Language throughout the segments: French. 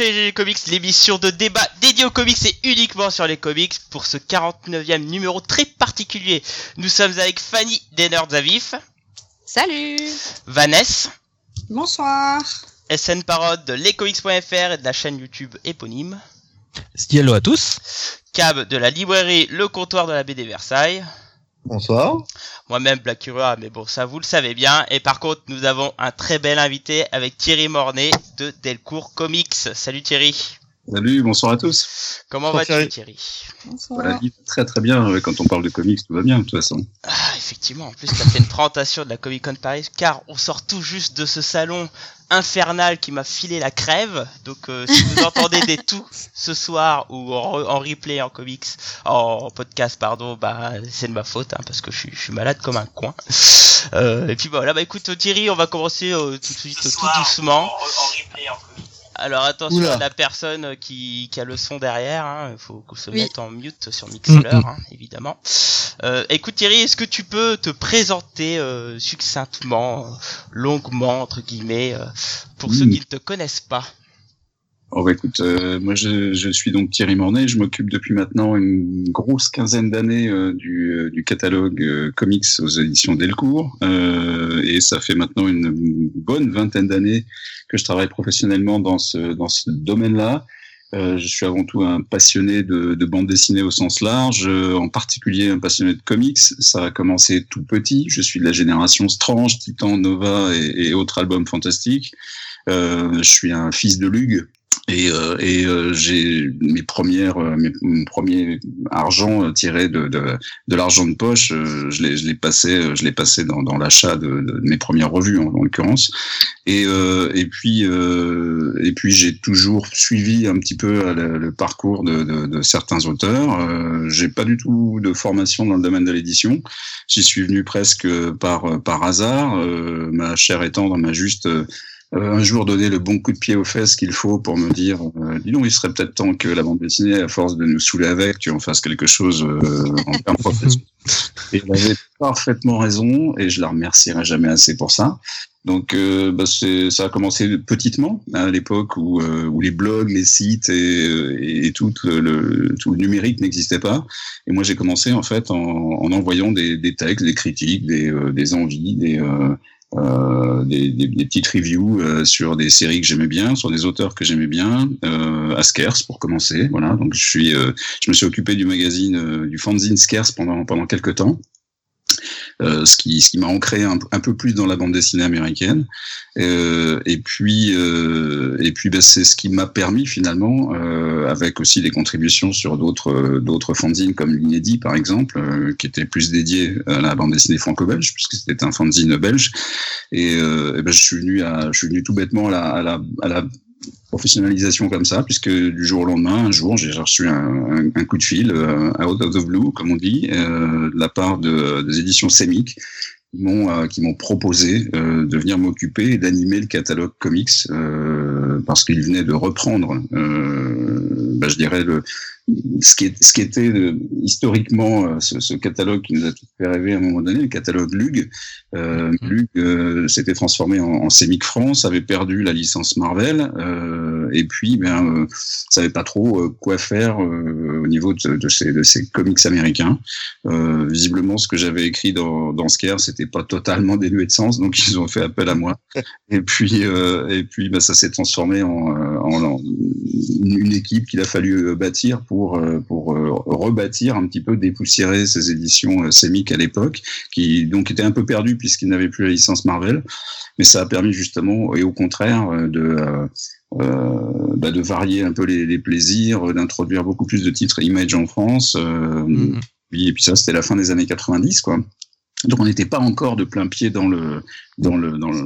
chez les Comics, l'émission de débat dédiée aux comics et uniquement sur les comics pour ce 49e numéro très particulier. Nous sommes avec Fanny Denner Zavif. Salut Vanessa. Bonsoir SN Parode de lescomics.fr et de la chaîne YouTube éponyme. Hello à tous. Cab de la librairie Le Comptoir de la BD Versailles. Bonsoir. Moi-même Black Hurrah, mais bon, ça vous le savez bien. Et par contre, nous avons un très bel invité avec Thierry Mornay de Delcourt Comics. Salut Thierry. Salut, bonsoir à tous. Comment vas-tu Thierry Bonsoir. Voilà, très très bien. Quand on parle de comics, tout va bien de toute façon. Ah, effectivement. En plus, tu as fait une présentation de la Comic Con Paris, car on sort tout juste de ce salon infernal qui m'a filé la crève. Donc, euh, si vous entendez des tout ce soir ou en, re- en replay en comics, en podcast, pardon, bah c'est de ma faute, hein, parce que je suis, je suis malade comme un coin. Euh, et puis voilà, bah écoute Thierry, on va commencer euh, tout de suite, tout doucement. Alors attention Oula. à la personne qui, qui a le son derrière, hein. il faut qu'on se Oui. mette en mute sur Mixler, Mm, mm. hein, évidemment. Euh, écoute Thierry, est-ce que tu peux te présenter euh, succinctement, euh, longuement entre guillemets, euh, pour Mm. ceux qui ne te connaissent pas? Oh bah écoute, euh, moi je, je suis donc Thierry Mornay, je m'occupe depuis maintenant une grosse quinzaine d'années euh, du, euh, du catalogue euh, comics aux éditions Delcourt, euh, et ça fait maintenant une bonne vingtaine d'années que je travaille professionnellement dans ce, dans ce domaine-là. Je suis avant tout un passionné de, de bande dessinée au sens large, en particulier un passionné de comics. Ça a commencé tout petit. Je suis de la génération Strange, Titan, Nova et, et autres albums fantastiques. Euh, je suis un fils de Lug. Et, euh, et euh, j'ai mes premières, euh, mes, mon premier argent euh, tiré de, de, de l'argent de poche, euh, je l'ai, je l'ai passé, euh, je l'ai passé dans, dans l'achat de, de mes premières revues en, en l'occurrence. Et, et puis, et puis j'ai toujours suivi un petit peu le, parcours de, de, de certains auteurs. J'ai pas du tout de formation dans le domaine de l'édition. J'y suis venu presque par par hasard. Ma chère et tendre m'a juste un jour donné le bon coup de pied aux fesses qu'il faut pour me dire euh, dis donc il serait peut-être temps que la bande dessinée à force de nous saouler avec tu en fasses quelque chose euh, en termes professionnels. Et il avait parfaitement raison et je la remercierai jamais assez pour ça. Donc euh, bah, c'est ça a commencé petitement à l'époque où euh, où les blogs les sites et, euh, et tout le, le- tout le numérique n'existait pas. Et moi j'ai commencé en fait en, en envoyant des, des textes des critiques des, euh, des envies des euh, des, des, des petites reviews euh, sur des séries que j'aimais bien, sur des auteurs que j'aimais bien, euh, à Scarce pour commencer. Voilà, donc je suis, euh, je me suis occupé du magazine, euh, du fanzine Scarce pendant pendant quelques temps. Euh, ce qui, ce qui m'a ancré un, peu plus dans la bande dessinée américaine. Euh, et puis, euh, et puis, ben, c'est ce qui m'a permis finalement, euh, avec aussi des contributions sur d'autres, euh, d'autres fanzines comme l'inédit par exemple, qui était plus dédié à la bande dessinée franco-belge puisque c'était un fanzine belge. Et, et ben, je suis venu à, je suis venu tout bêtement à la, à la, à la professionnalisation comme ça, puisque du jour au lendemain, un jour, j'ai reçu un, coup de fil, euh, out of the blue, comme on dit, euh, de la part de, des éditions Semic, qui m'ont euh, proposé euh, de venir m'occuper et d'animer le catalogue comics parce qu'ils venaient de reprendre, euh, bah, je dirais le ce qui, est, ce qui était euh, historiquement euh, ce, ce catalogue qui nous a tous fait rêver à un moment donné, le catalogue Lug. Euh, Lug euh, s'était transformé en, en Semic France, avait perdu la licence Marvel, et puis ben, euh, savait pas trop euh, quoi faire euh, au niveau de, de, ces, de ces comics américains. Euh, visiblement, ce que j'avais écrit dans, dans Scare, c'était pas totalement dénué de sens, donc ils ont fait appel à moi. Et puis, euh, et puis, ben, ça s'est transformé en, en, en une équipe qu'il a fallu euh, bâtir pour euh, pour euh, rebâtir un petit peu, dépoussiérer ces éditions euh, sémiques à l'époque, qui donc étaient un peu perdues puisqu'ils n'avaient plus la licence Marvel. Mais ça a permis justement, et au contraire, euh, de euh, euh, bah, de varier un peu les, les plaisirs, d'introduire beaucoup plus de titres Image en France. Euh, Mhm. puis, et puis ça, c'était la fin des années 90, quoi. Donc on n'était pas encore de plein pied dans le dans le dans le,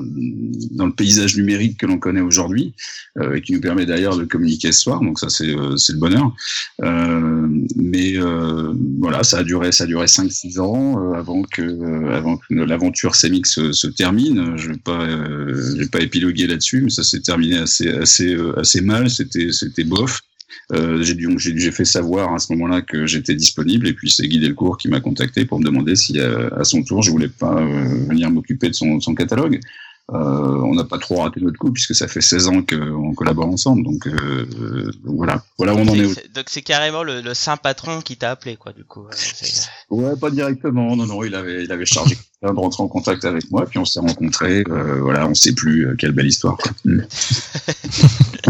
dans le paysage numérique que l'on connaît aujourd'hui euh, et qui nous permet d'ailleurs de communiquer ce soir. Donc ça c'est euh, c'est le bonheur. Euh, mais euh, voilà, ça a duré ça a duré 5 6 ans euh, avant que euh, avant que l'aventure Semix se, se termine. Je vais pas vais pas épiloguer là-dessus, mais ça s'est terminé assez assez assez mal, c'était c'était bof. Euh, j'ai fait savoir à ce moment-là que j'étais disponible et puis c'est Guy Delcourt qui m'a contacté pour me demander si euh, à son tour je voulais pas euh, venir m'occuper de son, de son catalogue. on n'a pas trop raté notre coup puisque ça fait 16 ans qu'on collabore ensemble. Donc, voilà, voilà où on en est. Donc c'est carrément le, le, saint patron qui t'a appelé, quoi, du coup. ouais, pas directement. Non, non, il avait, il avait chargé de rentrer en contact avec moi, puis on s'est rencontrés. voilà, on sait plus. quelle belle histoire. Quoi.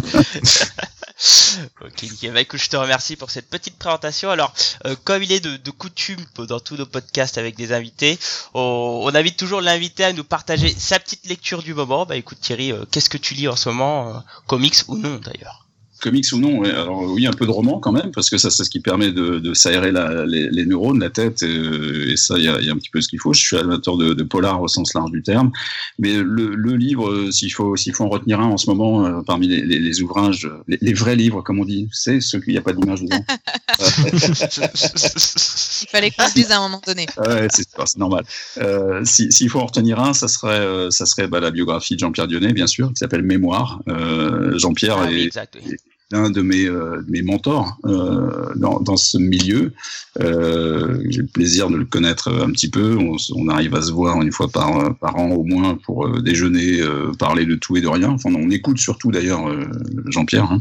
Ok, bah, écoute, je te remercie pour cette petite présentation. Alors, euh, comme il est de, coutume dans tous nos podcasts avec des invités, on, on invite toujours l'invité à nous partager sa petite lecture du moment. Bah écoute Thierry, euh, qu'est-ce que tu lis en ce moment, euh, comics ou non d'ailleurs? Comics ou non. Alors oui, un peu de roman quand même, parce que ça, c'est ce qui permet de, de s'aérer les, les, neurones, la tête, et, ça, il y a, y a, un petit peu ce qu'il faut. Je suis amateur de, de, polar au sens large du terme, mais le, le livre, euh, s'il faut, s'il faut en retenir un en ce moment, euh, parmi les, les ouvrages, les, vrais livres, comme on dit, c'est ceux qu'il n'y a pas d'image dedans. il fallait qu'on se dise à un moment donné. ouais, c'est normal. Euh, s'il faut en retenir un, ça serait, euh, ça serait bah, la biographie de Jean-Pierre Dionnet, bien sûr, qui s'appelle Mémoire. Jean-Pierre ah, est, un de mes, euh, mes mentors euh, dans, dans, ce milieu. Euh, J'ai le plaisir de le connaître un petit peu. On, on, arrive à se voir une fois par, par an au moins pour euh, déjeuner, euh, parler de tout et de rien. Enfin, on écoute surtout d'ailleurs Jean-Pierre, hein,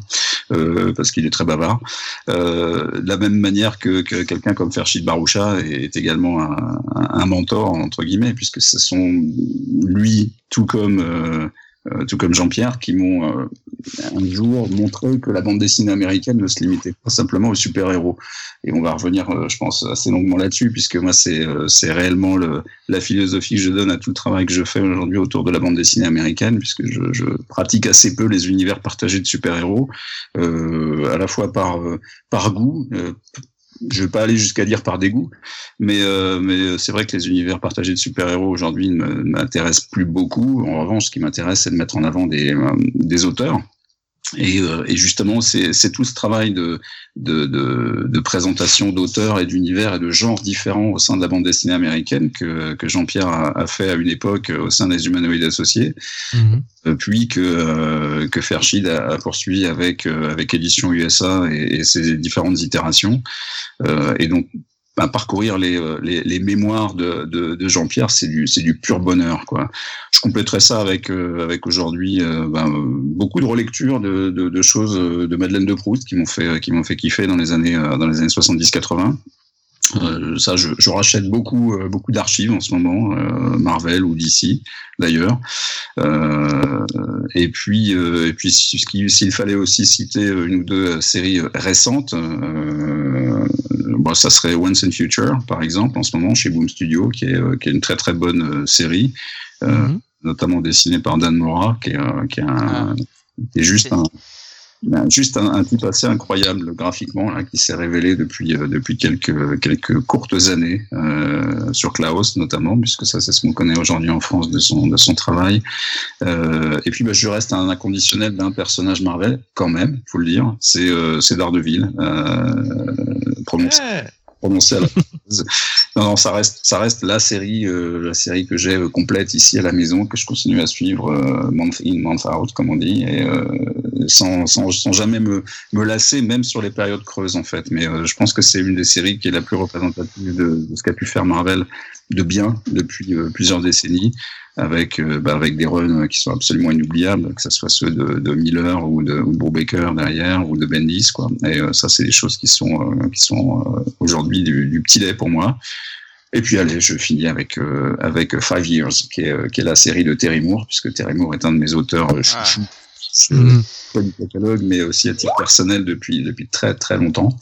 parce qu'il est très bavard. de la même manière que, que quelqu'un comme Ferchid Baroucha est, est également un, un, mentor, entre guillemets, puisque ce sont lui, tout comme euh, tout comme Jean-Pierre, qui m'ont euh, un jour montré que la bande dessinée américaine ne se limitait pas simplement aux super-héros. Et on va revenir, euh, je pense, assez longuement là-dessus, puisque moi, c'est c'est réellement le, la philosophie que je donne à tout le travail que je fais aujourd'hui autour de la bande dessinée américaine, puisque je, je pratique assez peu les univers partagés de super-héros, à la fois par, par goût, je vais pas aller jusqu'à dire par dégoût, mais, euh, mais c'est vrai que les univers partagés de super-héros aujourd'hui ne m'intéressent plus beaucoup. En revanche, ce qui m'intéresse, c'est de mettre en avant des, euh, des auteurs et, euh, et, justement, c'est tout ce travail de, de, de, de présentation d'auteurs et d'univers et de genres différents au sein de la bande dessinée américaine que, que Jean-Pierre a, a, fait à une époque au sein des Humanoïdes Associés, mmh. puis que, euh, que Ferchid a, a, poursuivi avec, avec Édition USA et, et ses différentes itérations. Euh, et donc, à parcourir les, euh, les, les, mémoires de, de, de Jean-Pierre, c'est du, c'est du pur bonheur. Quoi. Je compléterai ça avec, euh, avec aujourd'hui euh, ben, beaucoup de relectures de, de, de, choses de Madeleine de Proust qui m'ont fait, qui m'ont fait kiffer dans les années, dans les années 70-80. Euh, ça, je, je, rachète beaucoup, euh, beaucoup d'archives en ce moment, euh, Marvel ou DC d'ailleurs. et puis, et puis, s'il fallait aussi citer une ou deux séries récentes, bon, ça serait Once and Future, par exemple, en ce moment chez Boom Studio, qui est, qui est une très très bonne série, mm-hmm. notamment dessinée par Dan Mora, qui est, qui est, un, ah. qui est juste un juste un, un, type assez incroyable graphiquement là, qui s'est révélé depuis euh, depuis quelques quelques courtes années euh, sur Klaus notamment puisque ça c'est ce qu'on connaît aujourd'hui en France de son de son travail. Euh, et puis ben, je reste un inconditionnel d'un personnage Marvel quand même faut le dire. C'est euh, c'est Daredevil euh, prononcé prononcé à la non, non, ça reste, ça reste la série, euh, la série que j'ai euh, complète ici à la maison, que je continue à suivre euh, month in, month out, comme on dit, et euh, sans, sans, sans, jamais me, me lasser, même sur les périodes creuses en fait. Mais euh, je pense que c'est une des séries qui est la plus représentative de, de ce qu'a pu faire Marvel de bien depuis plusieurs décennies avec, euh, bah, avec des runs qui sont absolument inoubliables, que ce soit ceux de, de Miller ou de, ou de Brubaker derrière ou de Bendis. Quoi. Et euh, ça, c'est des choses qui sont, euh, qui sont aujourd'hui du, du, petit lait pour moi. Et puis allez, je finis avec avec Five Years, qui est, qui est la série de Terry Moore, puisque Terry Moore est un de mes auteurs ah. Mmh. pas du catalogue, mais aussi à titre personnel depuis depuis très très longtemps.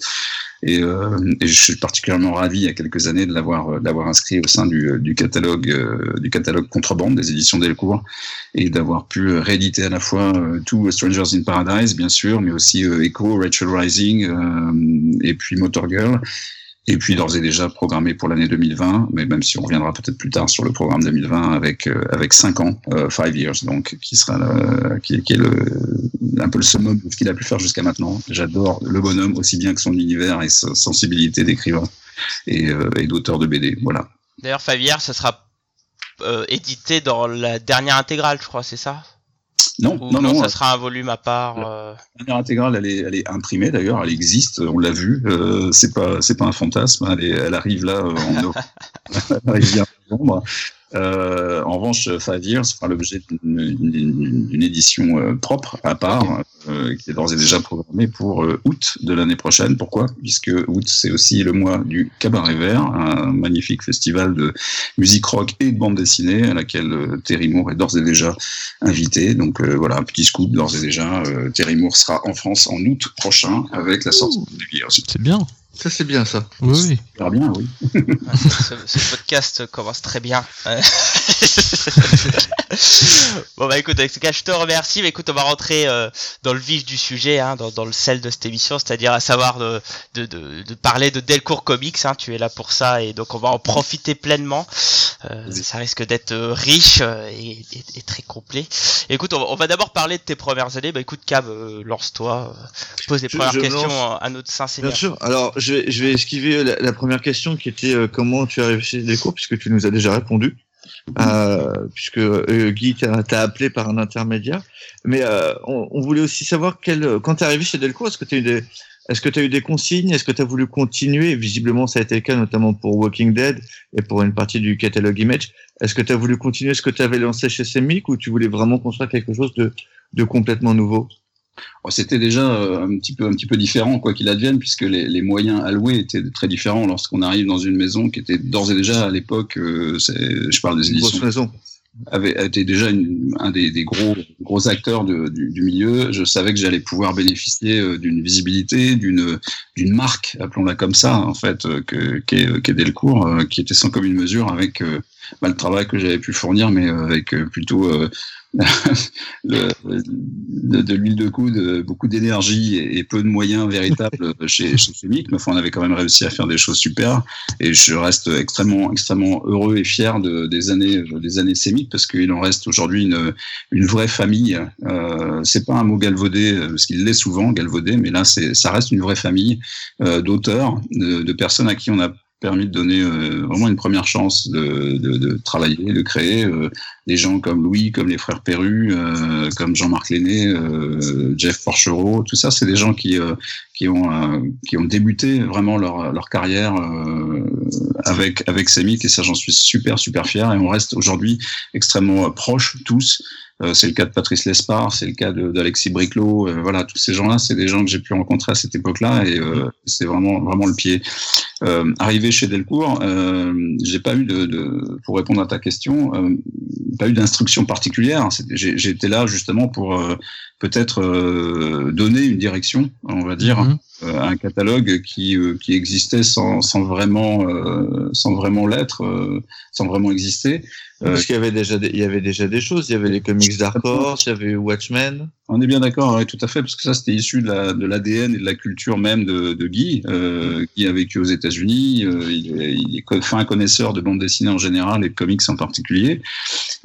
Et, euh, et, je suis particulièrement ravi il y a quelques années de l'avoir euh, d'avoir inscrit au sein du, du catalogue euh, du catalogue contrebande des éditions Delcourt et d'avoir pu rééditer à la fois euh, tout Strangers in Paradise bien sûr, mais aussi Echo, Rachel Rising et puis Motor Girl et puis d'ores et déjà programmé pour l'année 2020, mais même si on reviendra peut-être plus tard sur le programme 2020 avec euh, avec cinq ans, euh, five years, donc qui sera le, qui, qui, est le un peu le summum de ce qu'il a pu faire jusqu'à maintenant. J'adore le bonhomme aussi bien que son univers et sa sensibilité d'écrivain et, euh, et d'auteur de BD. Voilà. D'ailleurs, five years, ça sera euh, édité dans la dernière intégrale, je crois, c'est ça? Non, non, non, ça sera un volume à part. La dernière intégrale, elle est, elle est imprimée d'ailleurs, elle existe, on l'a vu. Euh, c'est pas, c'est pas un fantasme. Elle, est, elle arrive là en, elle arrive bien en novembre. Euh, en revanche, Five Years fera l'objet d'une édition euh, propre à part, euh, qui est d'ores et déjà programmée pour euh, août de l'année prochaine. Pourquoi? Puisque août, c'est aussi le mois du Cabaret Vert, un magnifique festival de musique rock et de bande dessinée à laquelle Terry Moore est d'ores et déjà invité. Donc voilà, un petit scoop d'ores et déjà. Terry Moore sera en France en août prochain avec la sortie de Five Years. C'est bien. Ça, c'est bien, ça. Oui, oui. Ça bien, oui. ce, ce podcast commence très bien. bon bah écoute, avec ce cas, je te remercie. Mais écoute, on va rentrer euh, dans le vif du sujet, hein, dans, dans le sel de cette émission, c'est-à-dire à savoir de, de, de, de parler de Delcourt Comics. Hein, tu es là pour ça et donc on va en profiter pleinement. Euh, ça risque d'être euh, riche euh, et, et, et, très complet. Et écoute, on va, on va d'abord parler de tes premières années. Bah écoute, Cab, euh, lance-toi, pose les Je- premières je questions à notre saint Bien sûr. Alors, je vais, je vais esquiver la, la première question qui était euh, comment tu es arrivé chez Delcourt, puisque tu nous as déjà répondu. Euh, puisque euh, Guy t'a appelé par un intermédiaire. Mais euh, on, voulait aussi savoir quel, quand tu es arrivé chez Delcourt, est-ce que tu as eu des, consignes? Est-ce que tu as voulu continuer? Visiblement, ça a été le cas, notamment pour Walking Dead et pour une partie du catalogue Image. Est-ce que tu as voulu continuer? Ce que tu avais lancé chez Semic ou tu voulais vraiment construire quelque chose de, complètement nouveau? C'était déjà euh, un petit peu un petit peu différent quoi qu'il advienne puisque les, les moyens alloués étaient très différents lorsqu'on arrive dans une maison qui était d'ores et déjà à l'époque euh, je parle des Une grosse éditions maison. avait été déjà une- un des, des gros gros acteurs de- du, du milieu je savais que j'allais pouvoir bénéficier euh, d'une visibilité d'une d'une marque appelons-la comme ça en fait que qu'est qu'est Delcourt qui était sans commune mesure avec bah, le travail que j'avais pu fournir mais avec plutôt euh, le, de, de l'huile de coude, beaucoup d'énergie et, et peu de moyens véritables chez, chez. Mais enfin, on avait quand même réussi à faire des choses super. Et je reste extrêmement, extrêmement heureux et fier de, des années, des années Semic parce qu'il en reste aujourd'hui une, une vraie famille. Euh, c'est pas un mot galvaudé, parce qu'il l'est souvent galvaudé, mais là, c'est, ça reste une vraie famille euh, d'auteurs, de, de personnes à qui on a permis de donner euh, vraiment une première chance de, de, travailler, de créer. Euh, des gens comme Louis, comme les frères Perru, euh, comme Jean-Marc Lenné, euh, Jeff Porchereau, tout ça, c'est des gens qui qui ont euh, qui ont débuté vraiment leur leur carrière euh, avec avec Semic et ça j'en suis super super fier et on reste aujourd'hui extrêmement proches tous. Euh, c'est le cas de Patrice Lespard, c'est le cas d'Alexis Briclot, euh, voilà tous ces gens-là, c'est des gens que j'ai pu rencontrer à cette époque-là et euh, c'est vraiment vraiment le pied. Euh, arrivé chez Delcourt, j'ai pas eu de, de pour répondre à ta question, pas eu d'instruction particulière. Été là justement pour peut-être euh, donner une direction, on va dire, Mhm. euh, à un catalogue qui euh, qui existait sans sans vraiment euh, sans vraiment l'être, euh, sans vraiment exister. Parce qu'il y avait déjà des, il y avait déjà des choses. Il y avait les comics Dark Horse, il y avait Watchmen. On est bien d'accord, oui, tout à fait, parce que ça, c'était issu de la de l'ADN et de la culture même de, de Guy. Euh, Guy a vécu aux États-Unis, euh, il, est- il est co- fin connaisseur de bande dessinée en général et de comics en particulier.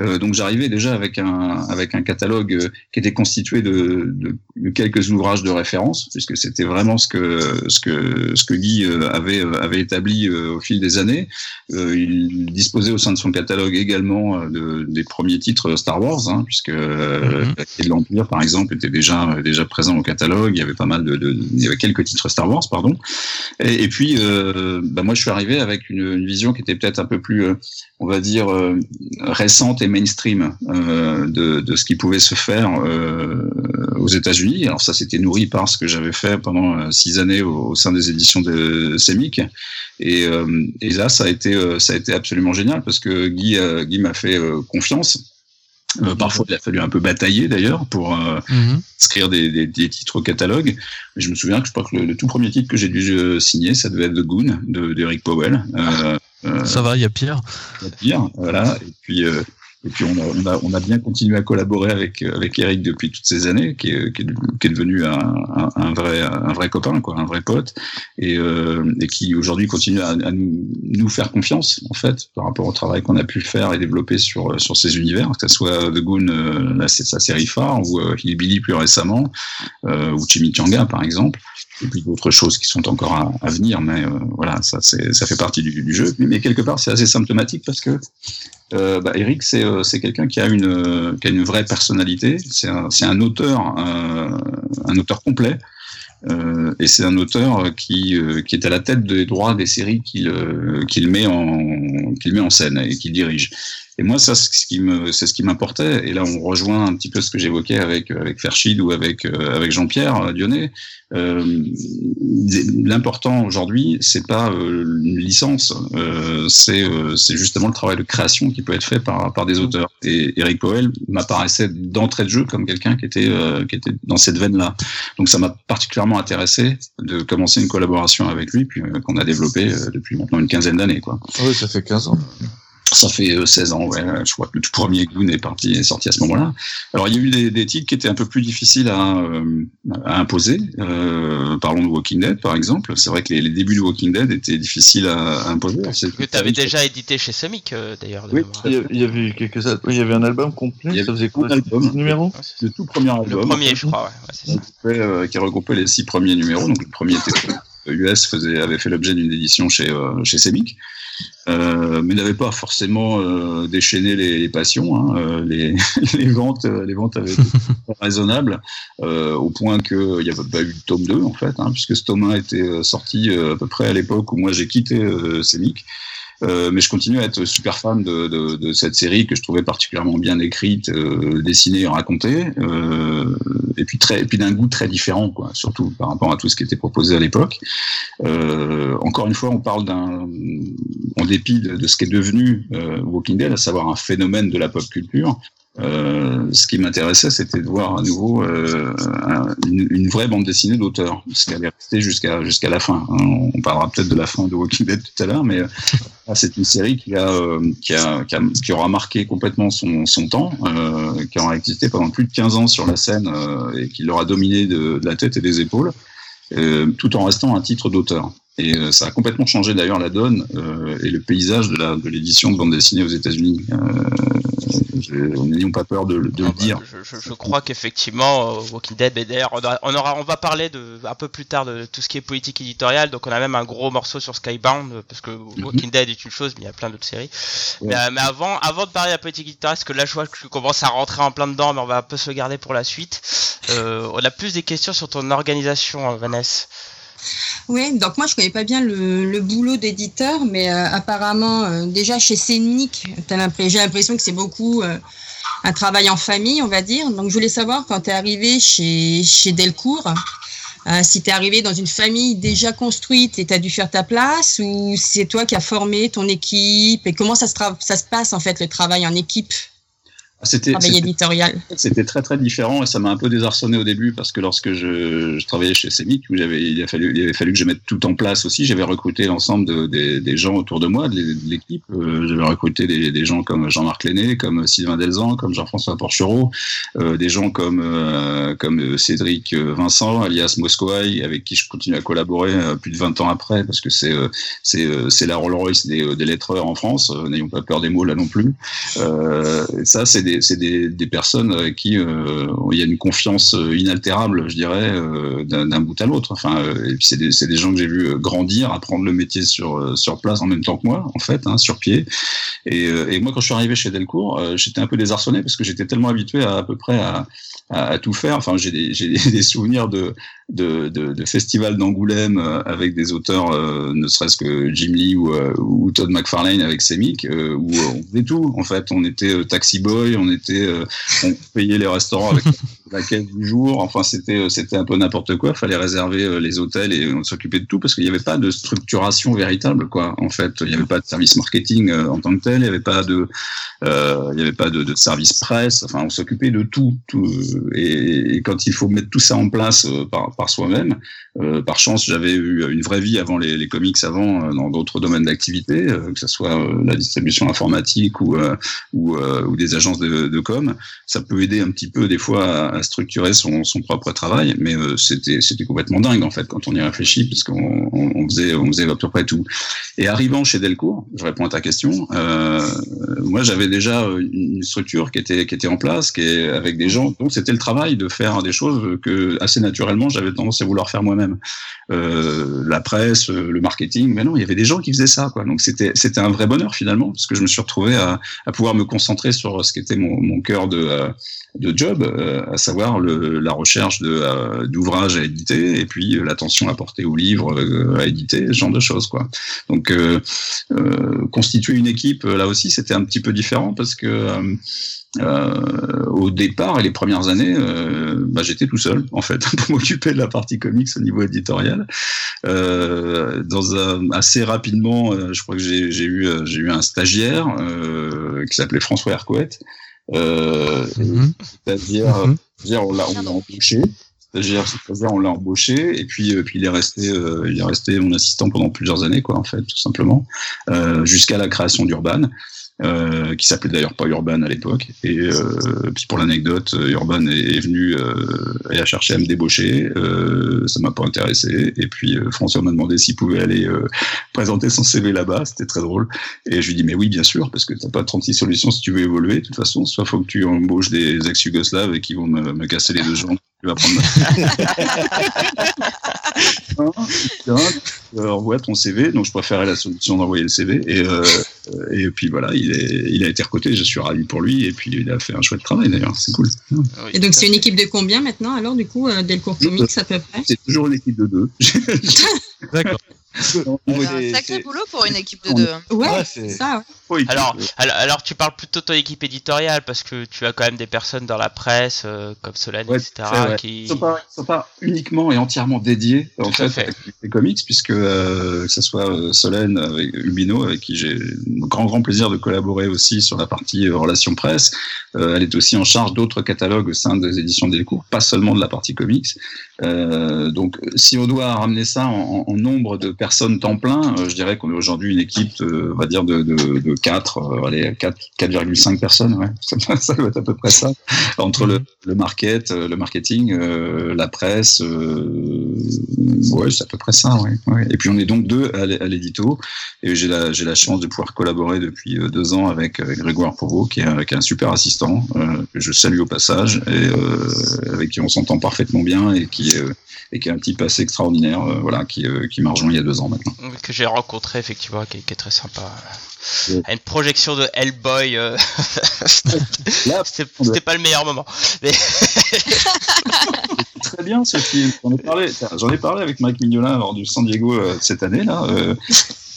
Euh, donc j'arrivais déjà avec un avec un catalogue qui était constitué de, de, de quelques ouvrages de référence, puisque c'était vraiment ce que ce que ce que Guy avait avait établi au fil des années. Il disposait au sein de son catalogue également euh, de, des premiers titres Star Wars, hein, puisque euh, de l'Empire, par exemple, était déjà euh, déjà présent au catalogue. Il y avait pas mal de, de il y avait quelques titres Star Wars, pardon. Et, et puis, euh, bah, moi, je suis arrivé avec une, une vision qui était peut-être un peu plus, euh, on va dire, euh, récente et mainstream euh, de, de ce qui pouvait se faire euh, aux États-Unis. Alors ça, c'était nourri par ce que j'avais fait pendant euh, six années au, au sein des éditions de Semic. Et, euh, et là, ça a été, euh, ça a été absolument génial parce que Guy, euh, Guy m'a fait euh, confiance. Parfois, il a fallu un peu batailler d'ailleurs pour inscrire des, des, des titres au catalogue. Mais je me souviens que je crois que le, le tout premier titre que j'ai dû signer, ça devait être The Goon de d'Eric Powell. Ça va, il y a pire. à dire, voilà. Et puis, et puis on a, on a, on a bien continué à collaborer avec euh, avec Eric depuis toutes ces années, qui est, qui est, devenu un, un, vrai un vrai copain, quoi, un vrai pote, et, euh, et qui aujourd'hui continue à, à nous, faire confiance en fait par rapport au travail qu'on a pu faire et développer sur sur ces univers, que ce soit The Goon, euh, sa série phare, ou euh, Hillbilly plus récemment, euh, ou Chimichanga par exemple et puis d'autres choses qui sont encore à, à venir, mais euh, voilà, ça, ça fait partie du, du jeu. Mais, quelque part, c'est assez symptomatique parce que euh, bah, Eric, c'est, euh, quelqu'un qui a une, qui a une vraie personnalité. C'est un, un auteur, euh, un auteur complet. Euh, et c'est un auteur qui, euh, qui est à la tête des droits des séries qu'il qu'il met en qu'il met en scène et qu'il dirige. Et moi, ça, c'est ce qui me, c'est ce qui m'importait. Et là, on rejoint un petit peu ce que j'évoquais avec avec Ferchid ou avec avec Jean-Pierre Dionnet. Euh, L'important aujourd'hui, c'est pas euh, une licence, euh, c'est euh, c'est justement le travail de création qui peut être fait par par des auteurs. Et Eric Powell m'apparaissait d'entrée de jeu comme quelqu'un qui était qui était dans cette veine-là. Donc ça m'a particulièrement intéressé de commencer une collaboration avec lui, puis qu'on a développé depuis maintenant une quinzaine d'années, quoi. Oui, ça fait 15 ans. Ça fait 16 ans, ouais. Je crois que le tout premier Goon est parti, est sorti à ce moment-là. Alors, il y a eu des, des, titres qui étaient un peu plus difficiles à, à imposer. Euh, parlons de Walking Dead, par exemple. C'est vrai que les, les, débuts de Walking Dead étaient difficiles à, à imposer. Que tu avais déjà édité chez Semic, euh, d'ailleurs. Oui, il y, avait quelques, oui, il y avait un album complet. Il y avait ça faisait quoi, un album, numéro? Le tout premier album. Le premier, je crois, ouais. ouais fait, euh, qui regroupait les six premiers numéros. Donc, le premier était US faisait, avait fait l'objet d'une édition chez, euh, chez Semic. Euh, mais n'avait pas forcément euh, déchaîné les, les passions. Hein. Euh, les, les, ventes, les ventes avaient été raisonnables euh, au point qu'il n'y avait pas eu de tome 2 en fait, hein, puisque ce tome 1 était sorti à peu près à l'époque où moi j'ai quitté euh, Semic. Euh, mais je continue à être super fan de, de, de, cette série que je trouvais particulièrement bien écrite, euh, dessinée et racontée, euh, et puis très, et puis d'un goût très différent, quoi, surtout par rapport à tout ce qui était proposé à l'époque. Euh, encore une fois, on parle d'un, en dépit de, ce qui est devenu euh, Walking Dead, à savoir un phénomène de la pop culture. Euh, ce qui m'intéressait, c'était de voir à nouveau euh, un, une, une, vraie bande dessinée d'auteur, ce qui allait rester jusqu'à jusqu'à la fin. Hein. On parlera peut-être de la fin de Walking Dead tout à l'heure, mais euh, c'est une série qui a, euh, qui, a, qui, a, qui, aura marqué complètement son, son temps, euh, qui aura existé pendant plus de 15 ans sur la scène et qui l'aura dominé de, de, la tête et des épaules, tout en restant un titre d'auteur. Et ça a complètement changé d'ailleurs la donne et le paysage de, la, de l'édition de bande dessinée aux États-Unis. Euh, N'ayons pas peur de, de ah le bah, dire. Je, je, je crois qu'effectivement, euh, Walking Dead, et d'ailleurs, on, aura, on va parler de, un peu plus tard de tout ce qui est politique éditoriale. Donc, on a même un gros morceau sur Skybound parce que Walking mm -hmm. Dead est une chose, mais il y a plein d'autres séries. Ouais. Mais, mais, avant, avant de parler de la politique éditoriale, parce que là, je vois que je commence à rentrer en plein dedans, mais on va un peu se le garder pour la suite. on a plus des questions sur ton organisation, Vanessa. Oui, donc moi je connais pas bien le, le boulot d'éditeur, mais euh, apparemment euh, déjà chez Scénic, j'ai l'impression que c'est beaucoup euh, un travail en famille, on va dire. Donc je voulais savoir quand tu es arrivé chez, chez Delcourt, si tu es arrivé dans une famille déjà construite et tu as dû faire ta place, ou c'est toi qui as formé ton équipe, et comment ça se, ça se passe en fait le travail en équipe? C'était éditorial. C'était très très différent et ça m'a un peu désarçonné au début parce que lorsque je, je travaillais chez Semic, où j'avais il a fallu il avait fallu que je mette tout en place aussi. J'avais recruté l'ensemble de, des, des gens autour de moi, de l'équipe. Euh, j'avais recruté des, des, gens comme Jean-Marc Lenné, comme Sylvain Delzan, comme Jean-François Porchereau, euh, des gens comme euh, comme Cédric Vincent, alias Moscoaï, avec qui je continue à collaborer euh, plus de 20 ans après parce que c'est euh, c'est c'est la Rolls Royce des, des lettreurs en France. N'ayons pas peur des mots là non plus. ça c'est des, c'est des, personnes avec qui euh, il y a une confiance euh, inaltérable, je dirais, euh, d'un bout à l'autre. Enfin, et c'est des, gens que j'ai vu grandir, apprendre le métier sur sur place en même temps que moi, en fait, hein, sur pied. Et, et, moi, quand je suis arrivé chez Delcourt, j'étais un peu désarçonné parce que j'étais tellement habitué à à peu près à, à, à tout faire. Enfin, j'ai des, des, souvenirs de de, de, de festivals d'Angoulême avec des auteurs, euh, ne serait-ce que Jim Lee ou, euh, ou Todd McFarlane avec Semic, euh, où on faisait tout. En fait, on était taxi boy, on était, on payait les restaurants avec caisse du jour. Enfin, c'était c'était un peu n'importe quoi. Fallait réserver les hôtels et on s'occupait de tout parce qu'il n'y avait pas de structuration véritable, quoi. En fait, il n'y avait pas de service marketing en tant que tel. Il n'y avait pas de, il n'y avait pas de, de, service presse. Enfin, on s'occupait de tout. tout et, quand il faut mettre tout ça en place par par soi-même. Euh, par chance, j'avais eu une vraie vie avant les, les comics, avant euh, dans d'autres domaines d'activité, euh, que ce soit euh, la distribution informatique ou euh, ou, ou, des agences de, de, com. Ça peut aider un petit peu des fois structurer son, son, propre travail, mais c'était c'était complètement dingue en fait quand on y réfléchit, puisqu'on on, faisait on faisait à peu près tout. Et arrivant chez Delcourt, je réponds à ta question. moi, j'avais déjà une structure qui était qui était en place, qui est avec des gens. Donc c'était le travail de faire des choses que assez naturellement j'avais tendance à vouloir faire moi-même. Euh, la presse, le marketing, mais non, il y avait des gens qui faisaient ça, quoi. Donc c'était c'était un vrai bonheur finalement, parce que je me suis retrouvé à, pouvoir me concentrer sur ce qui était mon, cœur de, euh, de job, euh, savoir le, la recherche euh, d'ouvrages à éditer et puis euh, l'attention apportée aux livres à éditer, ce genre de choses quoi. Donc constituer une équipe là aussi c'était un petit peu différent parce que euh, au départ et les premières années, euh, bah, j'étais tout seul en fait pour m'occuper de la partie comics au niveau éditorial. Euh, dans un, assez rapidement, je crois que j'ai eu eu un stagiaire qui s'appelait François Hercouet. Euh, Mhm. c'est-à-dire, c'est-à-dire on l'a on l'a embauché. Stagiaire, c'est-à-dire on l'a embauché et puis euh, puis il est resté euh, il est resté mon assistant pendant plusieurs années quoi en fait tout simplement euh, jusqu'à la création d'Urban euh, qui s'appelait d'ailleurs pas Urban à l'époque. Et euh, puis pour l'anecdote, euh, Urban est, est venu euh, et a cherché à me débaucher. Euh, ça m'a pas intéressé. Et puis euh, François m'a demandé s'il pouvait aller euh, présenter son CV là-bas. C'était très drôle. Et je lui dis mais oui bien sûr parce que t'as pas 36 solutions si tu veux évoluer. De toute façon, soit faut que tu embauches des ex-yougoslaves et qui vont me casser les deux jambes. Tu vas prendre ma... euh, envoie ton CV. Donc je préférais la solution d'envoyer le CV. Et, euh, et puis voilà, il, est, il a été recruté. Je suis ravi pour lui. Et puis il a fait un chouette travail d'ailleurs. C'est cool. Oui, Et donc c'est une équipe de combien maintenant alors du coup euh, Delcourt Comics à peu près C'est toujours une équipe de deux. D'accord. C'est un sacré boulot pour une équipe de deux. Ouais, Ouais, c'est c'est- ça. ouais. Oui, Alors, alors, alors, tu parles plutôt de ton équipe éditoriale parce que tu as quand même des personnes dans la presse euh, comme Solène, Ouais, etc. qui... Ils sont sont pas uniquement et entièrement dédiés en fait, fait. à les comics puisque euh, que ce soit euh, Solène avec Ubino avec qui j'ai un grand grand plaisir de collaborer aussi sur la partie euh, relations presse. Elle est aussi en charge d'autres catalogues au sein des éditions Delcourt, pas seulement de la partie comics. Euh, donc si on doit ramener ça en, en nombre de personnes temps plein, je dirais qu'on est aujourd'hui une équipe, on va dire de de, de 4, euh, allez 4 4,5 personnes, ouais. ça, doit être à peu près ça entre le, le market, euh, le marketing, euh, la presse, ouais, c'est à peu près ça, ouais. Et puis on est donc deux à l'é- à l'édito, et j'ai la, j'ai la chance de pouvoir collaborer depuis deux ans avec Grégoire Provo, qui qui est un super assistant, que je salue au passage, et avec qui on s'entend parfaitement bien, et qui, et qui a un petit passé extraordinaire, voilà, qui, qui m'a rejoint il y a deux ans maintenant. que j'ai rencontré effectivement, qui est très sympa. À une projection de Hellboy, euh, Là, c'était c'était pas le meilleur moment. Mais... Très bien ce film. J'en ai parlé, j'en ai parlé avec Mike Mignola lors du San Diego euh, cette année là. euh,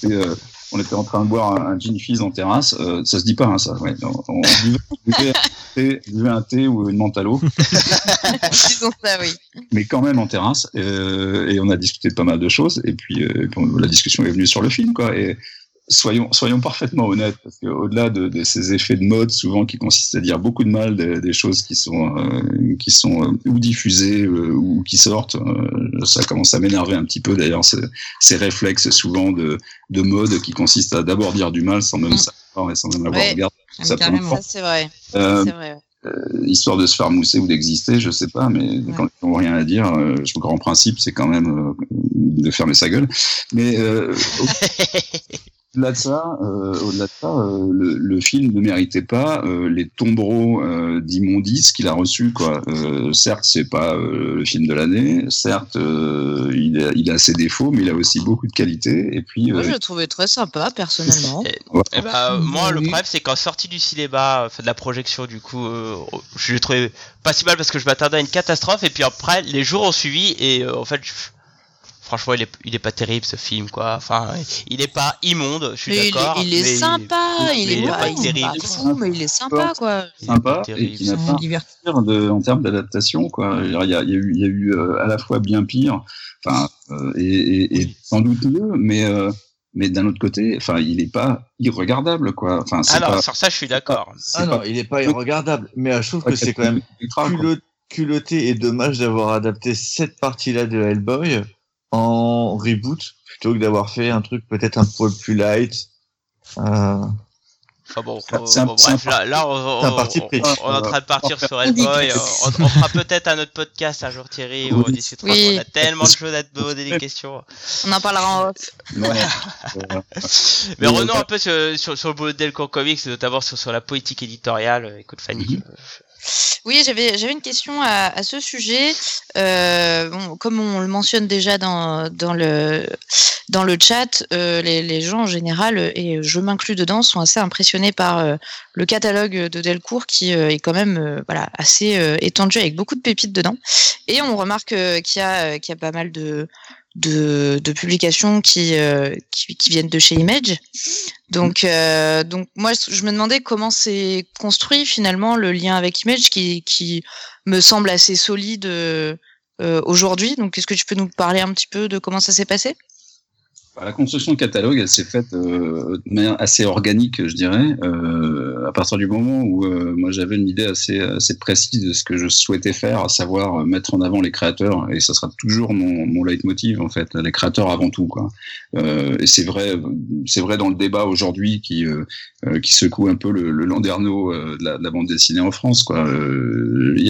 et, euh, on était en train de boire un, un gin fizz en terrasse. euh, ça se dit pas hein, ça. Ouais. On, on buvait, buvait un thé, buvait un thé ou une menthe à l'eau, Disons ça, oui. mais quand même en terrasse. euh, et on a discuté de pas mal de choses. Et puis, euh, et puis on- la discussion est venue sur le film quoi. Et soyons, soyons parfaitement honnêtes, parce qu'au-delà de, de ces effets de mode, souvent qui consistent à dire beaucoup de mal des, des choses qui sont, euh, qui sont euh, ou diffusées euh, ou qui sortent, euh, ça commence à m'énerver un petit peu d'ailleurs, ces, ces réflexes souvent de, de mode qui consistent à d'abord dire du mal sans même Mm. savoir et sans même avoir Ouais. regardé. Ah, Ça, carrément. Ça, c'est vrai. Euh, C'est vrai. euh, histoire de se faire mousser ou d'exister, je sais pas, mais quand ils n'ont rien à dire, euh, le grand principe, c'est quand même euh, de fermer sa gueule. Mais euh, au-delà de ça, euh, au-delà de ça, euh, le, le film ne méritait pas euh, les tombereaux euh, d'immondices qu'il a reçus. Quoi. Euh, certes, c'est pas euh, le film de l'année. Certes, euh, il, a, il a ses défauts, mais il a aussi beaucoup de qualités. Et puis, Moi, je le trouvais très sympa, personnellement. ben, euh, moi, le problème, c'est qu'en sortie du cinéma, enfin de la projection, du coup, euh, je l'ai trouvé pas si mal parce que je m'attendais à une catastrophe. Et puis après, les jours ont suivi et euh, en fait, je- franchement, il est, il est pas terrible ce film, quoi. Enfin, il est pas immonde, je suis Mais il, d'accord. est- il est mais sympa, il mais est, il est pas, pas il est terrible, pas fou, mais il est sympa, quoi. il est sympa et qui n'a pas de, en termes d'adaptation, quoi. Il y a, il y a eu, il y a eu euh, à la fois bien pire, enfin, euh, et, et, et sans doute mieux, mais euh, mais d'un autre côté, enfin, il est pas irregardable, quoi. Enfin, c'est Ah non, pas. sur ça, je suis d'accord. Ah non, pas- il est pas irregardable, mais euh, je trouve que c'est quand même culotté et dommage d'avoir adapté cette partie-là de Hellboy en reboot plutôt que d'avoir fait un truc peut-être un peu plus light. Euh, Enfin bon, euh, bon, bref, là, là, on, c'est un on- parti on- pris. on est en train de partir sur Hellboy. On, on fera peut-être un autre podcast un jour, Thierry, où on discutera. Oui. On a tellement de choses à te poser des questions. On en parlera en off. Mais revenons un peu sur, sur, sur le boulot de Delcourt Comics, notamment sur, sur la politique éditoriale. Écoute, Fanny, Mhm. Oui, j'avais une question à, à ce sujet. Euh, comme on le mentionne déjà dans, dans le dans le chat, euh, les, les gens en général et je m'inclus dedans sont assez impressionnés par euh, le catalogue de Delcourt qui est quand même voilà assez étendu avec beaucoup de pépites dedans. Et on remarque qu'il y y a pas mal de de, de publications qui, euh, qui qui viennent de chez Image. Donc euh, donc moi je me demandais comment c'est construit finalement le lien avec Image qui qui me semble assez solide euh, aujourd'hui. Donc est-ce que tu peux nous parler un petit peu de comment ça s'est passé? La construction de catalogue, elle s'est faite euh, de manière assez organique, je dirais, euh, à partir du moment où euh, moi j'avais une idée assez, assez précise de ce que je souhaitais faire, à savoir mettre en avant les créateurs, et ça sera toujours mon, mon leitmotiv en fait, les créateurs avant tout. Quoi. Euh, et c'est vrai, c'est vrai dans le débat aujourd'hui qui, euh, euh, qui secoue un peu le, le landerneau de, la, de la bande dessinée en France. Quoi.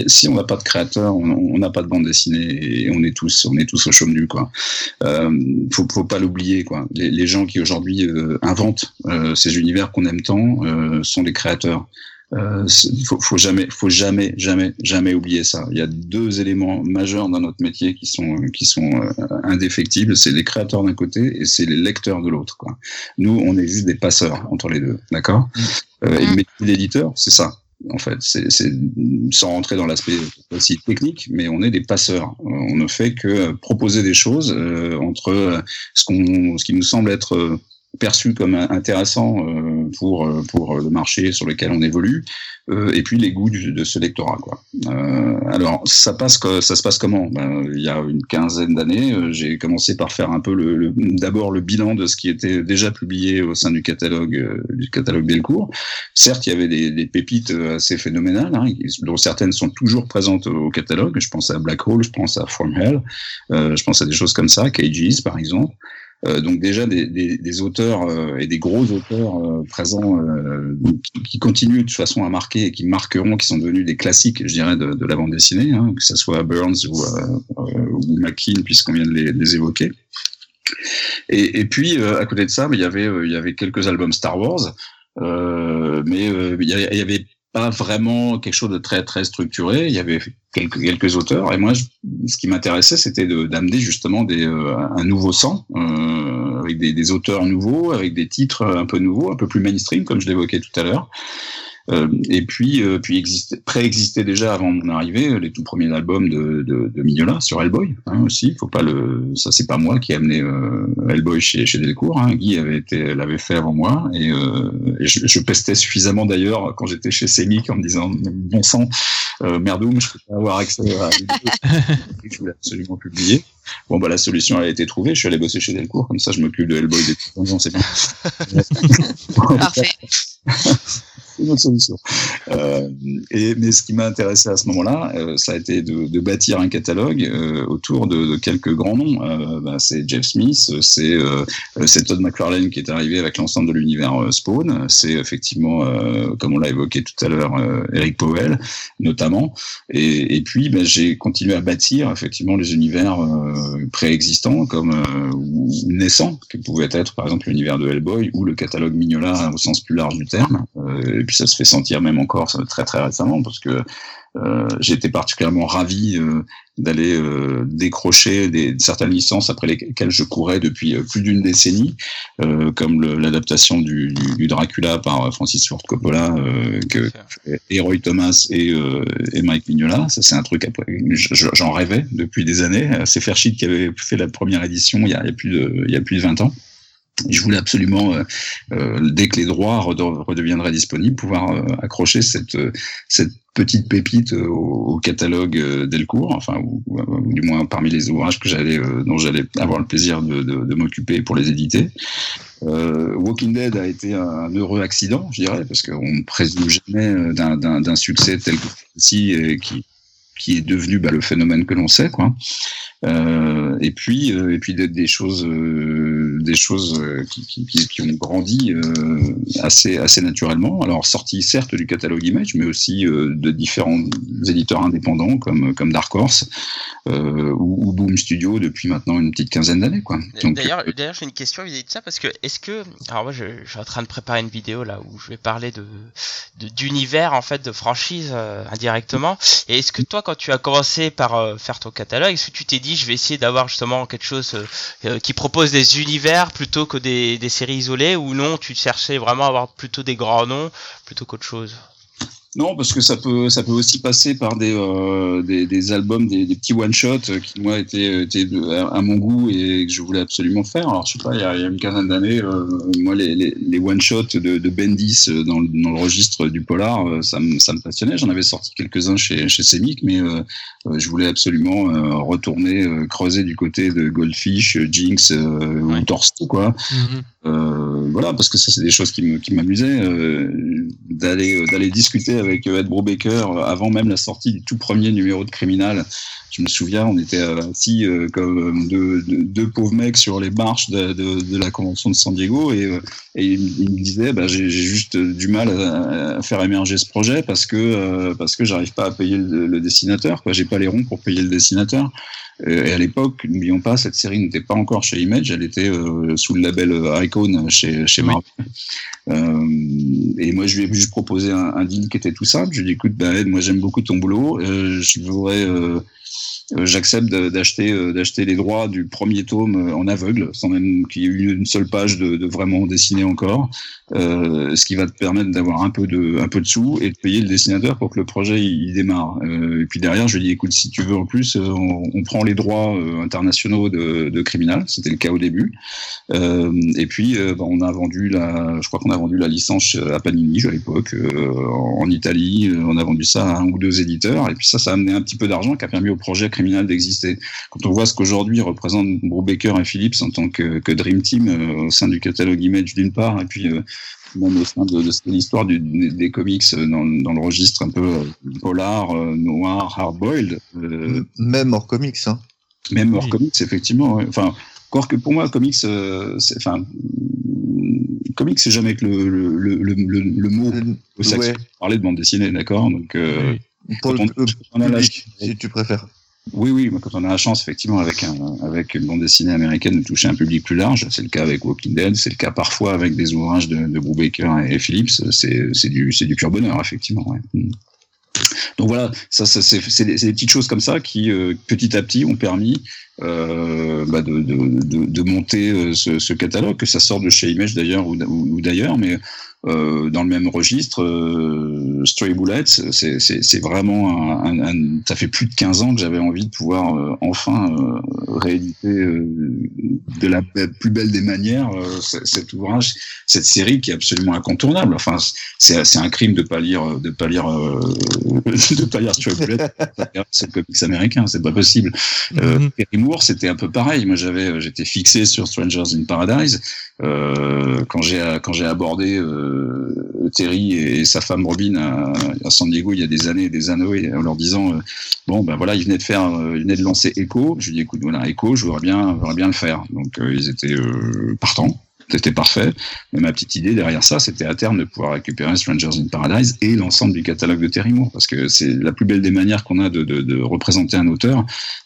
Si on n'a pas de créateurs, on n'a pas de bande dessinée, et on est tous, on est tous au chaume nu. Quoi. Faut, faut pas l'oublier quoi. Les, les gens qui aujourd'hui euh, inventent euh, ces univers qu'on aime tant euh, sont les créateurs. Euh, faut, faut jamais, faut jamais, jamais, jamais oublier ça. Il y a deux éléments majeurs dans notre métier qui sont qui sont euh, indéfectibles. C'est les créateurs d'un côté et c'est les lecteurs de l'autre. Nous, on est juste des passeurs entre les deux, d'accord? Euh, Et le métier d'éditeur, c'est ça. En fait, c'est sans rentrer dans l'aspect aussi technique, mais on est des passeurs. Euh, On ne fait que euh, proposer des choses euh, entre ce qu'on, ce qui nous semble être perçu comme in- intéressant euh, pour euh, pour le marché sur lequel on évolue, euh, et puis les goûts de ce lectorat. Quoi. Euh, alors ça passe ça se passe comment? Ben, Il y a une quinzaine d'années, euh, j'ai commencé par faire un peu le, le- d'abord le bilan de ce qui était déjà publié au sein du catalogue euh, du catalogue Delcourt. Certes, il y avait des, des pépites euh, assez phénoménales, hein, dont certaines sont toujours présentes au, catalogue. Je pense à Black Hole, je pense à From Hell, euh, je pense à des choses comme ça, Cages par exemple. Euh, donc déjà des, des, des auteurs euh, et des gros auteurs euh, présents qui, qui continuent de toute façon à marquer et qui marqueront, qui sont devenus des classiques, je dirais, de, de la bande dessinée, hein, que ce soit Burns ou, ou McKean, puisqu'on vient de les, les évoquer. Et, et puis euh, à côté de ça, mais il y avait euh, il y avait quelques albums Star Wars, euh, mais il y avait pas vraiment quelque chose de très très structuré. Il y avait quelques auteurs et moi, ce qui m'intéressait, c'était de- d'amener justement des euh, un nouveau sang euh, avec des auteurs nouveaux, avec des titres un peu nouveaux, un peu plus mainstream, comme je l'évoquais tout à l'heure. Euh, et puis, euh, puis préexistait déjà avant mon arrivée euh, les tout premiers albums de, de, de Mignola sur Hellboy hein, aussi. Faut pas le, ça c'est pas moi qui ai amené euh, Hellboy chez, chez Delcourt. Hein. Guy avait été l'avait fait avant moi et, euh, et je, je pestais suffisamment d'ailleurs quand j'étais chez Semic en me disant bon sang euh, merdoum, je peux pas avoir accès à je voulais absolument publier. Bon bah la solution a été trouvée. Je suis allé bosser chez Delcourt comme ça je m'occupe de Hellboy depuis 15 ans, c'est bien. Parfait. Euh, et, mais ce qui m'a intéressé à ce moment-là, euh, ça a été de, bâtir un catalogue euh, autour de, quelques grands noms. Bah, c'est Jeff Smith, c'est c'est Todd McFarlane qui est arrivé avec l'ensemble de l'univers Spawn, c'est effectivement, comme on l'a évoqué tout à l'heure, Eric Powell notamment. Et, puis, ben, j'ai continué à bâtir effectivement les univers préexistants comme euh, ou naissants, qui pouvaient être par exemple l'univers de Hellboy ou le catalogue Mignola au sens plus large du terme. Puis ça se fait sentir même encore très très récemment parce que euh, été particulièrement ravi euh, d'aller euh, décrocher des, certaines licences après lesquelles je courais depuis euh, plus d'une décennie, euh, comme l'adaptation du, du, du Dracula par euh, Francis Ford Coppola, euh, que, et Roy Thomas et, euh, et Mike Mignola. Ça, c'est un truc après, je- j'en rêvais depuis des années. C'est Fairchild qui avait fait la première édition il y a, il y a plus de, il y a plus de 20 ans. Je voulais absolument, euh, euh, dès que les droits rede- redeviendraient disponibles, pouvoir euh, accrocher cette, euh, cette petite pépite au, catalogue Delcourt, enfin, ou, du moins parmi les ouvrages que j'allais, dont j'allais avoir le plaisir de, de, de m'occuper pour les éditer. Walking Dead a été un heureux accident, je dirais, parce qu'on ne présume jamais d'un- succès tel que celui-ci qui qui est devenu bah, le phénomène que l'on sait, quoi. Euh, et puis, euh, et puis des, des choses, euh, des choses euh, qui, qui, qui, ont grandi euh, assez, assez naturellement. Alors sorties certes du catalogue Image, mais aussi euh, de différents éditeurs indépendants comme, comme Dark Horse euh, ou, ou Boom Studio depuis maintenant une petite quinzaine d'années, quoi. D'ailleurs, d'ailleurs, j'ai une question vis-à-vis de ça parce que est-ce que, alors moi, je, je suis en train de préparer une vidéo là où je vais parler de de- d'univers en fait de franchise euh, indirectement. Et est-ce que toi, quand tu as commencé par euh, faire ton catalogue, est-ce que tu t'es dit, je vais essayer d'avoir justement quelque chose euh, euh, qui propose des univers plutôt que des, des séries isolées, ou non, tu cherchais vraiment à avoir plutôt des grands noms plutôt qu'autre chose? Non, parce que ça peut, ça peut aussi passer par des, euh, des, des albums, des, des petits one-shots euh, qui, moi, étaient, étaient de- à, mon goût et que je voulais absolument faire. Alors, je sais pas, il y a, il y a une quinzaine d'années, euh, moi, les, les, les one-shots de, de Bendis euh, dans, le- dans le registre du polar, euh, ça, me, ça me passionnait. J'en avais sorti quelques-uns chez, chez Semic, mais euh, euh, je voulais absolument euh, retourner, euh, creuser du côté de Goldfish, euh, Jinx euh, ou Torsto, quoi. Euh, voilà, parce que ça, c'est des choses qui me- qui m'amusaient euh, d'aller euh, d'aller discuter avec euh, Ed Brubaker euh, avant même la sortie du tout premier numéro de Criminal. Je me souviens, on était euh, assis euh, comme euh, deux, deux, deux pauvres mecs sur les marches de, de, de la convention de San Diego et, et il, me- disait, bah, j'ai juste du mal à, à faire émerger ce projet parce que euh, parce que j'arrive pas à payer le, le dessinateur, quoi. J'ai pas les ronds pour payer le dessinateur. Et à l'époque, n'oublions pas, cette série n'était pas encore chez Image, elle était euh, sous le label Icon chez, chez. Marvel. Euh, et moi, je lui ai juste proposé un, un deal qui était tout simple. Je lui ai dit, écoute, ben, Ed, moi j'aime beaucoup ton boulot, euh, je voudrais... euh, J'accepte d'acheter euh, d'acheter les droits du premier tome euh, en aveugle, sans même qu'il y ait eu une seule page de, de vraiment dessiné encore, euh, ce qui va te permettre d'avoir un peu de un peu de sous et de payer le dessinateur pour que le projet il, démarre. Euh, et puis derrière, je lui dit écoute, si tu veux en plus, euh, on, on prend les droits euh, internationaux de, de Criminal, c'était le cas au début. Euh, et puis bah, on a vendu la, je crois qu'on a vendu la licence à Panini à l'époque en Italie. On a vendu ça à un ou deux éditeurs et puis ça, ça a amené un petit peu d'argent qui a permis au projet Criminal d'exister. Quand on voit ce qu'aujourd'hui représente Brubaker et Phillips en tant que, que Dream Team au sein du catalogue Image d'une part et puis même au sein de, de l'histoire du- des comics dans, dans le registre un peu euh, polar, euh, noir, hard-boiled. euh, Même hors comics. Hein. même hors Oui. comics, effectivement. ouais. Enfin, encore que pour moi, comics, euh, c'est, enfin, comics, c'est jamais que le, le, le, le, mot au sexe. ouais, Parler de bande dessinée, d'accord. Donc, euh, pour le, quand on- le on a la public, si tu préfères. Oui, oui, quand on a la chance, effectivement, avec, un, avec une bande dessinée américaine, de toucher un public plus large, c'est le cas avec Walking Dead, c'est le cas parfois avec des ouvrages de, de Brubaker et Phillips, c'est, du, du pur bonheur, effectivement. Ouais. Mm. Donc voilà, ça, ça, c'est des petites choses comme ça qui, euh, petit à petit, ont permis euh, bah, de, de, de, de monter euh, ce, ce catalogue, que ça sorte de chez Image d'ailleurs ou, ou, d'ailleurs, mais euh, dans le même registre, euh, Stray Bullets, c'est, vraiment un, un, un- ça fait plus de 15 ans que j'avais envie de pouvoir euh, enfin euh, rééditer euh, de la plus belle des manières euh, cet ouvrage, cette série qui est absolument incontournable. Enfin, c'est, c'est un crime de pas lire, de pas lire, euh, de pas lire Stray Bullets, c'est le comics américain, c'est pas possible. Mhm. C'était un peu pareil. Moi, j'avais, j'étais fixé sur Strangers in Paradise euh, quand j'ai quand j'ai abordé euh, Terry et, sa femme Robin à, à San Diego il y a des années des années en leur disant euh, bon ben voilà ils venaient de faire euh, ils venaient de lancer Echo. Je lui dis écoute voilà Echo, je voudrais bien je voudrais bien le faire. Donc euh, ils étaient euh, partants. C'était parfait. Mais ma petite idée derrière ça, c'était à terme de pouvoir récupérer Strangers in Paradise et l'ensemble du catalogue de Terry Moore, parce que c'est la plus belle des manières qu'on a de, de, de représenter un auteur,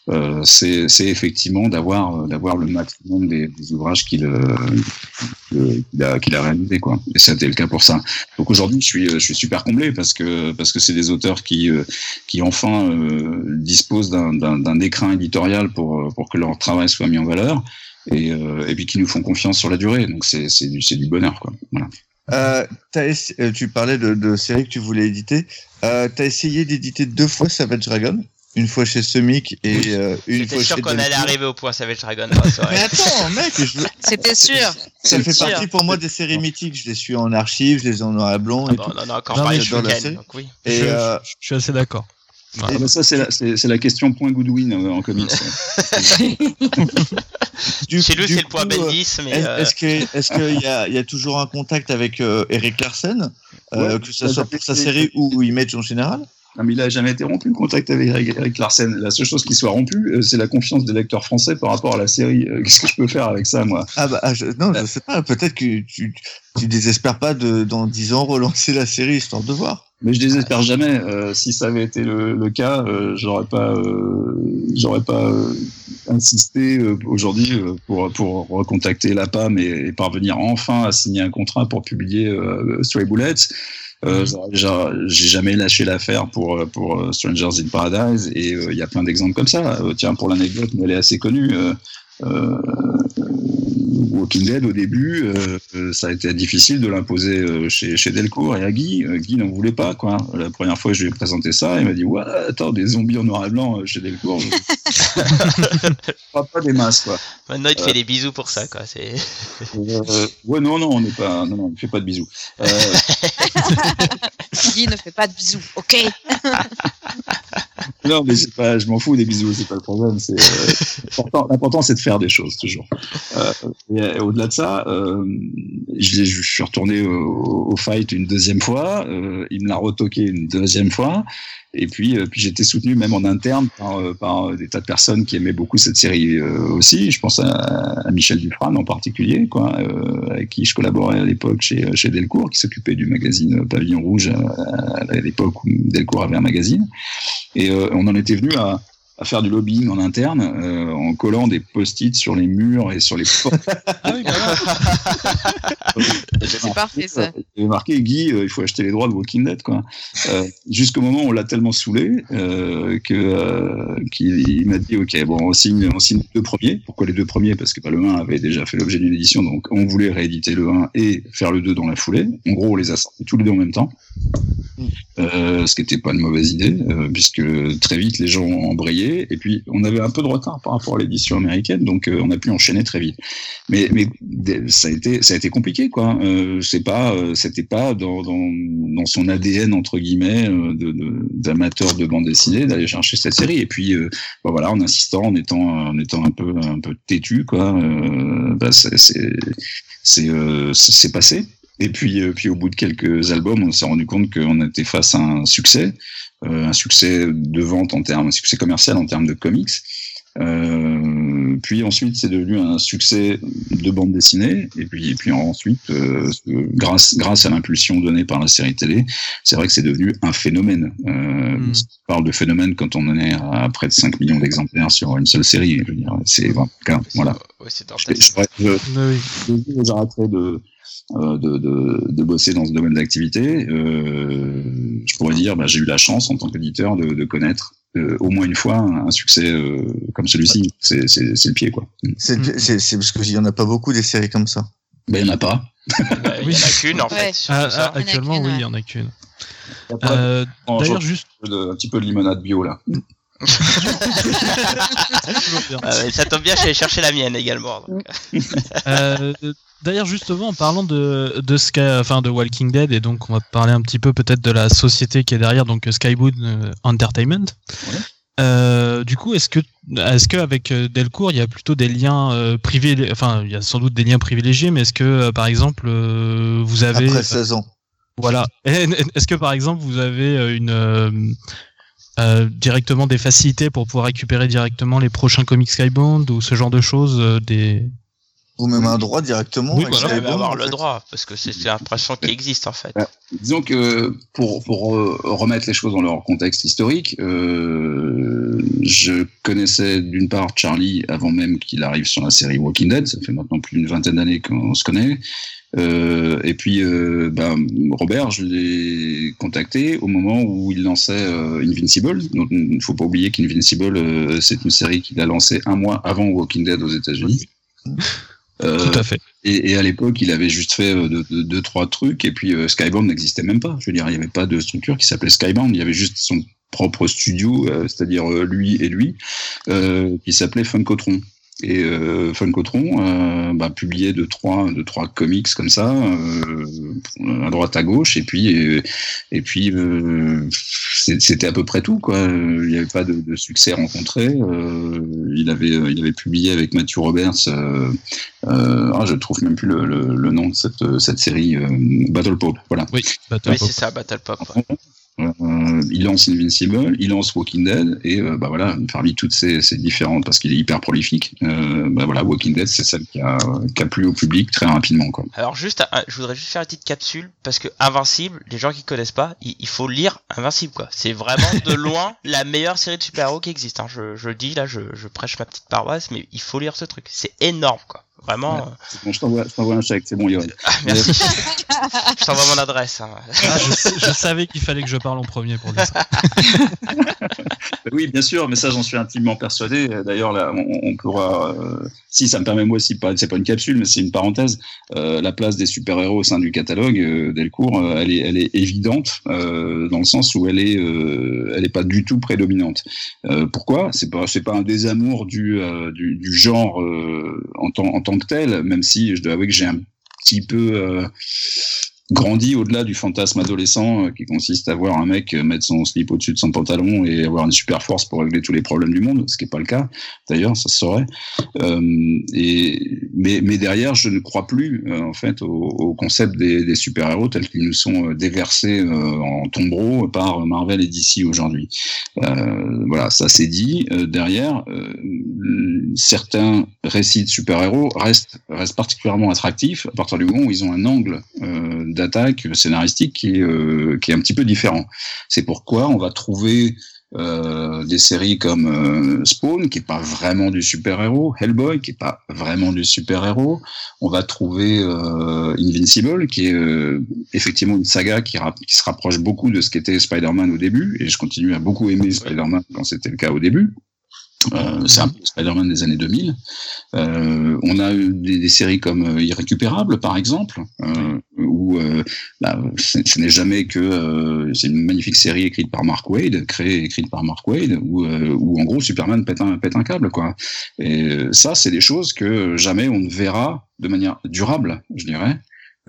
euh, c'est effectivement d'avoir euh, d'avoir le maximum des, des ouvrages qu'il euh, qu'il a, qu'il a réalisé quoi. Et c'était le cas pour ça. Donc aujourd'hui, je suis je suis super comblé parce que parce que c'est des auteurs qui euh, qui enfin euh, disposent d'un écrin éditorial pour pour que leur travail soit mis en valeur et euh, et puis qui nous font confiance sur la durée. Donc c'est du bonheur quoi. Voilà. Euh, euh, tu parlais de, de séries que tu voulais éditer. Euh, t'as essayé d'éditer deux fois Savage Dragon, une fois chez Semic et euh, une J'étais fois sûr qu'on allait arriver au point Savage Dragon dans. Mais attends, mec, je veux- C'était sûr. ça fait sûr. partie pour moi des séries mythiques. Je les suis en archive, je les ai en noir et blanc Ah et bah, tout. on en a encore Non, mais ce j'adore la série. donc oui. Et je, euh, je suis assez d'accord. Bah ça c'est la la question point Goodwin euh, en comics. du, Chez lui, c'est le point coup, euh, Bendis, Est-ce euh, est-ce qu'il y a, il y a toujours un contact avec euh, Eric Larsen, euh, Ouais, que ce soit pour sa série ou Image en général? Non, mais il a jamais été rompu le contact avec Eric Larsen. La seule chose qui soit rompue, euh, c'est la confiance des lecteurs français par rapport à la série. Euh, Qu'est-ce que je peux faire avec ça, moi? Ah bah, ah, je, non, je sais pas. Peut-être que tu, tu désespères pas de, dans 10 ans, relancer la série histoire de voir. Mais je désespère jamais. Euh, si ça avait été le, le cas, euh, j'aurais pas, euh, j'aurais pas euh, insisté euh, aujourd'hui euh, pour pour recontacter la PAM et, et parvenir enfin à signer un contrat pour publier euh, Stray Bullets. Euh, j'a- J'ai jamais lâché l'affaire pour pour Strangers in Paradise et euh, il y a plein d'exemples comme ça. Euh, tiens, pour l'anecdote, mais elle est assez connue. Walking Dead au début, euh, ça a été difficile de l'imposer euh, chez, chez Delcourt et à Guy. Euh, Guy n'en voulait pas. Quoi. La première fois que je lui ai présenté ça, il m'a dit Ouais, attends, des zombies en noir et blanc chez Delcourt. je- pas, pas des masses. Quoi. Maintenant, il te fait des bisous pour ça, quoi. C'est. Euh, ouais, non, non, on n'est pas. Non, non, on fait pas de bisous. Euh, Guy ne fait pas de bisous, ok non, mais c'est pas, je m'en fous des bisous, c'est pas le problème. C'est euh, l'important, l'important, c'est de faire des choses toujours. Euh, et, euh, au-delà de ça, euh, je, je suis retourné au, au fight une deuxième fois. Euh, il me l'a retoqué une deuxième fois. Et puis, euh, puis j'étais soutenu même en interne par, euh, par des tas de personnes qui aimaient beaucoup cette série euh, aussi. Je pense à, à Michel Dufresne en particulier, quoi, euh, avec qui je collaborais à l'époque chez, chez Delcourt, qui s'occupait du magazine Pavillon Rouge à, à l'époque où Delcourt avait un magazine. Et euh, on en était venu à, à faire du lobbying en interne euh, en collant des post-it sur les murs et sur les portes. Ah oui, voilà. C'est parfait, ça. Il avait marqué Guy, euh, il faut acheter les droits de Walking Dead, quoi. Euh, Jusqu'au moment où on l'a tellement saoulé euh, que euh, qu'il il m'a dit ok, bon, on signe, on signe les deux premiers. Pourquoi les deux premiers? Parce que bah, le 1 avait déjà fait l'objet d'une édition, donc on voulait rééditer le 1 et faire le 2 dans la foulée. En gros, on les a sortis tous les deux en même temps. Euh, ce qui n'était pas une mauvaise idée, euh, puisque très vite les gens ont embrayé, et puis on avait un peu de retard par rapport à l'édition américaine, donc euh, on a pu enchaîner très vite. Mais, ça a été, compliqué, quoi. Euh, pas, euh, c'était pas dans, son ADN entre guillemets euh, de, de, d'amateur de bande dessinée d'aller chercher cette série. Et puis, euh, bah voilà, en insistant, en étant, un peu, têtu, quoi. Bah c'est, passé. Et puis, au bout de quelques albums, on s'est rendu compte qu'on était face à un succès, un succès de vente en termes, un succès commercial en termes de comics. Euh, puis ensuite, c'est devenu un succès de bande dessinée. Et puis, et puis ensuite, euh, grâce, grâce à l'impulsion donnée par la série télé, c'est vrai que c'est devenu un phénomène. Euh, Mm. On parle de phénomène quand on en est à près de 5 millions d'exemplaires sur une seule série. Je veux dire, c'est vraiment le cas. Voilà. C'est j'arrêterai de, euh, de, de, de bosser dans ce domaine d'activité. Euh, je pourrais dire, bah, j'ai eu la chance en tant qu'éditeur de, de connaître euh, au moins une fois un, un succès euh, comme celui-ci. C'est, c'est, c'est le pied, quoi. C'est c'est- c'est parce qu'il y en a pas beaucoup des séries comme ça. Ben, il n'y en a pas. Bah, Il en a qu'une, en Ouais. fait. Ah, ah, actuellement, oui, il y en a qu'une. Euh, D'ailleurs, juste. un petit peu de limonade bio, là. Ah ça tombe bien, j'allais chercher la mienne également. Euh, D'ailleurs, justement, en parlant de, de, Sky, enfin, de Walking Dead, et donc on va parler un petit peu peut-être de la société qui est derrière, donc Skybound euh, Entertainment. Ouais. Euh, du coup, est-ce que, est-ce que avec Delcourt, il y a plutôt des liens euh, privés, enfin, il y a sans doute des liens privilégiés, mais est-ce que, euh, par exemple, euh, vous avez, Après 16 ans. voilà, est-ce que par exemple vous avez euh, une euh, directement des facilités pour pouvoir récupérer directement les prochains comics Skybound ou ce genre de choses, euh, des Ou même un droit directement. Oui, avec voilà. Ouais, Skybound, mais avoir en le droit, parce que c'est l'impression qui existe en fait. Disons que pour, pour euh, remettre les choses dans leur contexte historique, euh, je connaissais d'une part Charlie avant même qu'il arrive sur la série Walking Dead. Ça fait maintenant plus d'une vingtaine d'années qu'on se connaît. Euh, et puis euh, ben, Robert, je l'ai contacté au moment où il lançait euh, Invincible. Donc il ne faut pas oublier qu'Invincible, c'est une série qu'il a lancée un mois avant Walking Dead aux États-Unis. Tout à fait. et, et à l'époque, il avait juste fait deux, deux, trois trucs, et puis Skybound n'existait même pas. Je veux dire, il n'y avait pas de structure qui s'appelait Skybound, il y avait juste son propre studio, c'est-à-dire lui et lui, qui s'appelait Funkotron. Et euh, Funkotron euh, bah, publiait deux trois, deux, trois comics comme ça, euh, à droite à gauche, et puis, et, et puis euh, c'était à peu près tout. Quoi. Il n'y avait pas de, de succès rencontré. Euh, il, avait, il avait publié avec Matthew Roberts, euh, euh, ah, je trouve même plus le, le, le nom de cette, cette série, euh, Battle Pop. Voilà. Oui, Battle Oui, Pop. c'est ça, Battle Pop. ouais. Euh, il lance Invincible, il lance Walking Dead, et euh, bah voilà, parmi toutes ces, ces différentes, parce qu'il est hyper prolifique, euh, bah voilà, Walking Dead, c'est celle qui a, qui a plu au public très rapidement, quoi. Alors juste, je voudrais juste faire une petite capsule parce que Invincible, les gens qui connaissent pas, il, il faut lire Invincible quoi. C'est vraiment de loin la meilleure série de super-héros qui existe. Hein. Je, je le dis là, je, je prêche ma petite paroisse, mais il faut lire ce truc. C'est énorme quoi. Vraiment. Ouais. euh, C'est bon, je t'envoie, je t'envoie un chèque, c'est bon, Yoann. ah, merci. je t'envoie mon adresse. hein. Ah, je, je savais qu'il fallait que je parle en premier pour dire ça. Oui, bien sûr, mais ça, j'en suis intimement persuadé. D'ailleurs, là, on, on pourra, euh, si ça me permet moi aussi, c'est pas une capsule, mais c'est une parenthèse. euh, la place des super-héros au sein du catalogue euh, Delcourt, euh, elle est, elle est évidente euh, dans le sens où elle est, euh, elle est pas du tout prédominante. Euh, pourquoi? C'est pas, c'est pas un désamour du, euh, du, du genre euh, en tant, en tant tel, même si je dois avouer que j'ai un petit peu euh, grandi au-delà du fantasme adolescent euh, qui consiste à voir un mec euh, mettre son slip au-dessus de son pantalon et avoir une super force pour régler tous les problèmes du monde, ce qui n'est pas le cas d'ailleurs, ça se saurait. Euh, et, mais, mais derrière, je ne crois plus euh, en fait au, au concept des, des super-héros tels qu'ils nous sont euh, déversés euh, en tombereau par Marvel et DC aujourd'hui. Voilà, ça c'est dit. Derrière, certains récits de super-héros restent, restent particulièrement attractifs à partir du moment où ils ont un angle d'attaque scénaristique qui est, euh, qui est un petit peu différent. C'est pourquoi on va trouver euh, des séries comme euh, Spawn, qui est pas vraiment du super-héros, Hellboy, qui est pas vraiment du super-héros. On va trouver euh, Invincible, qui est euh, effectivement une saga qui se rapproche beaucoup de ce qu'était Spider-Man au début, et je continue à beaucoup aimer Spider-Man quand c'était le cas au début. Euh, c'est un peu Spider-Man des années 2000. Euh, on a eu des, des séries comme euh, Irrécupérable, par exemple, euh, où euh, là, ce n'est jamais que euh, c'est une magnifique série écrite par Mark Wade, créée écrite par Mark Wade, où, où en gros Superman pète un, pète un câble, quoi. Et ça, c'est des choses que jamais on ne verra de manière durable, je dirais.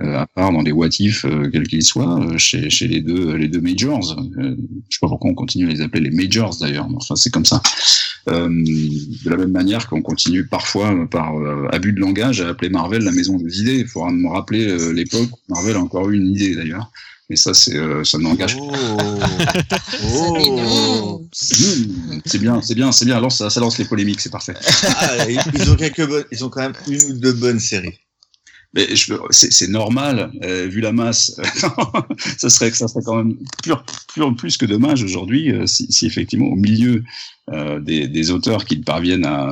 Euh, à part dans les what if, euh, quels qu'ils soient, chez, chez les deux les deux majors. Je sais pas pourquoi on continue à les appeler les majors d'ailleurs, mais enfin c'est comme ça. Euh, de la même manière qu'on continue parfois par euh, abus de langage à appeler Marvel la maison des idées. Il faudra me rappeler euh, l'époque où Marvel a encore eu une idée d'ailleurs. Mais ça, c'est euh, ça n'engage Oh. mignon. Mmh, c'est bien, c'est bien, c'est bien. Lance, ça, ça lance les polémiques, c'est parfait. Ah, ils ont quelques bonnes, ils ont quand même une ou deux bonnes séries. Mais je, c'est, c'est normal, euh, vu la masse. ça serait, ça serait quand même pur, pur, plus que dommage aujourd'hui euh, si, si effectivement au milieu euh, des, des auteurs qui parviennent à,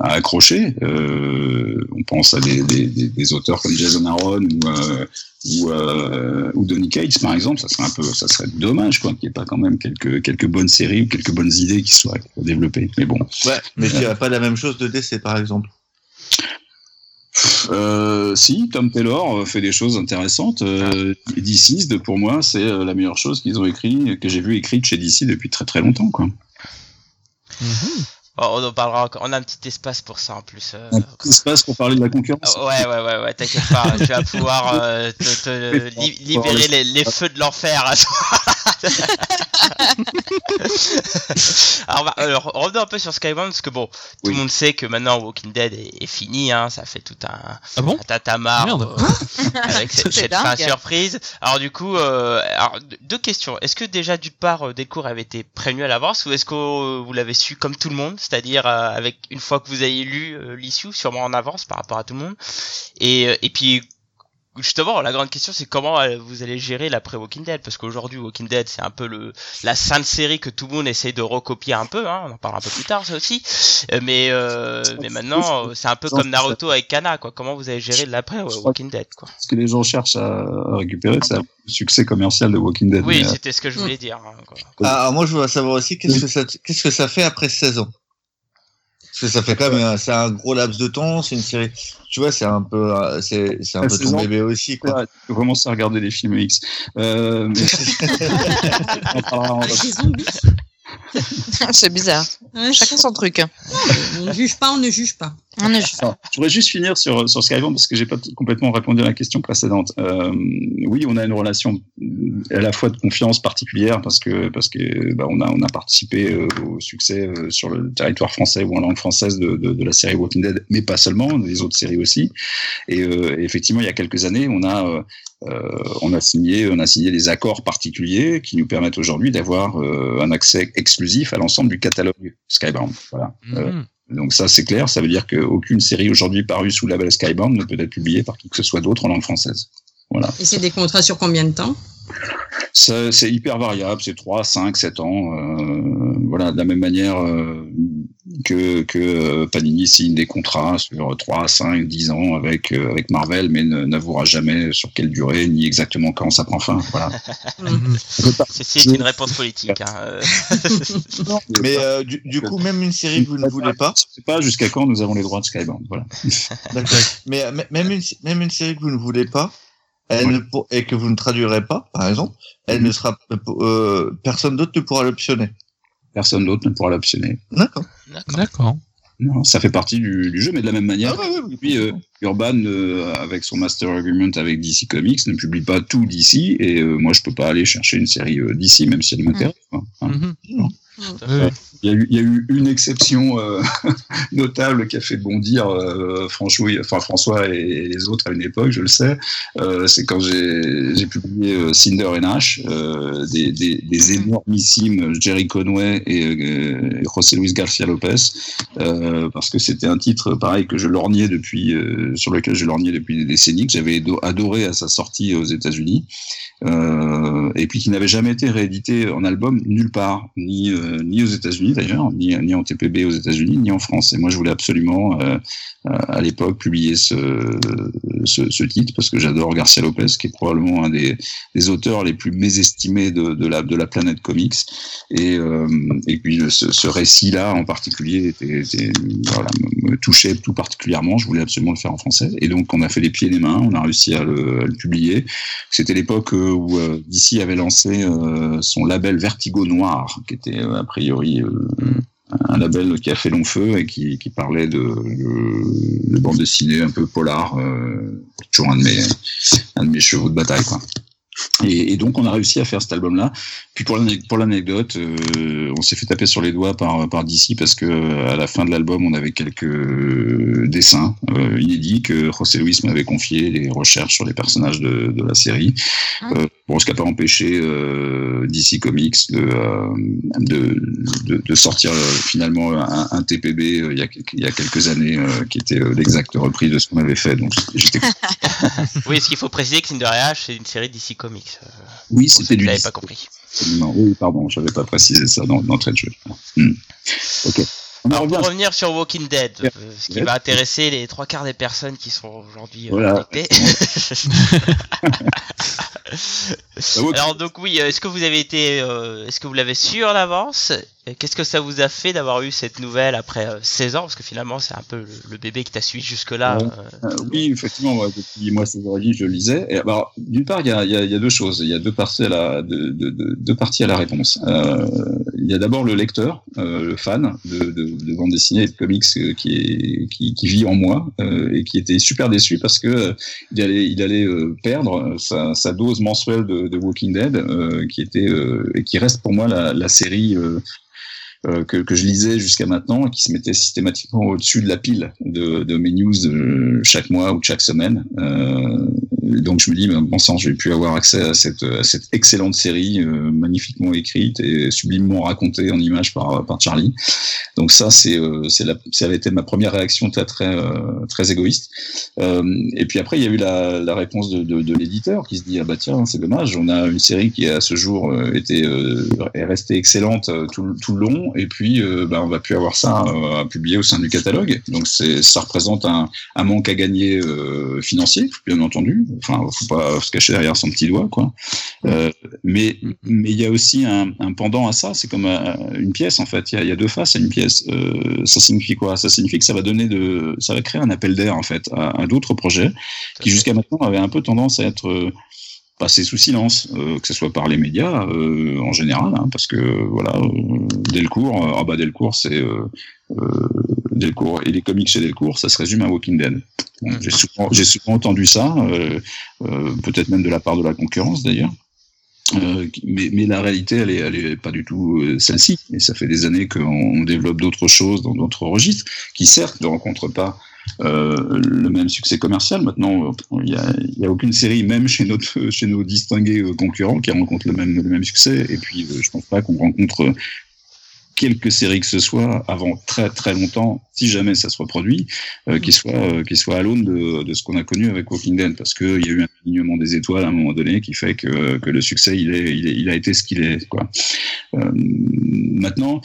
à accrocher, euh, on pense à des, des, des, auteurs comme Jason Aaron ou euh, ou, euh, ou Donny Cates par exemple, ça serait un peu, ça serait dommage quoi qu'il n'y ait pas quand même quelques quelques bonnes séries ou quelques bonnes idées qui soient développées. Mais bon, Ouais, mais je dirais pas la même chose de DC par exemple. Euh, si, Tom Taylor euh, fait des choses intéressantes. Euh, DC, de- pour moi, c'est euh, la meilleure chose qu'ils ont écrit, que j'ai vu écrite chez DC depuis très très longtemps. Quoi. Oh, on en parlera encore. On a un petit espace pour ça en plus. euh, Un petit espace pour parler de la concurrence. Ah, Ouais, ouais, ouais, ouais, t'inquiète pas, tu vas pouvoir euh, te, te li- libérer les, les feux de l'enfer à toi. alors, bah, alors, revenons un peu sur Skybound, parce que bon, tout Oui. le monde sait que maintenant Walking Dead est, est fini, hein, ça fait tout un, Ah bon? un tatamar Merde. euh, avec cette, fin surprise. Alors du coup, euh, alors, deux- questions. Est-ce que déjà d'une part, euh, Delcourt avait été prévenu à l'avance, ou est-ce que euh, vous l'avez su comme tout le monde, c'est-à-dire euh, avec une fois que vous avez lu euh, l'issue, sûrement en avance par rapport à tout le monde et, euh, et puis, justement, la grande question, c'est comment euh, vous allez gérer l'après Walking Dead, parce qu'aujourd'hui, Walking Dead, c'est un peu le la sainte série que tout le monde essaye de recopier un peu, hein, on en parlera un peu plus tard, ça aussi. Euh, mais euh, mais maintenant, c'est un peu comme Naruto avec Kana, quoi. Comment vous allez gérer l'après Walking Dead, quoi. Ce que les gens cherchent à, récupérer, c'est le succès commercial de Walking Dead. Oui, c'était ce que je voulais dire. hein, quoi. Ah, alors moi, je voudrais savoir aussi qu'est-ce que ça, qu'est-ce que ça fait après 16 ans? Parce que ça fait quand même, un- c'est un gros laps de temps, c'est une série. Tu vois, c'est un peu, euh, c'est, c'est un peu 16 ton bébé aussi, quoi. ouais, tu peux commencer à regarder les films X. Euh, mais- on parlera en- Avec des zombies. C'est bizarre. Ouais, Chacun son truc. on ne juge pas, on ne juge pas. On est Alors, je voudrais juste finir sur, sur Skybound parce que j'ai pas complètement répondu à la question précédente. Euh, oui, on a une relation à la fois de confiance particulière parce que parce que bah, on a on a participé euh, au succès euh, sur le territoire français ou en langue française de, de, de la série Walking Dead, mais pas seulement, les autres séries aussi. Et euh, effectivement, il y a quelques années, on a on a signé on a signé des accords particuliers qui nous permettent aujourd'hui d'avoir euh, un accès exclusif à l'ensemble du catalogue Skybound. Voilà. Euh, Mhm. donc ça, c'est clair. Ça veut dire qu'aucune série aujourd'hui parue sous le label Skybound ne peut être publiée par qui que ce soit d'autre en langue française. Voilà. Et c'est des contrats sur combien de temps? Ça, C'est hyper variable. C'est 3, 5, 7 ans. Euh, voilà, de la même manière euh, que, que euh, Panini signe des contrats sur 3, 5, 10 ans avec, euh, avec Marvel, mais ne- n'avouera jamais sur quelle durée, ni exactement quand ça prend fin. Voilà. Mhm. C'est une réponse politique. Hein. euh. Mais euh, du, du coup, même une série que vous ne voulez pas, Je sais pas jusqu'à quand nous avons les droits de Skybound. Voilà. d'accord. Mais même une, même une série que vous ne voulez pas, elle Ouais. ne pour- et que vous ne traduirez pas, par exemple, elle ne sera, euh, personne d'autre ne pourra l'optionner. Personne d'autre ne pourra l'optionner. D'accord. D'accord. Non, ça fait partie du, du jeu, mais de la même manière. Ah ouais, ouais, ouais. Et puis, euh, Urban, euh, avec son Master Agreement avec DC Comics, ne publie pas tout DC, et euh, moi, je peux pas aller chercher une série euh, DC, même si elle m'intéresse. Hein. Il y, a eu, il y a eu une exception euh, notable qui a fait bondir euh, François, enfin, François et les autres à une époque, je le sais. Euh, c'est quand j'ai publié Cinder et Nash, des, des, des énormissimes Jerry Conway et José Luis Garcia Lopez, parce que c'était un titre pareil que je lorgnais depuis, sur lequel je lorgnais depuis des décennies, que j'avais ado- adoré à sa sortie aux États-Unis, et puis qui n'avait jamais été réédité en album nulle part, ni, euh, ni aux États-Unis d'ailleurs, ni, en TPB aux États-Unis, ni en France. Et moi, je voulais absolument, euh, euh, à l'époque, publier ce, titre parce que j'adore Garcia Lopez, qui est probablement un des, auteurs les plus mésestimés de, la, planète comics. Et, puis, ce, récit-là en particulier me, touchait tout particulièrement. Je voulais absolument le faire en français. Et donc, on a fait les pieds et les mains, on a réussi à le, publier. C'était l'époque où DC avait lancé son label Vertigo Noir, qui était a priori euh, un label qui a fait long feu et qui, parlait de bande dessinée un peu polar, euh, toujours un de mes un de mes chevaux de bataille quoi. Et, et donc on a réussi à faire cet album-là. Puis pour l'ane- pour l'anecdote, euh, on s'est fait taper sur les doigts par par DC parce que à la fin de l'album on avait quelques dessins euh, inédits que José Luis m'avait confié les recherches sur les personnages de, de la série. Ah. Euh, bon, ce qui n'a pas empêché euh, DC Comics de, euh, de, de, de sortir euh, finalement un, un TPB euh, il, y a, il y a quelques années euh, qui était euh, l'exacte reprise de ce qu'on avait fait. Donc j'étais Oui, ce qu'il faut préciser que Cinderella, c'est une série DC Comics. Euh, oui, c'était du DC. pas compris. Absolument. Oui, pardon, j'avais pas précisé ça dans d'entrée de jeu. Hmm. Ok. Alors, pour revenir sur Walking Dead, euh, ce qui va intéresser les trois quarts des personnes qui sont aujourd'hui euh, Voilà. connectées. Alors donc oui, euh, est-ce que vous avez été, euh, est-ce que vous l'avez su en avance? Et Qu'est-ce que ça vous a fait d'avoir eu cette nouvelle après euh, 16 ans? Parce que finalement c'est un peu le, le bébé qui t'a suivi jusque-là. Euh, Euh, oui, effectivement, ouais, depuis moi, je le lisais. Et, d'une part, il y a, y, y deux choses. Il y a deux parties à la, deux, deux, deux- deux parties à la réponse. Euh, il y a d'abord le lecteur, euh, le fan de, de, de bande dessinée et de comics euh, qui, est, qui, qui vit en moi euh, et qui était super déçu parce que euh, il allait, il allait euh, perdre sa, sa dose mensuelle de, de Walking Dead, euh, qui était euh, et qui reste pour moi la, la série. Euh, que, que je lisais jusqu'à maintenant et qui se mettait systématiquement au-dessus de la pile de, de mes news de chaque mois ou de chaque semaine. Euh, donc je me dis, bon sang, je vais plus avoir accès à cette, à cette excellente série euh, magnifiquement écrite et sublimement racontée en images par, par Charlie. Donc ça, c'est, euh, la, ça avait été ma première réaction très très euh, très égoïste. Et puis après, il y a eu la, la réponse de, de, de l'éditeur qui se dit, ah bah tiens, c'est dommage, on a une série qui à ce jour était est restée excellente tout, tout le long, et puis euh, bah, on va plus avoir ça euh, à publier au sein du catalogue. Donc c'est ça représente un, un manque à gagner euh, financier, bien entendu. Enfin, faut pas se cacher derrière son petit doigt, quoi. Euh, mais mais il y a aussi un, un pendant à ça. C'est comme une pièce en fait. Il y y a deux faces à une pièce. Euh, ça signifie quoi? Ça signifie que ça va donner de, ça va créer un appel d'air en fait à, à d'autres projets qui jusqu'à maintenant avaient un peu tendance à être passés sous silence, euh, que ce soit par les médias euh, en général, hein, parce que voilà, euh, Delcourt, ah bah Delcourt c'est Delcourt et les comics chez Delcourt, ça se résume à Walking Dead. J'ai souvent, entendu ça, peut-être même de la part de la concurrence d'ailleurs. Mais, la réalité, elle est, pas du tout celle-ci. Et ça fait des années qu'on on développe d'autres choses dans d'autres registres, qui certes ne rencontrent pas le même succès commercial. Maintenant, il n'y a, aucune série, même chez, notre, chez nos distingués euh, concurrents, qui rencontre le même, le même succès. Et puis, euh, je pense pas qu'on rencontre quelque série que ce soit avant très très longtemps, si jamais ça se reproduit, euh, qui soit euh, qui soit à l'aune de, de ce qu'on a connu avec Walking Dead, parce qu'il y a eu un alignement des étoiles à un moment donné qui fait que, que le succès il est, il est il a été ce qu'il est quoi. Euh, maintenant.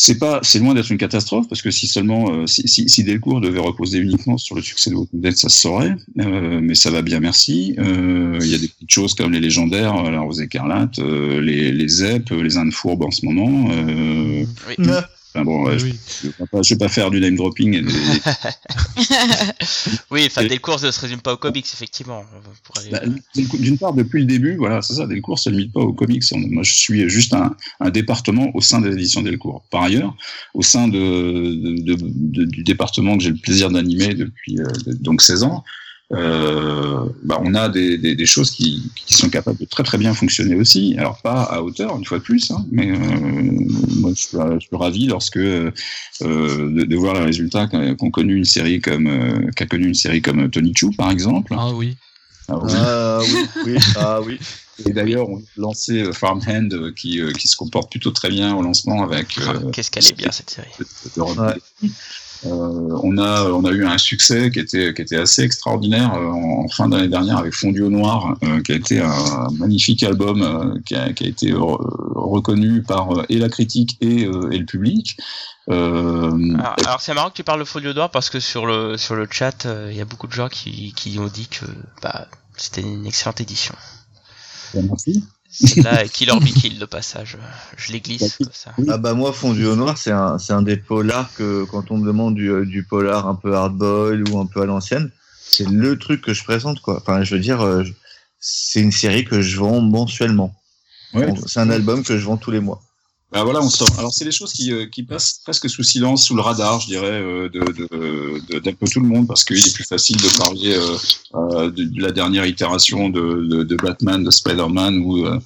C'est pas, c'est loin d'être une catastrophe parce que si seulement, euh, si, si, si Delcourt devait reposer uniquement sur le succès de Walking Dead, ça se saurait. Euh, mais ça va bien, merci. Euh, Il y a des petites choses comme les légendaires, euh, la Rose écarlate, euh, les les ZEP, les Indes fourbes en ce moment. Euh, Oui. Enfin bon, ouais, Oui. je, je vais pas, je vais pas faire du name dropping. Et Oui, enfin, Et- Delcourt ne se résume pas aux comics, effectivement. Aller... Bah, Delcourt- D'une part, depuis le début, voilà, c'est ça, Delcourt, ça ne limite pas aux comics. Moi, je suis juste un, un département au sein des éditions Delcourt. Par ailleurs, au sein de, de- de- de- du département que j'ai le plaisir d'animer depuis euh, de- donc 16 ans, euh, bah, on a des, des, des choses qui, qui sont capables de très très bien fonctionner aussi. Alors pas à hauteur, une fois de plus, hein, mais euh, moi je suis, je suis ravi lorsque euh, de, de voir les résultats qu'a qu'ont connu une série comme euh, qu'a connu une série comme Tony Chu par exemple. Ah oui. Ah, oui. Ah oui, oui, ah oui. Et d'ailleurs, on a lancé euh, Farmhand euh, qui, euh, qui se comporte plutôt très bien au lancement avec Ah, euh, Qu'est-ce qu'elle est bien, cette série. de Rob Ouais. Euh, on a on a eu un succès qui était qui était assez extraordinaire euh, en, en fin d'année dernière avec Fondu au noir euh, qui a été un magnifique album euh, qui, a, qui a été re- reconnu par euh, et la critique et, euh, et le public. Euh, Alors, alors, c'est marrant que tu parles de Folio d'Or parce que sur le, sur le chat, euh, il y a beaucoup de gens qui, qui ont dit que bah, c'était une excellente édition. merci. Celle-là, et Killer Be Kill, de passage. Je les glisse, comme ça. Ah bah moi, Fondu au noir, c'est un, c'est un des polars que quand on me demande du, euh, du polar un peu hardboil ou un peu à l'ancienne, c'est le truc que je présente quoi. Enfin, je veux dire, euh, c'est une série que je vends mensuellement. Ouais. C'est un album que je vends tous les mois. Bah voilà, on sort. Alors c'est des choses qui, euh, qui passent presque sous silence, sous le radar, je dirais, euh, de, de, d'un peu tout le monde, parce qu'il est plus facile de parler euh, euh, de, la dernière itération de, de, Batman, de Spider-Man ou, euh,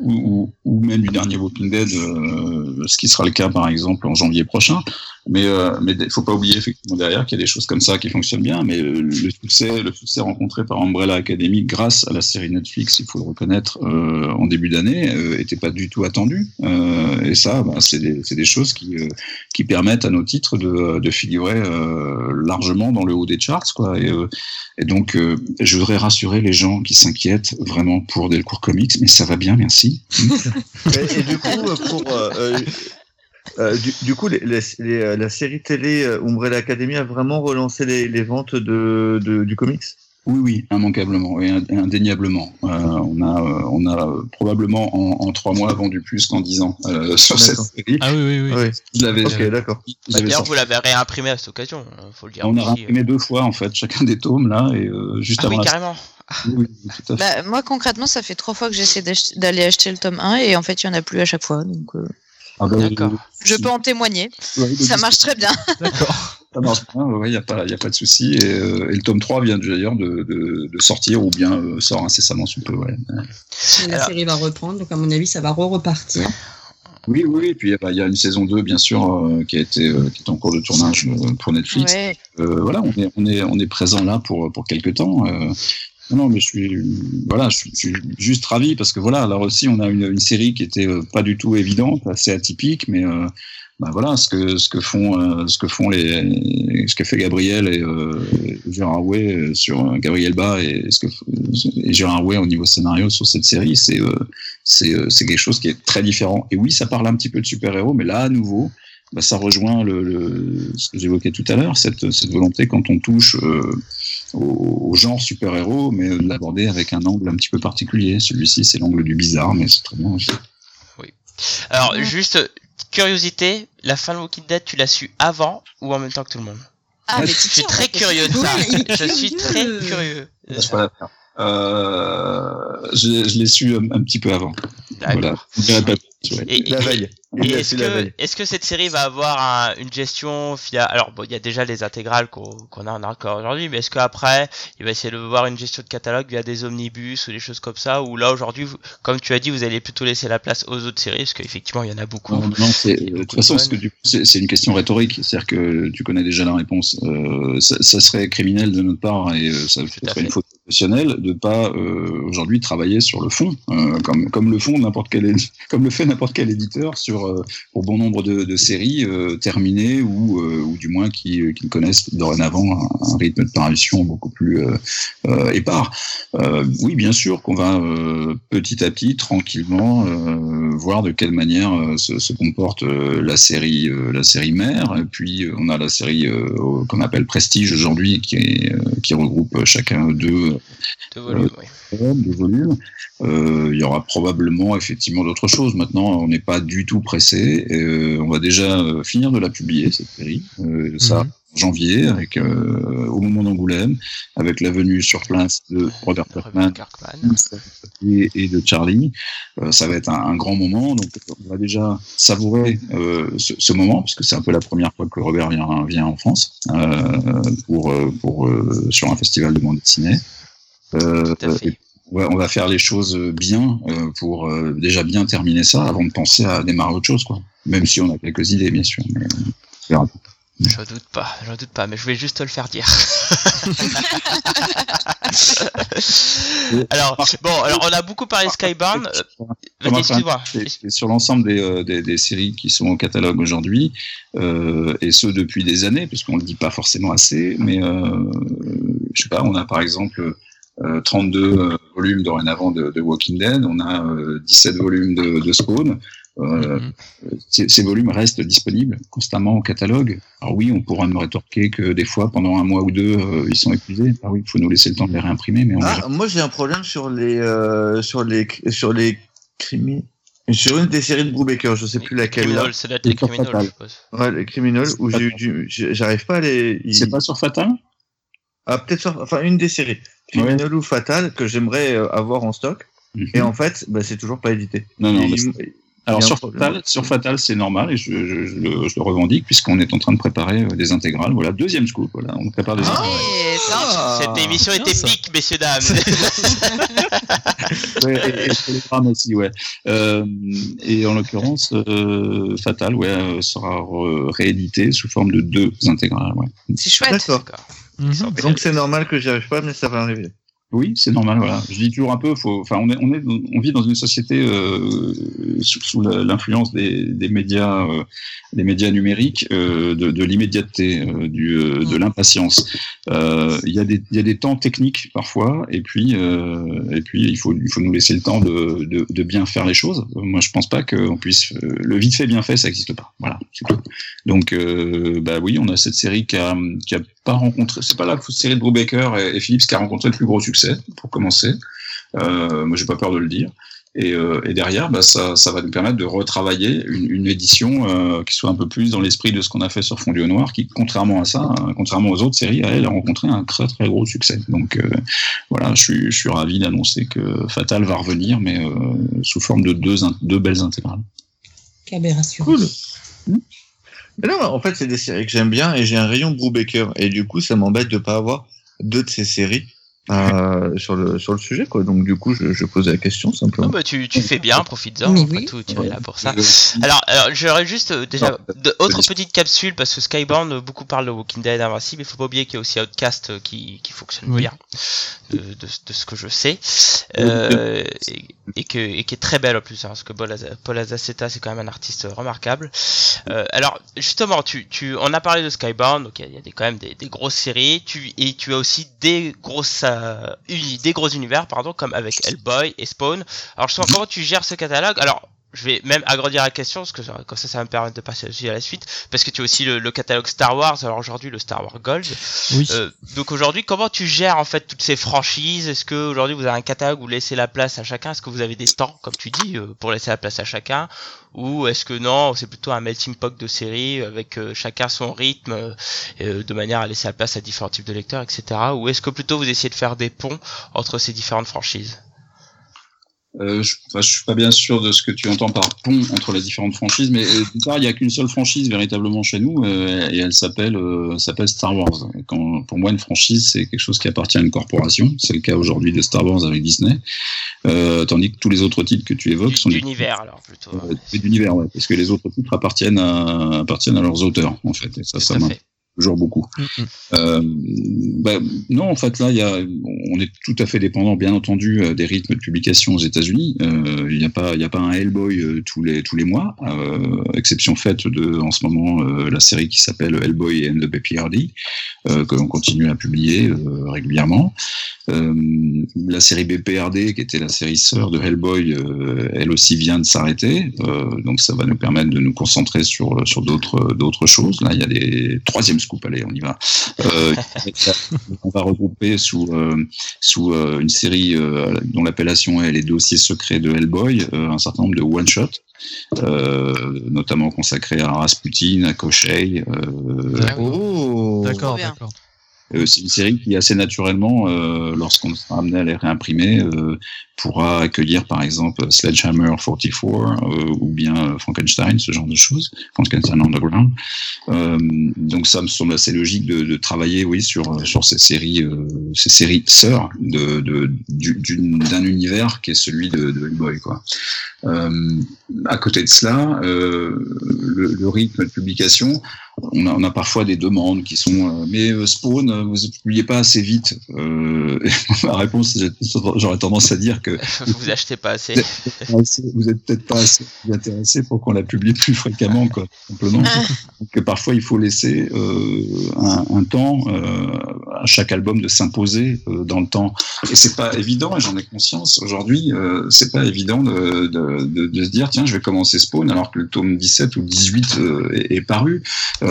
ou, ou même du dernier Walking Dead, euh, ce qui sera le cas par exemple en janvier prochain. Mais euh, mais faut pas oublier effectivement derrière qu'il y a des choses comme ça qui fonctionnent bien. Mais euh, le succès, le succès rencontré par Umbrella Academy grâce à la série Netflix, il faut le reconnaître, euh, en début d'année, euh, était pas du tout attendu. Euh, et ça, bah, c'est des, des choses qui euh, qui permettent à nos titres de, de figurer largement dans le haut des charts, quoi. Et, et donc, je voudrais rassurer les gens qui s'inquiètent vraiment pour Delcourt Comics, mais ça va bien, merci. Et, du coup, pour euh, du, du coup, les, les- les, euh, la série télé euh, Umbrella Academy a vraiment relancé les, les ventes de, de- du comics? Oui, oui, immanquablement et ind- indéniablement. Euh, on a, euh, on a euh, probablement en, en trois mois vendu plus qu'en dix ans euh, sur cette série. Ah oui, oui, oui. Oui. Je l'avais, Ok, d'accord. Bah, D'ailleurs, vous l'avez réimprimé à cette occasion, euh, faut le dire. On a aussi. imprimé deux fois en fait chacun des tomes là et euh, juste Ah oui, avant carrément. Oui, oui, tout à fait. Bah, moi, concrètement, ça fait trois fois que j'essaie d'ach- d'aller acheter le tome 1 et en fait, il n'y en a plus à chaque fois. Donc, euh, Ah bah, D'accord. je peux en témoigner. ouais, Ça marche très bien. D'accord. Ça marche bien, il n'y a, pas- y a pas de souci. Et, euh, et le tome 3 vient d'ailleurs de, de, de sortir ou bien euh, sort incessamment sous peu. Ouais. La Alors- série va reprendre, donc à mon avis, ça va re-repartir. Oui, oui, et puis il y a- il y, a une saison 2, bien sûr, euh, qui, a été, euh, qui est en cours de tournage euh, pour Netflix. Ouais. Euh, voilà, on est, on, est, on est présent là pour, pour quelques temps. Non, mais je suis, voilà, je suis, juste ravi parce que voilà, là aussi, on a une, série qui était euh, pas du tout évidente, assez atypique, mais euh, bah voilà, ce que, ce que font, euh, ce que font les, ce que fait Gabriel et, euh, Gérard Way sur Gabriel Bas et ce que et Gérard Way au niveau scénario sur cette série, c'est, c'est, c'est quelque chose qui est très différent. Et oui, ça parle un petit peu de super-héros, mais là, à nouveau, bah, ça rejoint le, ce que j'évoquais tout à l'heure, cette, cette volonté quand on touche au, au genre super-héros, mais de l'aborder avec un angle un petit peu particulier. Celui-ci, c'est l'angle du bizarre, mais c'est très bien aussi. Alors, Ouais. juste, curiosité, la fin de Walking Dead, tu l'as su avant ou en même temps que tout le monde? Ah, mais Je suis très curieux de ça. Je suis très curieux. de ça. Euh, je, je l'ai su un, un petit peu avant. Voilà. Je pas. Et, La veille. est-ce que, cette série va avoir un- une gestion via alors bon il y a déjà les intégrales qu'on a en encore aujourd'hui mais est-ce qu'après il va essayer de voir une gestion de catalogue via des omnibus ou des choses comme ça ou là aujourd'hui vous- comme tu as dit vous allez plutôt laisser la place aux autres séries parce qu'effectivement il y en a beaucoup. Non, non, c'est, de toute façon, c'est, c'est une question rhétorique, c'est-à-dire que tu connais déjà la réponse. Euh, ça, ça serait criminel de notre part et euh, ça, serait une faute professionnelle de pas euh, aujourd'hui travailler sur le fond, euh, comme comme le fond n'importe quel comme le fait n'importe quel éditeur sur euh, pour bon nombre de, de séries euh, terminées ou euh, ou du moins qui, qui connaissent dorénavant un, un rythme de parution beaucoup plus épars. Oui, bien sûr qu'on va petit à petit, tranquillement, voir de quelle manière se, se comporte la série, la série mère. Et puis on a la série qu'on appelle Prestige aujourd'hui, qui, est, qui regroupe chacun oui. deux volumes. Euh, il y aura probablement effectivement d'autres choses. Maintenant, on n'est pas du tout pressé. Euh, on va déjà euh, finir de la publier cette série. Ça Mhm. en janvier, avec euh, au moment d'Angoulême, avec la venue sur place de Robert Kirkman et, et de Charlie. Euh, ça va être un, un grand moment, donc on va déjà savourer euh, ce, ce moment, puisque c'est un peu la première fois que Robert vient, vient en France pour, pour sur un festival de bande dessinée. Tout à fait. et ouais, on va faire les choses bien euh, pour euh, déjà bien terminer ça avant de penser à démarrer autre chose, quoi. Même si on a quelques idées, bien sûr. mais on verra. Je doute pas, je doute pas, mais je vais juste te le faire dire. alors, bon, alors on a beaucoup parlé de Skybound. Euh, excuse-moi. sur l'ensemble des, euh, des, des séries qui sont au catalogue aujourd'hui, euh, et ce depuis des années, puisqu'on le dit pas forcément assez, mais euh, je sais pas, on a par exemple euh, 32 euh, volumes dorénavant de, de Walking Dead, on a euh, 17 volumes de, de Spawn. Euh, Mhm. ces, ces volumes restent disponibles constamment au catalogue. Alors oui, on pourra me rétorquer que des fois, pendant un mois ou deux, euh, ils sont épuisés. Ah oui, il faut nous laisser le temps de les réimprimer, mais on Ah, moi j'ai un problème sur les euh, sur les sur les criminels. Sur une des séries de Brubaker, je sais plus laquelle là. Criminal, c'est la criminal, fatal. je suppose. Ouais, les criminels où j'ai eu du, j'arrive pas à les. C'est pas sur Fatal? Ah, peut-être sur, enfin une des séries, criminel ou fatal que j'aimerais euh, avoir en stock. Et en fait, bah, c'est toujours pas édité. Non, non, il- Alors sur. Fatal, sur Fatal, c'est normal et je, je, je le, je le revendique puisqu'on est en train de préparer euh, des intégrales. Voilà, deuxième scoop. Voilà, on prépare des Ah. intégrales. Ça, Cette émission bien, était ça. pique, messieurs, dames. Ouais, et, et les drames aussi, ouais. Euh, et en l'occurrence, euh, Fatal, ouais, sera réédité sous forme de deux intégrales. Ouais. c'est chouette. D'accord. Mhm. Donc c'est normal que j'y arrive pas, mais ça va arriver. Oui, c'est normal. Voilà. Je dis toujours un peu. Faut, enfin, on est, on est, on vit dans une société euh, sous, l'influence des, des médias, euh, des médias numériques, euh, de, de l'immédiateté, euh, du, euh, de l'impatience. Euh, Il y a des, il y a des temps techniques parfois, et puis, euh, et puis, il faut, il faut nous laisser le temps de, de, de bien faire les choses. Moi, je pense pas qu'on puisse. euh, le vite fait, bien fait, ça n'existe pas. Voilà, c'est tout. Donc, euh, bah oui, on a cette série qui a, qui a pas rencontré. C'est pas la série de Brubaker et, et Phillips qui a rencontré le plus gros succès pour commencer. Euh, moi, j'ai pas peur de le dire. Et, euh, et derrière, bah, ça, ça va nous permettre de retravailler une, une édition euh, qui soit un peu plus dans l'esprit de ce qu'on a fait sur Fondu au Noir, qui, contrairement à ça, hein, contrairement aux autres séries, elle a rencontré un très très gros succès. Donc euh, voilà, je suis, je suis ravi d'annoncer que Fatal va revenir, mais euh, sous forme de deux, deux belles intégrales. Cool. Mais non, en fait, c'est des séries que j'aime bien et j'ai un rayon Brubaker. Et du coup, ça m'embête de pas avoir deux de ces séries euh, sur, le, sur le sujet. Quoi. Donc, du coup, je, je posais la question Non, simplement. bah, tu, tu fais bien, oui. tout, tu es là pour ça. Alors, alors j'aurais juste euh, déjà Non, autre petite capsule parce que Skybound, euh, beaucoup parlent de Walking Dead Invincible. Il faut pas oublier qu'il y a aussi Outcast qui, qui fonctionne Oui. bien, de, de, de ce que je sais, euh, et, et que et qui est très belle en plus. hein, parce que Paul, Az- Paul Azaceta, c'est quand même un artiste remarquable. Euh, alors, justement, tu, tu, on a parlé de Skybound, donc il y a, il y a des, quand même des, des grosses séries. Tu et tu as aussi des grosses euh, des gros univers, pardon, comme avec Hellboy et Spawn. Alors, justement, comment tu gères ce catalogue Alors, je vais même agrandir la question parce que ça- comme ça, ça va me permettre de passer aussi à la suite. Parce que tu as aussi le, le catalogue Star Wars. Alors aujourd'hui, le Star Wars Gold. Oui. Euh, donc aujourd'hui, comment tu gères en fait toutes ces franchises? Est-ce que aujourd'hui vous avez un catalogue où vous laissez la place à chacun? Est-ce que vous avez des temps, comme tu dis, euh, pour laisser la place à chacun? Ou est-ce que non, c'est plutôt un melting pot de séries avec euh, chacun son rythme, euh, euh, de manière à laisser la place à différents types de lecteurs, etc. Ou est-ce que plutôt vous essayez de faire des ponts entre ces différentes franchises? Euh, je, enfin, je suis pas bien sûr de ce que tu entends par pont entre les différentes franchises, mais euh, d'une part, il y a qu'une seule franchise véritablement chez nous, euh, et elle s'appelle euh, s'appelle Star Wars. Quand, pour moi, une franchise, c'est quelque chose qui appartient à une corporation. C'est le cas aujourd'hui de Star Wars avec Disney, euh, tandis que tous les autres titres que tu évoques sont des D'univers alors plutôt. euh, des d'univers, ouais, parce que les autres titres appartiennent à appartiennent à leurs auteurs, en fait. Et ça, Tout. Toujours beaucoup. Euh, bah, non, en fait, là, il y a, on est tout à fait dépendant, bien entendu, euh, des rythmes de publication aux États-Unis. Euh, Il n'y a pas, il a pas un Hellboy tous les tous les mois, euh, exception faite de, en ce moment, euh, la série qui s'appelle Hellboy and the BPRD, euh, que l'on continue à publier euh, régulièrement. Euh, la série BPRD, qui était la série sœur de Hellboy, euh, elle aussi vient de s'arrêter. Euh, donc, ça va nous permettre de nous concentrer sur sur d'autres d'autres choses. Là, il y a des troisième scoop. Allez, on y va. Euh, on va regrouper sous euh, sous euh, une série euh, dont l'appellation est les dossiers secrets de Hellboy euh, un certain nombre de one shot euh, notamment consacrés à Rasputin, à Koshei. Euh, D'accord. D'accord, C'est une série qui assez naturellement, euh, lorsqu'on sera amené à les réimprimer, euh, pourra accueillir par exemple Sledgehammer 44 euh, ou bien Frankenstein, ce genre de choses, Frankenstein Underground. Donc ça me semble assez logique de, de travailler, oui, sur sur ces séries, ces séries sœurs de de- d'un univers qui est celui de, de Hellboy, quoi. Euh, à côté de cela, euh, le, le rythme de publication, on a, on a parfois des demandes qui sont euh, mais euh, Spawn, euh, vous ne publiez pas assez vite. Euh, ma réponse, j'aurais tendance à dire que Vous achetez pas assez. pas assez- vous êtes peut-être pas assez intéressé pour qu'on la publie plus fréquemment, quoi, simplement. Que parfois, il faut laisser euh, un, un temps euh, à chaque album de s'imposer euh, dans le temps. Et c'est pas évident, et j'en ai conscience aujourd'hui. Euh, c'est pas évident de, de, de, de se dire tiens, je vais commencer Spawn alors que le tome 17 ou 18 euh, est, est paru. Euh,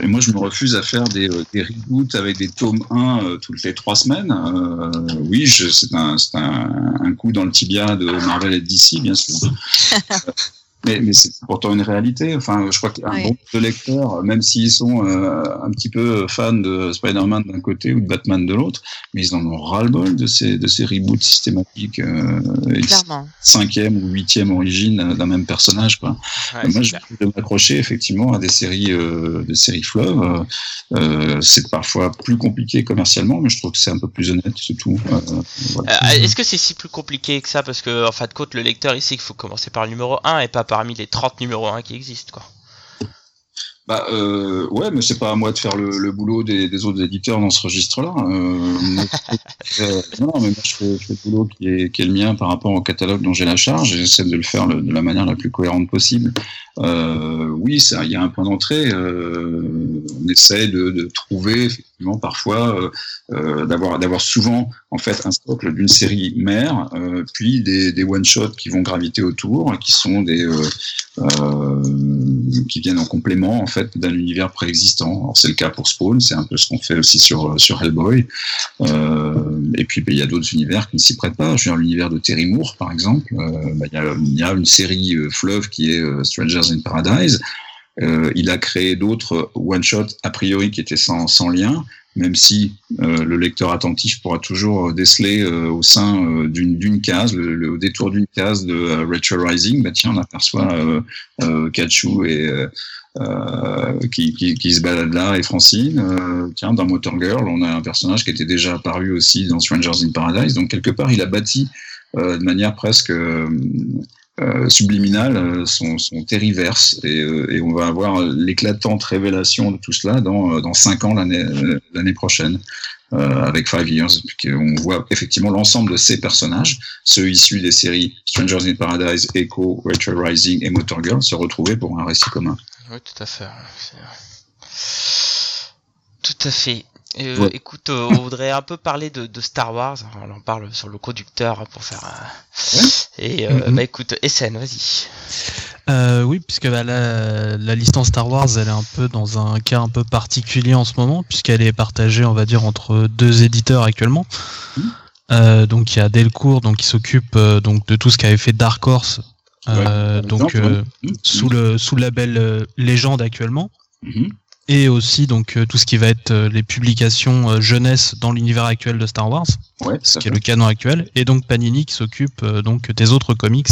et moi, je me refuse à faire des, euh, reboots avec des tomes 1 euh, toutes les trois semaines. Euh, oui, c'est un, coup dans le tibia de Marvel et DC, bien sûr. Mais, mais c'est pourtant une réalité. Enfin, je crois qu'un Oui. bon de lecteurs, même s'ils sont euh, un petit peu fans de Spider-Man d'un côté ou de Batman de l'autre, mais ils en ont ras-le-bol de ces, de ces reboots systématiques, euh, cinquième ou huitième origine d'un même personnage. Quoi. Ouais, Moi, je vais m'accrocher effectivement à des séries, euh, des séries fleuves. Euh, c'est parfois plus compliqué commercialement, mais je trouve que c'est un peu plus honnête, c'est tout. Euh, voilà. Euh, Est-ce que c'est si plus compliqué que ça? Parce que, en fin de compte, le lecteur, il sait qu'il faut commencer par le numéro 1 et pas parmi les 30 numéros 1 qui existent, quoi. Bah euh, ouais, mais c'est pas à moi de faire le, boulot des, autres éditeurs dans ce registre-là. Euh, non, mais moi je fais, le boulot qui est, le mien par rapport au catalogue dont j'ai la charge j'essaie de le faire de la manière la plus cohérente possible. Euh, oui, il y a un point d'entrée. Euh, on essaie de trouver parfois euh, euh, d'avoir souvent en fait un socle d'une série mère, euh, puis des, one shots qui vont graviter autour, qui sont des qui viennent en complément en fait d'un univers préexistant. C'est le cas pour Spawn, c'est un peu ce qu'on fait aussi sur sur Hellboy. Et puis ben, il y a d'autres univers qui ne s'y prêtent pas. Je veux l'univers de Terry Moore par exemple. Ben, il, y a, une série fleuve qui est Strangers in Paradise. Euh, il a créé d'autres one shots a priori qui étaient sans, sans lien même si euh, le lecteur attentif pourra toujours déceler euh, au sein euh, d'une case, le, le- au détour d'une case de euh, Rachel Rising, bah tiens, on aperçoit euh, euh, Kachu et euh, euh, qui, qui, qui se baladent là et Francine. Euh, tiens, dans Motor Girl, on a un personnage qui était déjà apparu aussi dans Strangers in Paradise. Donc quelque part, il a bâti euh, de manière presque euh, euh, subliminale euh, son, son terriverse et, euh, et on va avoir l'éclatante révélation de tout cela dans, dans cinq ans l'année prochaine avec Five Years. On voit effectivement l'ensemble de ces personnages, ceux issus des séries Strangers in Paradise, Echo, Rachel Rising et Motor Girl, se retrouver pour un récit commun. Oui, tout à fait. Tout à fait. Euh, Ouais. Écoute, euh, on voudrait un peu parler de, de Star Wars. On en parle sur le conducteur pour faire. un- Ouais. Et euh, Mhm. bah écoute, SN, vas-y. Euh, oui, puisque bah, la, la licence Star Wars, elle est un peu dans un cas un peu particulier en ce moment, puisqu'elle est partagée, on va dire, entre deux éditeurs actuellement. Euh, donc il y a Delcourt, donc qui s'occupe euh, donc de tout ce qu'avait fait Dark Horse, euh, donc exemple, euh, ouais. sous le sous le label euh, Légende actuellement. Et aussi donc tout ce qui va être les publications jeunesse dans l'univers actuel de Star Wars, Ouais, ce qui est le canon actuel, et donc Panini qui s'occupe donc des autres comics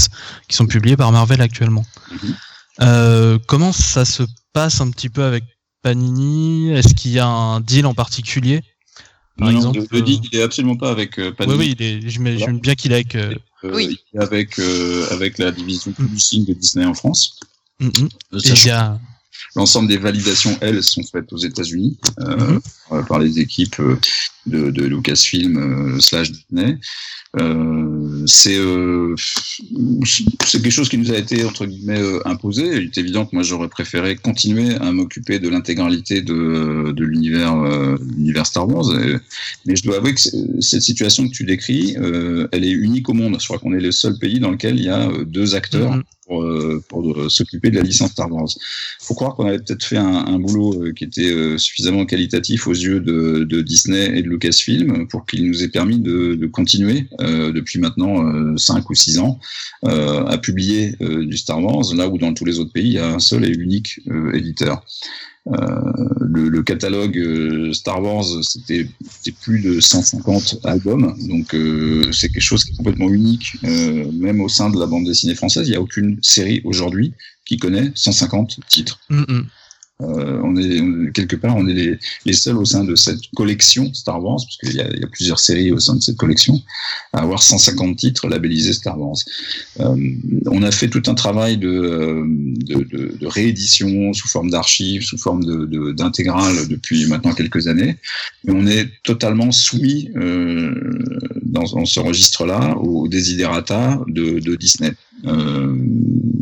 qui sont publiés par Marvel actuellement. Mhm. Euh, comment ça se passe un petit peu avec Panini? Est-ce qu'il y a un deal en particulier? Par Non, exemple, le, euh, deal, il est absolument pas avec euh, Oui, Panini. oui, est- j'imagine bien qu'il est avec. euh, Euh, Oui. il est avec euh, avec la division publishing de Disney en France. mm, mm. Euh, Et il sachant y a. L'ensemble des validations, elles, sont faites aux États-Unis euh, Mhm. par les équipes euh, de, de Lucasfilm euh, slash Disney. Euh, c'est euh, c'est quelque chose qui nous a été entre guillemets imposé. Il est évident que moi j'aurais préféré continuer à m'occuper de l'intégralité de, de l'univers Star Wars. Et- mais je dois avouer que cette situation que tu décris, elle est unique au monde. Je crois qu'on est le seul pays dans lequel il y a deux acteurs Mhm. pour, pour s'occuper de la licence Star Wars. Faut croire qu'on avait peut-être fait un, un boulot qui était suffisamment qualitatif aux yeux de, de Disney et de Lucasfilm pour qu'il nous ait permis de, continuer euh, depuis maintenant euh, 5 ou 6 ans euh, à publier euh, du Star Wars, là où dans tous les autres pays, il y a un seul et unique éditeur. Le, catalogue Star Wars, c'était plus de 150 albums, donc c'est quelque chose qui est complètement unique, même au sein de la bande dessinée française. Il n'y a aucune série aujourd'hui qui connaît 150 titres. Euh, on est quelque part, on est les, seuls au sein de cette collection Star Wars, parce qu'il y a, plusieurs séries au sein de cette collection, à avoir 150 titres labellisés Star Wars. Euh, on a fait tout un travail de, de, de, de réédition sous forme d'archives, sous forme de, de- depuis maintenant quelques années, mais on est totalement soumis euh, dans, dans ce registre-là aux desiderata de, de Disney. Euh,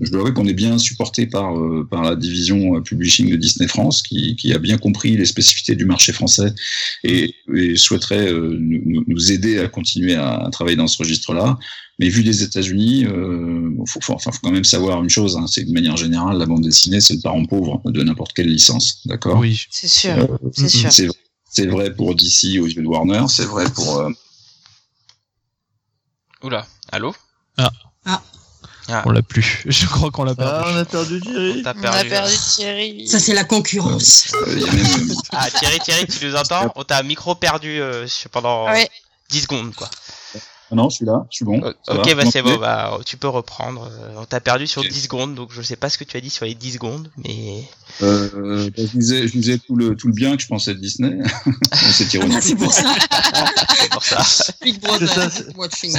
je dois avouer qu'on est bien supporté par, euh, par la division euh, publishing de Disney France, qui, qui a bien compris les spécificités du marché français et, et souhaiterait euh, nous, aider à continuer à, à travailler dans ce registre-là. Mais vu des États-Unis, euh, faut, faut, enfin, faut quand même savoir une chose, hein, c'est que de manière générale, la bande dessinée, c'est le parent pauvre de n'importe quelle licence, d'accord? Oui. C'est sûr, Euh, c'est sûr. c'est c'est vrai pour DC aux yeux de Warner, c'est vrai pour euh, Oula, allô? On l'a plus. Je crois qu'on l'a Ah, perdu. on a perdu Thierry. On a perdu. Thierry. Ça, c'est la concurrence. euh, Ah Thierry, Thierry, tu nous entends On t'a un micro perdu euh, pendant Ouais. 10 secondes quoi. Ah non, je suis là, je suis bon. Ok, va, bah vous c'est bon, bah tu peux reprendre. Euh, On t'a perdu sur Ok. 10 secondes, donc je sais pas ce que tu as dit sur les 10 secondes, mais Euh, bah, je disais, je disais tout le tout le bien que je pensais de Disney. c'est ironique. Ah, c'est pour ça. c'est pour ça. Big Brother watching.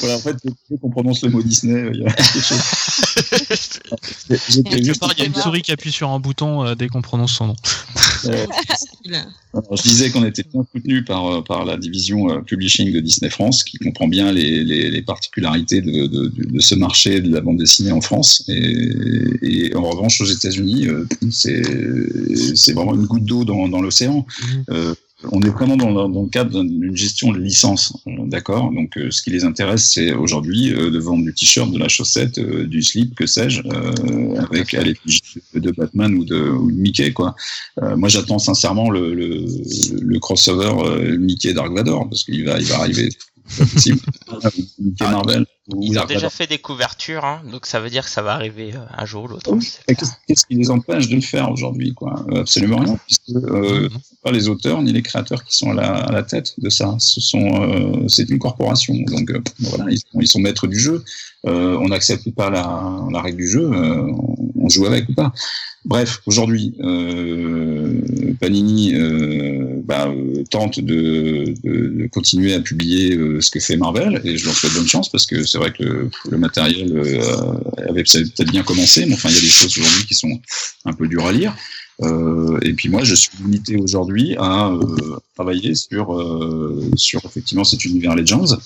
Voilà, en fait, dès qu'on prononce le mot Disney, euh, il y a quelque chose. Il y a une souris qui appuie sur un bouton euh, dès qu'on prononce son nom. euh, Alors, je disais qu'on était bien soutenu par, par la division euh, publishing de Disney France, qui comprend bien les, les, les particularités de, de, de, de ce marché de la bande dessinée en France. Et, et en revanche, aux États-Unis, euh, c'est c'est vraiment une goutte d'eau dans, dans l'océan. Mhm. On est vraiment dans, le- cadre d'une gestion de licence, euh, d'accord? Donc, euh, ce qui les intéresse, c'est aujourd'hui euh, de vendre du t-shirt, de la chaussette, du slip, que sais-je, avec à l'effigie de Batman ou de, Mickey, quoi. Moi, j'attends sincèrement le, le, le crossover Mickey Dark Vador parce qu'il va, il va arriver. Mickey Ah, Marvel ou Ils ont Dark déjà Vador. fait des couvertures, hein, donc ça veut dire que ça va arriver euh, un jour ou l'autre. Oui. Et Qu'est-ce qui les empêche de le faire aujourd'hui quoi? Euh, Absolument rien, puisque euh, Mhm. pas les auteurs ni les créateurs qui sont à la, à la tête de ça. Ce sont, euh, c'est une corporation. Donc euh, voilà, ils sont, ils sont maîtres du jeu. Euh, on n'accepte pas la, la règle du jeu. euh, on, on joue avec ou pas. Bref, aujourd'hui, euh, Panini euh, bah, euh, tente de, de, de continuer à publier euh, ce que fait Marvel, et je leur souhaite bonne chance parce que c'est vrai que le, le matériel euh, avait peut-être bien commencé, mais enfin il y a des choses aujourd'hui qui sont un peu dures à lire. Euh, et puis moi, je suis limité aujourd'hui à euh, travailler sur euh, sur effectivement cet univers Legends.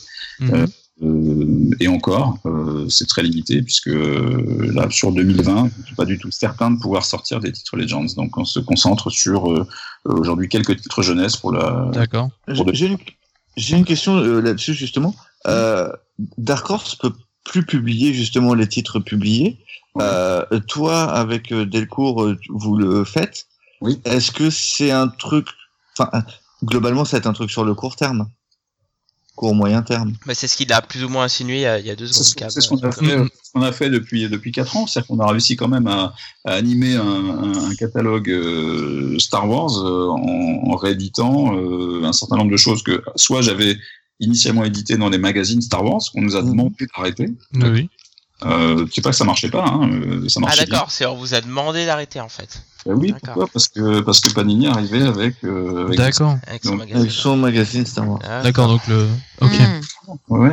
Mhm. Euh, et encore, euh, c'est très limité puisque euh, là sur 2020, je suis pas du tout certain de pouvoir sortir des titres Legends. Donc on se concentre sur euh, aujourd'hui quelques titres jeunesse pour la. D'accord. J'ai une, question euh, là-dessus justement. Euh, Dark Horse peut plus publier justement les titres publiés. Ouais. Euh, toi, avec Delcourt, vous le faites. Oui. Est-ce que c'est un truc, enfin, globalement, c'est un truc sur le court terme? Court moyen terme. Bah, c'est ce qu'il a plus ou moins insinué il y a, il y a deux secondes. ce c'est ce qu'on a, fait, a depuis, depuis 4 ans. C'est-à-dire qu'on a réussi quand même à, à animer un, un- un catalogue euh, Star Wars euh, en, en rééditant euh, un certain nombre de choses que soit j'avais initialement édité dans des magazines Star Wars qu'on nous a Mhm. demandé d'arrêter. Oui. Euh, c'est pas que ça marchait pas, hein, ça Ah marchait bien. d'accord, c'est on vous a demandé d'arrêter en fait. Euh, oui, pourquoi? Parce que parce que Panini arrivait avec. euh, avec D'accord. Avec son Donc. Avec son magazine Star Wars. Ah, D'accord, donc le. Ok. Hmm. Ouais.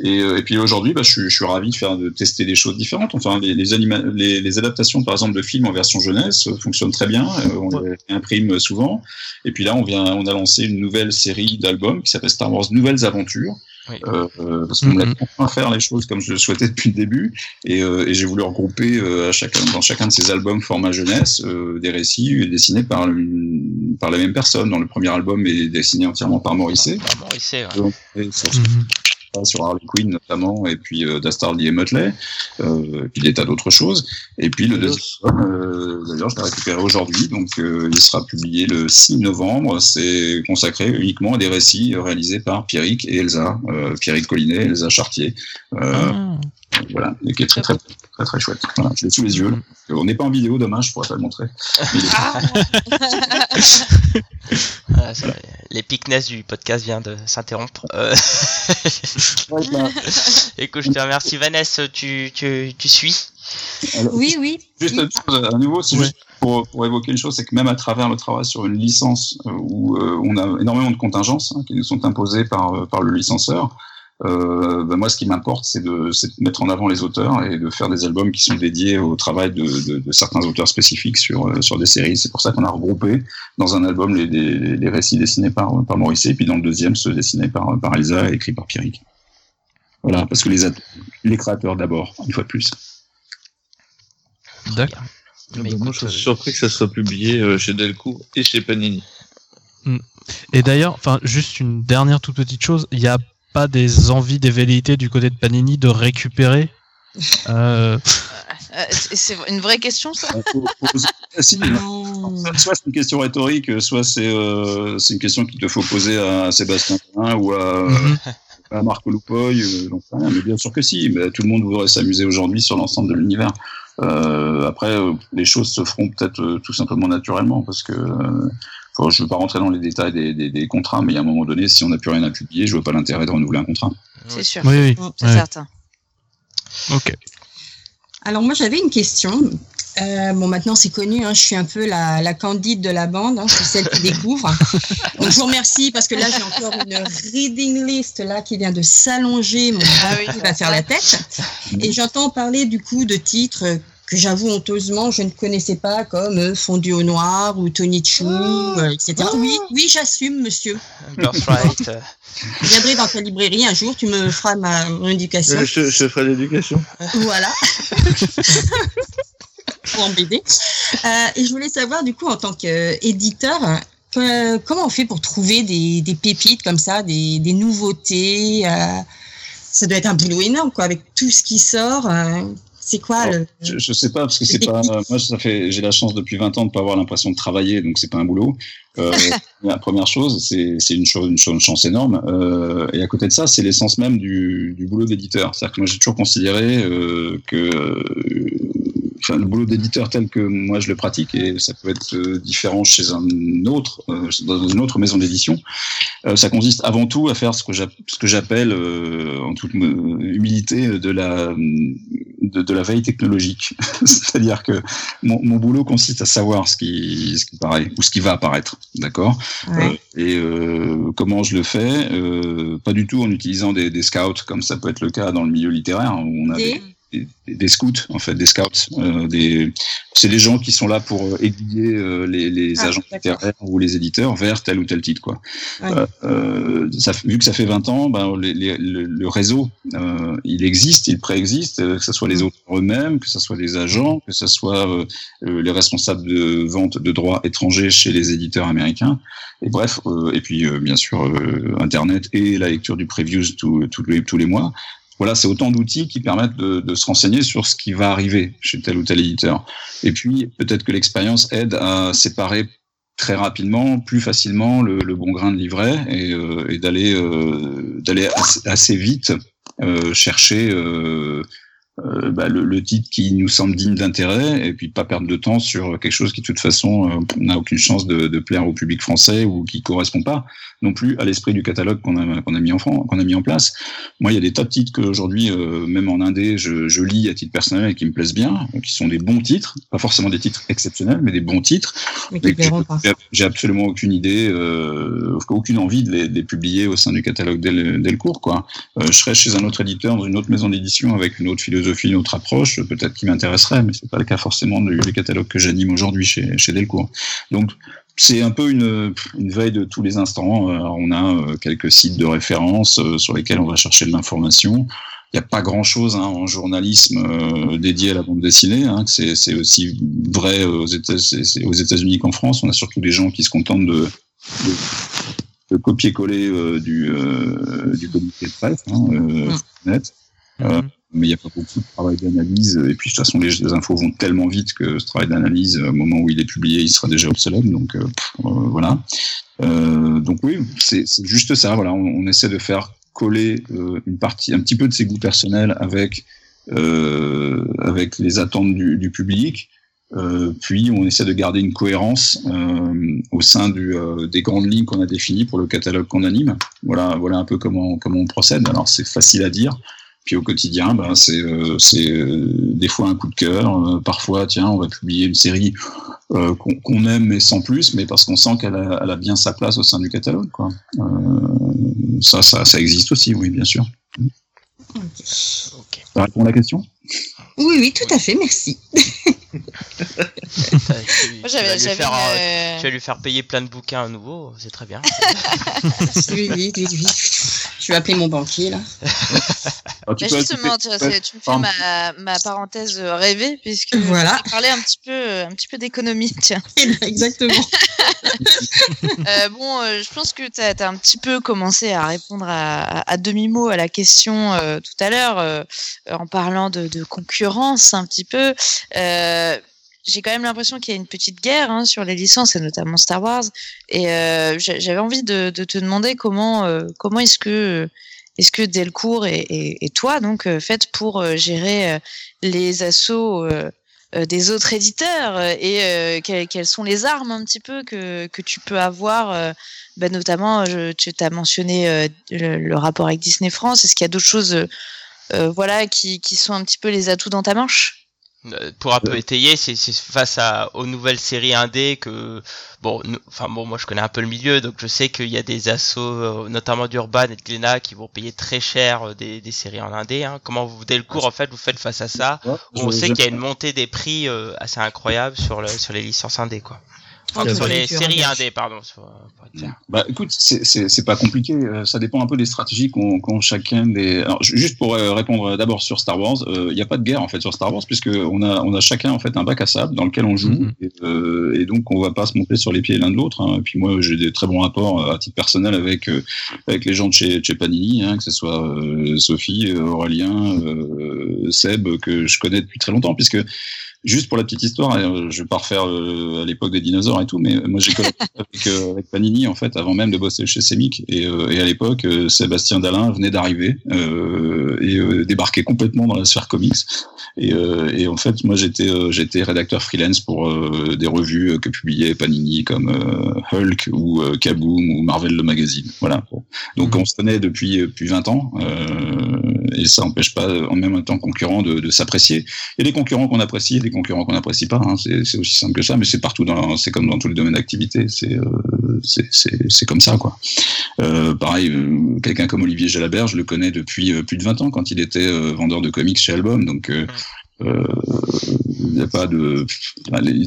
Et, euh, et puis aujourd'hui, bah, je, suis, je suis ravi de faire de tester des choses différentes. Enfin, les, les, anima- les, les adaptations, par exemple, de films en version jeunesse euh, fonctionnent très bien. Euh, on les imprime souvent. Et puis là, on vient, on a lancé une nouvelle série d'albums qui s'appelle Star Wars Nouvelles Aventures. Oui. Euh, euh, parce qu'on me Mhm. laisse enfin faire les choses comme je le souhaitais depuis le début, et, euh, et j'ai voulu regrouper euh, à chacun, dans chacun de ces albums format jeunesse euh, des récits dessinés par, par la même personne. Dans le premier album est dessiné entièrement par Morisset, Bah, Morisset, ouais. Donc, et sur Sur Harley Quinn notamment, et puis euh, Dastardy et Muttley, euh, et puis des tas d'autres choses. Et puis le deuxième euh, d'ailleurs, je l'ai récupéré aujourd'hui, donc euh, il sera publié le 6 novembre. C'est consacré uniquement à des récits euh, réalisés par Pierrick et Elsa, Pierrick Collinet et Elsa Chartier. Ah. Voilà, et qui est très très très très chouette. Voilà, je l'ai sous les yeux. là. On n'est pas en vidéo, dommage, je pourrais pas le montrer. Voilà, ça- L'épicness du podcast vient de s'interrompre. Euh, Écoute, je te remercie. Vanessa, tu, tu, tu suis? Alors, Oui, oui. Juste une chose à nouveau, c'est Ouais. juste pour, pour évoquer une chose, c'est que même à travers le travail sur une licence euh, où euh, on a énormément de contingences hein, qui nous sont imposées par, euh, par le licenceur, euh, ben moi ce qui m'importe c'est de, mettre en avant les auteurs et de faire des albums qui sont dédiés au travail de, de, de certains auteurs spécifiques sur, euh, sur des séries. C'est pour ça qu'on a regroupé dans un album les, les, les récits dessinés par, par Morisset et puis dans le deuxième ceux dessinés par, par Elsa et écrits par Pierrick. Voilà, parce que les, les créateurs d'abord, une fois de plus. D'accord. Mais Moi, écoute, je suis surpris que ça soit publié euh, chez Delcourt et chez Panini. Et d'ailleurs, enfin, juste une dernière toute petite chose, il n'y a pas des envies, des velléités du côté de Panini de récupérer euh, Euh, c'est une vraie question, ça si, soit c'est une question rhétorique, soit c'est euh, c'est une question qu'il te faut poser à Sébastien ou à, Mhm. à Marco Lupoy, euh, mais bien sûr que si. Mais tout le monde voudrait s'amuser aujourd'hui sur l'ensemble de l'univers. Euh, après, les choses se feront peut-être euh, tout simplement naturellement, parce que euh, je ne veux pas rentrer dans les détails des, des, des contrats, mais il y a un moment donné, si on n'a plus rien à publier, je vois pas l'intérêt de renouveler un contrat. C'est sûr, Oui, oui. C'est ouais. certain. Ok. Alors moi j'avais une question. Euh, bon maintenant c'est connu, hein, je suis un peu la, la candide de la bande, hein, je suis celle qui découvre. Donc je vous remercie parce que là j'ai encore une reading list là qui vient de s'allonger, mon Ah oui, qui va faire la tête. Et j'entends parler du coup de titres que j'avoue honteusement je ne connaissais pas comme euh, Fondu au noir ou Tony Chou, euh, etc. Oui, oui j'assume monsieur. Birthright. euh, Je viendrai dans ta librairie un jour, tu me feras ma mon éducation. Je, je, ferai l'éducation. Voilà. Ou en BD. Euh, et je voulais savoir, du coup, en tant qu'éditeur, que- comment on fait pour trouver des, des pépites comme ça, des, des nouveautés euh, Ça doit être un boulot énorme, quoi, avec tout ce qui sort. euh, c'est quoi Alors, le. Je, je sais pas parce que c'est pas moi ça fait j'ai la chance depuis 20 ans de pas avoir l'impression de travailler donc c'est pas un boulot. Euh, la première chose c'est c'est une chose une, chose- une chance énorme euh, et à côté de ça c'est l'essence même du, du boulot d'éditeur. C'est-à-dire que moi j'ai toujours considéré euh, que euh, enfin, le boulot d'éditeur tel que moi je le pratique et ça peut être euh, différent chez un autre euh, dans une autre maison d'édition. Euh, ça consiste avant tout à faire ce que j'appelle euh, en toute humilité de la de, de la veille technologique. C'est-à-dire que mon, mon boulot consiste à savoir ce qui, ce qui paraît ou ce qui va apparaître, d'accord? Ouais. Et euh, comment je le fais? Euh, Pas du tout en utilisant des, des scouts comme ça peut être le cas dans le milieu littéraire où on a Des- des, scouts en fait, des scouts. Euh, des, c'est des gens qui sont là pour euh, aiguiller euh, les, les Ah, agents littéraires ou les éditeurs vers tel ou tel titre, quoi. Euh, ça, vu que ça fait 20 ans, ben, les- les- le, le réseau, il existe, il préexiste, que ce soit les auteurs eux-mêmes, que ce soit les agents, que ce soit les responsables de vente de droits étrangers chez les éditeurs américains. Et bref, et puis bien sûr Internet et la lecture du previews tous tous les, tous les mois. Voilà, c'est autant d'outils qui permettent de, de se renseigner sur ce qui va arriver chez tel ou tel éditeur. Et puis peut-être que l'expérience aide à séparer très rapidement, plus facilement le, le bon grain de livret et, euh, et d'aller euh, assez, vite euh, chercher euh, bah, le, le, titre qui nous semble digne d'intérêt et puis pas perdre de temps sur quelque chose qui de toute façon euh, n'a aucune chance de, de, plaire au public français ou qui correspond pas non plus à l'esprit du catalogue qu'on a, qu'on a mis en qu'on a mis en place. Moi, il y a des tas de titres qu'aujourd'hui, euh, même en indé, je, je, lis à titre personnel et qui me plaisent bien, qui sont des bons titres, pas forcément des titres exceptionnels, mais des bons titres. J'ai absolument aucune idée, euh, aucune envie de les, de les, publier au sein du catalogue Delcourt. Quoi. Euh, je serais chez un autre éditeur, dans une autre maison d'édition, avec une autre philosophie, une autre approche, peut-être qui m'intéresserait, mais c'est pas le cas forcément du, du catalogue que j'anime aujourd'hui chez, chez Delcourt. Donc, c'est un peu une, une, veille de tous les instants. Alors, on a euh, quelques sites de référence euh, sur lesquels on va chercher de l'information. Il n'y a pas grand-chose hein, en journalisme euh, dédié à la bande dessinée. Hein, c'est aussi vrai aux États-Unis qu'en France. On a surtout des gens qui se contentent de, de, de copier-coller euh, du, euh, du de presse, hein, euh, net. Euh, mais il n'y a pas beaucoup de travail d'analyse. Et puis, de toute façon, les, les, infos vont tellement vite que ce travail d'analyse, au moment où il est publié, il sera déjà obsolète. Donc, euh, voilà. Euh, donc, oui, c'est juste ça. Voilà, on, essaie de faire coller euh, une partie, un petit peu de ses goûts personnels avec, euh, avec les attentes du, du public. Euh, puis on essaie de garder une cohérence euh, au sein du, euh, des grandes lignes qu'on a définies pour le catalogue qu'on anime. Voilà, voilà un peu comment, comment on procède. Alors c'est facile à dire, puis au quotidien, ben, c'est euh, euh, des fois un coup de cœur. Euh, parfois, tiens, on va publier une série euh, qu'on qu aime mais sans plus, mais parce qu'on sent qu'elle a, bien sa place au sein du catalogue. Quoi. ça, ça, ça existe aussi, oui, bien sûr. Okay. Ça répond à la question? Oui, oui, tout à fait, merci. tu, vas faire, euh... tu, vas lui faire payer plein de bouquins à nouveau, c'est très bien. oui, oui, oui, oui. Je vais appeler mon banquier là. Ah, tu bah justement, tu, tu, me fais ma, ma, parenthèse rêvée puisque voilà. tu parlais un petit peu, un petit peu d'économie, tiens. Exactement. euh, bon, euh, je pense que tu as, as, un petit peu commencé à répondre à, à, à demi-mot à la question euh, tout à l'heure euh, en parlant de, de, concurrence un petit peu. J'ai quand même l'impression qu'il y a une petite guerre hein, sur les licences et notamment Star Wars. Et euh, j'avais envie de, de, te demander comment euh, comment est-ce que est-ce que Delcourt et, et, et, toi donc euh, faites pour euh, gérer euh, les assauts des autres éditeurs et quelles, quelles, sont les armes un petit peu que, que tu peux avoir bah, notamment je, tu as mentionné le, le, rapport avec Disney France est-ce qu'il y a d'autres choses voilà qui, qui sont un petit peu les atouts dans ta manche? Pour un peu étayer, c'est face à, aux nouvelles séries indé que bon, enfin bon, moi je connais un peu le milieu, donc je sais qu'il y a des assos, notamment d'Urban et de Glénat, qui vont payer très cher des, des séries en indé. Hein. Comment vous dès le cours en fait vous faites face à ça? On sait qu'il y a une montée des prix euh, assez incroyable sur le sur les licences indé quoi. Enfin, sur les séries indé, pardon. Bah, écoute, c'est pas compliqué. Ça dépend un peu des stratégies qu'ont qu chacun des. Alors, juste pour répondre d'abord sur Star Wars, il euh, n'y a pas de guerre en fait sur Star Wars puisque on a on a chacun en fait un bac à sable dans lequel on joue mm -hmm. et, euh, et, donc on va pas se monter sur les pieds l'un de l'autre. Hein. Puis moi j'ai des très bons rapports à titre personnel avec euh, avec les gens de chez, chez Panini, hein, que ce soit euh, Sophie, Aurélien, euh, Seb que je connais depuis très longtemps puisque Juste pour la petite histoire, euh, je vais pas refaire euh, à l'époque des dinosaures et tout, mais moi j'ai collaboré avec, euh, avec, Panini en fait avant même de bosser chez Semic et, et à l'époque Sébastien Dalin venait d'arriver et débarquait complètement dans la sphère comics et, et en fait moi j'étais j'étais rédacteur freelance pour des revues que publiait Panini comme Hulk ou Kaboom ou Marvel le magazine. Voilà. Donc mmh. on se connaît depuis depuis 20 ans et ça n'empêche pas en même temps concurrent de, de s'apprécier. Il y a des concurrents qu'on apprécie, des concurrents qu'on n'apprécie pas. Hein. C'est aussi simple que ça, mais c'est partout c'est comme dans tous les domaines d'activité. C'est euh, c'est comme ça, quoi. Euh, pareil, euh, quelqu'un comme Olivier Jalabert, je le connais depuis euh, plus de 20 ans quand il était euh, vendeur de comics chez Album. Donc, il n'y a pas de,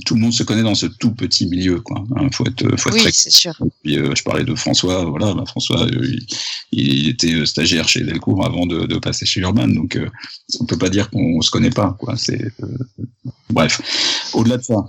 tout le monde se connaît dans ce tout petit milieu, quoi. Hein, faut être, faut être oui, très. c'est sûr. Puis, je parlais de François, voilà, bah, François, il, il, était stagiaire chez Delcourt avant de, de passer chez Urban, donc on peut pas dire qu'on se connaît pas, quoi. C'est Bref, au-delà de ça,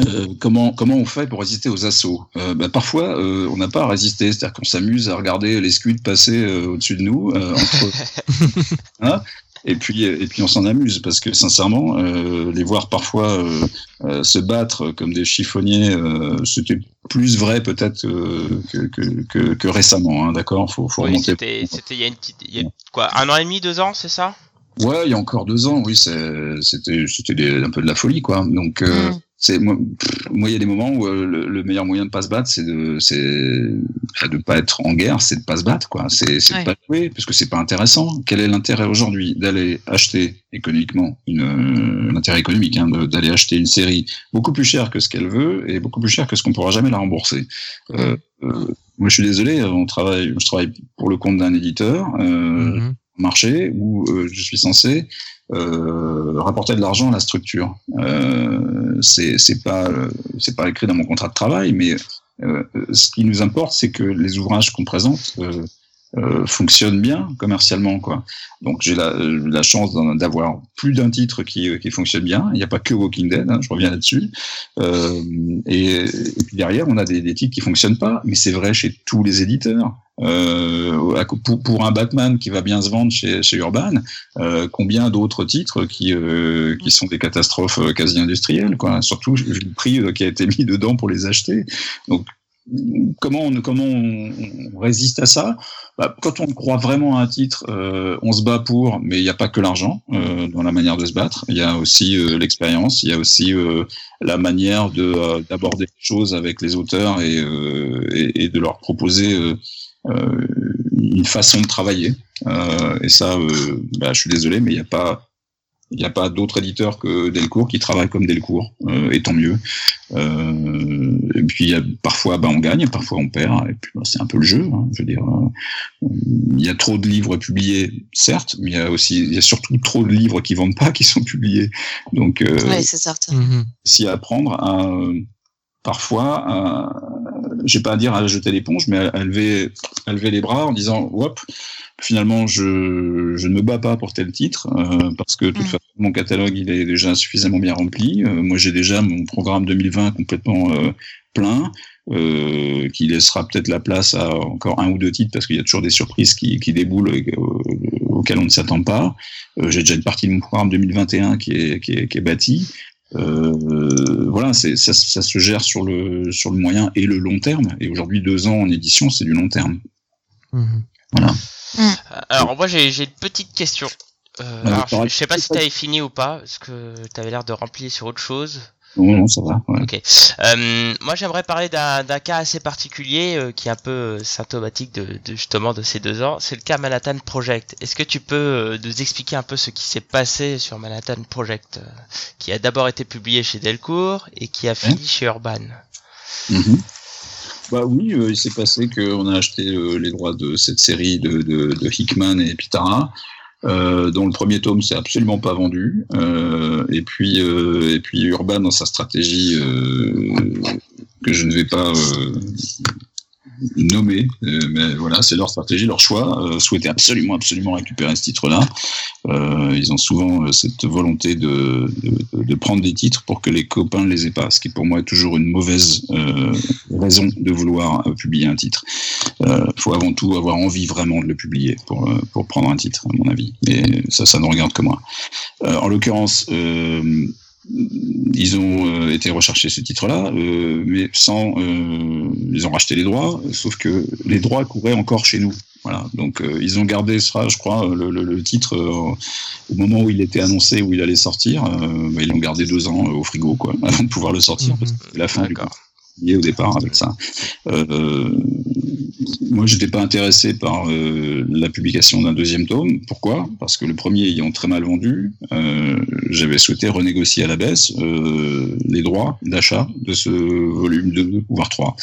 euh, comment comment on fait pour résister aux assauts? Euh, bah, Parfois, euh, on n'a pas à résister, c'est-à-dire qu'on s'amuse à regarder les scuds passer euh, au-dessus de nous. Euh, entre... hein Et puis, et puis on s'en amuse parce que sincèrement, euh, les voir parfois euh, euh, se battre comme des chiffonniers, euh, c'était plus vrai peut-être euh, que, que, que, que récemment. Hein, D'accord, faut, faut Oui, remonter. c'était c'était il y a une petite il y a quoi un an et demi deux ans c'est ça? Ouais, il y a encore deux ans, oui, c'est- c'était c'était un peu de la folie, quoi. Donc, euh, Mm. C'est moi, pff, moi, il y a des moments où euh, le, le meilleur moyen de pas se battre, c'est de c'est de pas être en guerre, c'est de pas se battre, quoi. C'est c'est Ouais. de pas jouer, parce que c'est pas intéressant. Quel est l'intérêt aujourd'hui d'aller acheter économiquement une euh, l'intérêt économique, hein, de- d'aller acheter une série beaucoup plus chère que ce qu'elle veut et beaucoup plus cher que ce qu'on pourra jamais la rembourser? Euh, euh, moi, je suis désolé, on travaille, je travaille pour le compte d'un éditeur. Euh, Mhm. marché où euh, je suis censé rapporter de l'argent à la structure. Euh, c'est c'est pas euh, c'est pas écrit dans mon contrat de travail, mais euh, ce qui nous importe, c'est que les ouvrages qu'on présente euh, fonctionnent bien commercialement, quoi. Donc j'ai la, euh, la chance d'avoir plus d'un titre qui, euh, qui fonctionne bien. Il n'y a pas que Walking Dead, hein, je reviens là-dessus. Euh, et, et puis derrière, on a des, des titres qui fonctionnent pas, mais c'est vrai chez tous les éditeurs. Euh, pour, pour un Batman qui va bien se vendre chez, chez Urban, euh, combien d'autres titres qui, euh, qui sont des catastrophes euh, quasi industrielles, quoi. Surtout le prix qui a été mis dedans pour les acheter. Donc comment on, comment on, résiste à ça? Bah, Quand on croit vraiment à un titre, euh, on se bat pour, mais il n'y a pas que l'argent euh, dans la manière de se battre. Il y a aussi euh, l'expérience, il y a aussi euh, la manière euh, d'aborder les choses avec les auteurs et, euh, et, de leur proposer une façon de travailler. Et ça, bah, je suis désolé, mais il n'y a pas il n'y a pas d'autres éditeurs que Delcourt qui travaillent comme Delcourt, euh, et tant mieux. Euh, et puis il y a, parfois bah, on gagne, parfois on perd, et puis bah, c'est un peu le jeu. hein, je veux dire, euh, il y a trop de livres publiés, certes, mais il y a aussi, il y a surtout trop de livres qui vendent pas, qui sont publiés. Donc euh, Ouais, c'est certain. Mhm. s'y apprendre à euh, parfois, à, j'ai pas à dire à jeter l'éponge, mais à, à lever, à lever les bras en disant, hop, finalement, je, je ne me bats pas pour tel titre euh, parce que de toute Mm. façon, mon catalogue il est déjà suffisamment bien rempli. Euh, moi, j'ai déjà mon programme 2020 complètement euh, plein. Euh, qui laissera peut-être la place à encore un ou deux titres parce qu'il y a toujours des surprises qui, qui déboulent euh, auxquelles on ne s'attend pas. Euh, j'ai déjà une partie de mon programme 2021 qui est, qui est, qui est bâtie. Euh, voilà, c'est ça, ça se gère sur le sur le moyen et le long terme. Et aujourd'hui, deux ans en édition, c'est du long terme. Mhm. Euh, Alors moi j'ai j'ai une petite question. Euh, alors, je, je sais pas si t'avais fini ou pas, parce que t'avais l'air de remplir sur autre chose. Non, non, ça va. ouais. Ok. Euh, moi j'aimerais parler d'un cas assez particulier euh, qui est un peu euh, symptomatique de, de justement de ces deux ans. C'est le cas Manhattan Project. Est-ce que tu peux euh, nous expliquer un peu ce qui s'est passé sur Manhattan Project, euh, qui a d'abord été publié chez Delcourt et qui a fini chez Urban? Mhm. Bah oui, euh, il s'est passé qu'on a acheté euh, les droits de cette série de, de, de Hickman et Pitara, euh, dont le premier tome s'est absolument pas vendu. Euh, et puis euh, et puis Urban dans sa stratégie euh, que je ne vais pas nommer, euh, mais voilà, c'est leur stratégie, leur choix. Euh, souhaitaient absolument absolument récupérer ce titre-là. Euh, ils ont souvent cette volonté de, de, prendre des titres pour que les copains ne les aient pas, ce qui pour moi est toujours une mauvaise raison de vouloir publier un titre. Il faut avant tout avoir envie vraiment de le publier pour, pour prendre un titre, à mon avis. Et ça, ça ne regarde que moi. En l'occurrence, ils ont euh, été rechercher ce titre-là, euh, mais sans, euh, ils ont racheté les droits, sauf que les droits couraient encore chez nous. Voilà, donc euh, ils ont gardé, ça, je crois, le, le, le titre au moment où il était annoncé, où il allait sortir. Bah, ils l'ont gardé deux ans au frigo, quoi, avant de pouvoir le sortir. Mhm. parce que c'était la fin du D'accord. lié au départ avec ça. Moi, j'étais pas intéressé par euh, la publication d'un deuxième tome. Pourquoi? Parce que le premier ayant très mal vendu, euh, j'avais souhaité renégocier à la baisse euh, les droits d'achat de ce volume 2, voire 3.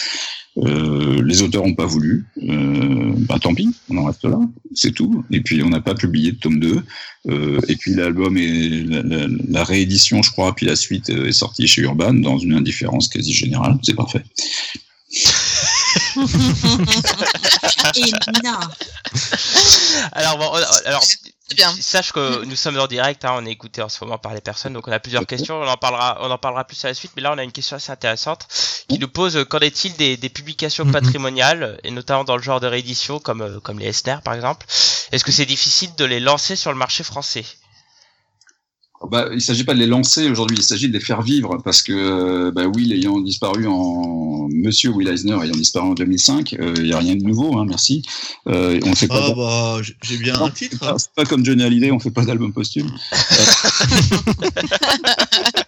Euh, les auteurs n'ont pas voulu. Euh, bah, tant pis, on en reste là, c'est tout. Et puis on n'a pas publié de tome 2. Euh, et puis l'album et la, la, réédition, je crois, puis la suite est sortie chez Urban dans une indifférence quasi générale. C'est parfait. Alors bon, alors C'est bien. Sache que nous sommes en direct, hein, on est écouté en ce moment par les personnes, donc on a plusieurs questions. On en parlera, on en parlera plus à la suite, mais là on a une question assez intéressante qui nous pose euh, qu'en est-il des, des publications patrimoniales et notamment dans le genre de réédition comme euh, comme les Esner par exemple? Est-ce que c'est difficile de les lancer sur le marché français? Bah, il ne s'agit pas de les lancer aujourd'hui, il s'agit de les faire vivre parce que euh, bah, Will ayant disparu en Monsieur Will Eisner ayant disparu en 2005, euh, il n'y a rien de nouveau, hein, merci. Euh, on fait pas. Ah bah, j'ai bien un titre. C'est pas- c'est pas comme Johnny Hallyday, on fait pas d'album posthume.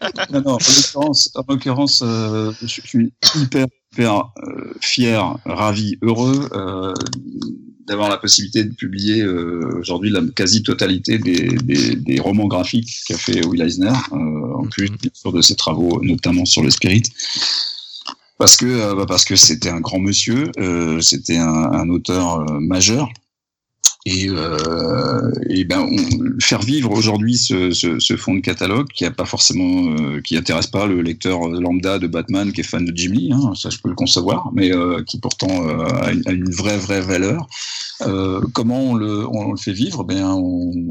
Euh, non, non, en l'occurrence, en l'occurrence, euh, je suis hyper, hyper fier, ravi, heureux euh, d'avoir la possibilité de publier euh, aujourd'hui la quasi-totalité des, des, des romans graphiques qu'a fait Will Eisner, euh, en plus bien sûr de ses travaux, notamment sur le spirit. Parce que euh, bah, parce que c'était un grand monsieur, euh, c'était un, un auteur majeur et, euh, et ben faire vivre aujourd'hui ce, ce, ce fonds de catalogue qui a pas forcément euh, qui intéresse pas le lecteur lambda de Batman qui est fan de Jim Lee hein, ça je peux le concevoir mais euh, qui pourtant a, une, vraie vraie valeur. Comment on le, on le fait vivre? Ben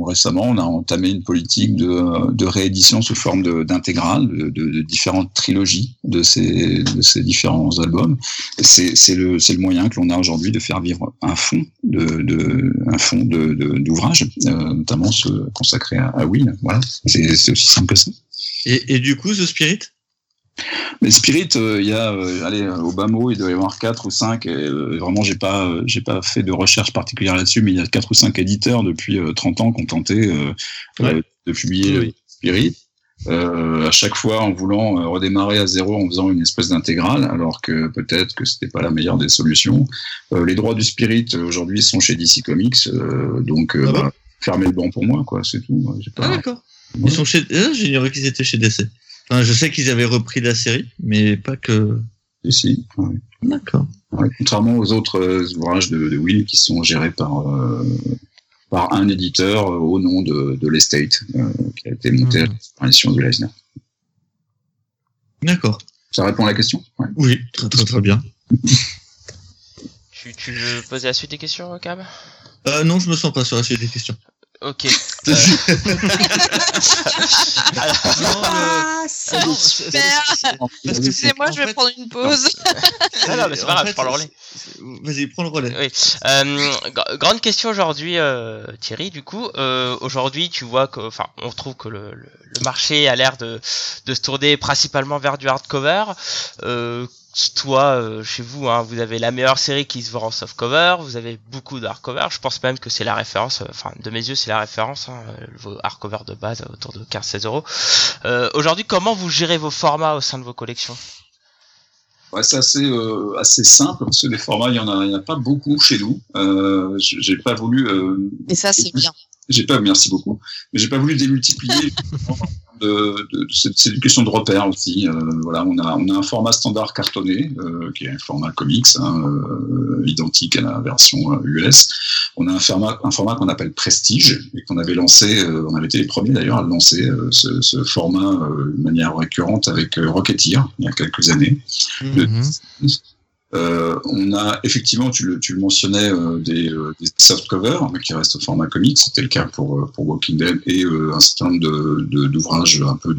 récemment on a entamé une politique de, de réédition sous forme d'intégrale de, de, de différentes trilogies de ces, de ces différents albums. C'est le le moyen que l'on a aujourd'hui de faire vivre un fonds de, fonds de de- d'ouvrages euh, notamment ceux consacrés à, à Will. Voilà. C'est aussi simple que ça. Et, et du coup, The Spirit? Mais Spirit euh, il y a euh, allez au bas mot il doit y avoir quatre ou cinq et, euh, vraiment j'ai pas euh, j'ai pas fait de recherche particulière là-dessus mais il y a quatre ou cinq éditeurs depuis euh, 30 ans qui ont tenté euh, Ouais. euh, de publier Oui. euh, Spirit euh, à chaque fois en voulant euh, redémarrer à zéro en faisant une espèce d'intégrale, alors que peut-être que c'était pas la meilleure des solutions. Euh, les droits du Spirit aujourd'hui sont chez DC Comics, euh, donc euh, Ah bon bah, fermez le banc pour moi, quoi, c'est tout. Ah d'accord. Ils sont chez. Ah, J'ignorais qu'ils étaient chez DC. Enfin, je sais qu'ils avaient repris la série, mais pas que. Si, si, ouais. D'accord. Ouais, contrairement aux autres ouvrages de, de Will qui sont gérés par euh, par un éditeur euh, au nom de, de l'estate euh, qui a été monté à Mhm. la disparition de Eisner. D'accord. Ça répond à la question? Ouais. Oui, très très très bien. Tu, tu veux poser la suite des questions, Cam? Euh, non, je me sens pas sur la suite des questions. Ok. Euh, alors- Ah, c'est Non, Super. Parce que C'est moi, en je vais fait- prendre une pause. Ah non, mais c'est pas grave, fait, je prends le relais. Vas-y, prends le relais. Oui. Euh, gra- grande question aujourd'hui, euh, Thierry. Du coup, euh, aujourd'hui, tu vois que, enfin, on trouve que le, le, le marché a l'air de, de se tourner principalement vers du hardcover. Toi, euh, chez vous, hein, vous avez la meilleure série qui se vend en softcover. Vous avez beaucoup de hardcover. Je pense même que c'est la référence. euh, Enfin, de mes yeux, c'est la référence. Hein, euh, vos hardcover de base autour de 15-16 euros. Aujourd'hui, comment vous gérez vos formats au sein de vos collections? Ouais, c'est assez, euh, assez simple parce que des formats, il y en a, en pas beaucoup chez nous. Euh, j'ai pas voulu, euh, Et ça, c'est bien. j'ai pas, merci beaucoup, mais j'ai pas voulu démultiplier. de, de, de- c'est une question de repère aussi. Euh, voilà, on a, on a un format standard cartonné euh, qui est un format comics, hein, euh, identique à la version US. On a un format, un format qu'on appelle Prestige et qu'on avait lancé. on avait été les premiers d'ailleurs à lancer ce, ce format de manière récurrente avec Rocketeer il y a quelques années. Mhm. Euh, on a effectivement, tu le, mentionnais, euh, des, euh, mais qui restent au format comics. C'était le cas pour, euh, Walking Dead et un certain nombre d'ouvrages un peu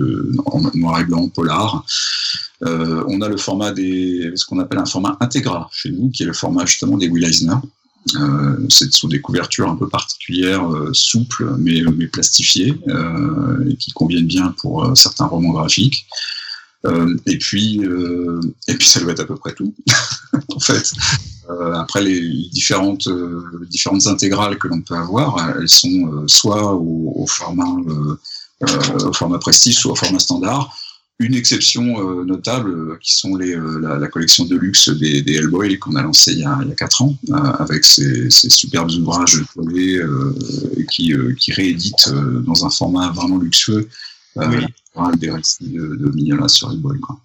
en noir et blanc, polar. On a le format des, ce qu'on appelle un format intégra chez nous, qui est le format justement des Will Eisner. C'est sous des couvertures un peu particulières, souples mais, plastifiées, et qui conviennent bien pour certains romans graphiques. Euh, et puis, euh, et puis ça doit être à peu près tout, en fait. Euh, après les différentes différentes intégrales que l'on peut avoir, elles sont soit au, format au format prestige, soit au format standard. Une exception notable, qui sont les, la, collection de luxe des, des Hellboy qu'on a lancé il y a, quatre ans, avec ces, superbes ouvrages collés qui, qui rééditent dans un format vraiment luxueux. Des récits de, de Mignola sur Hellboy. Quoi.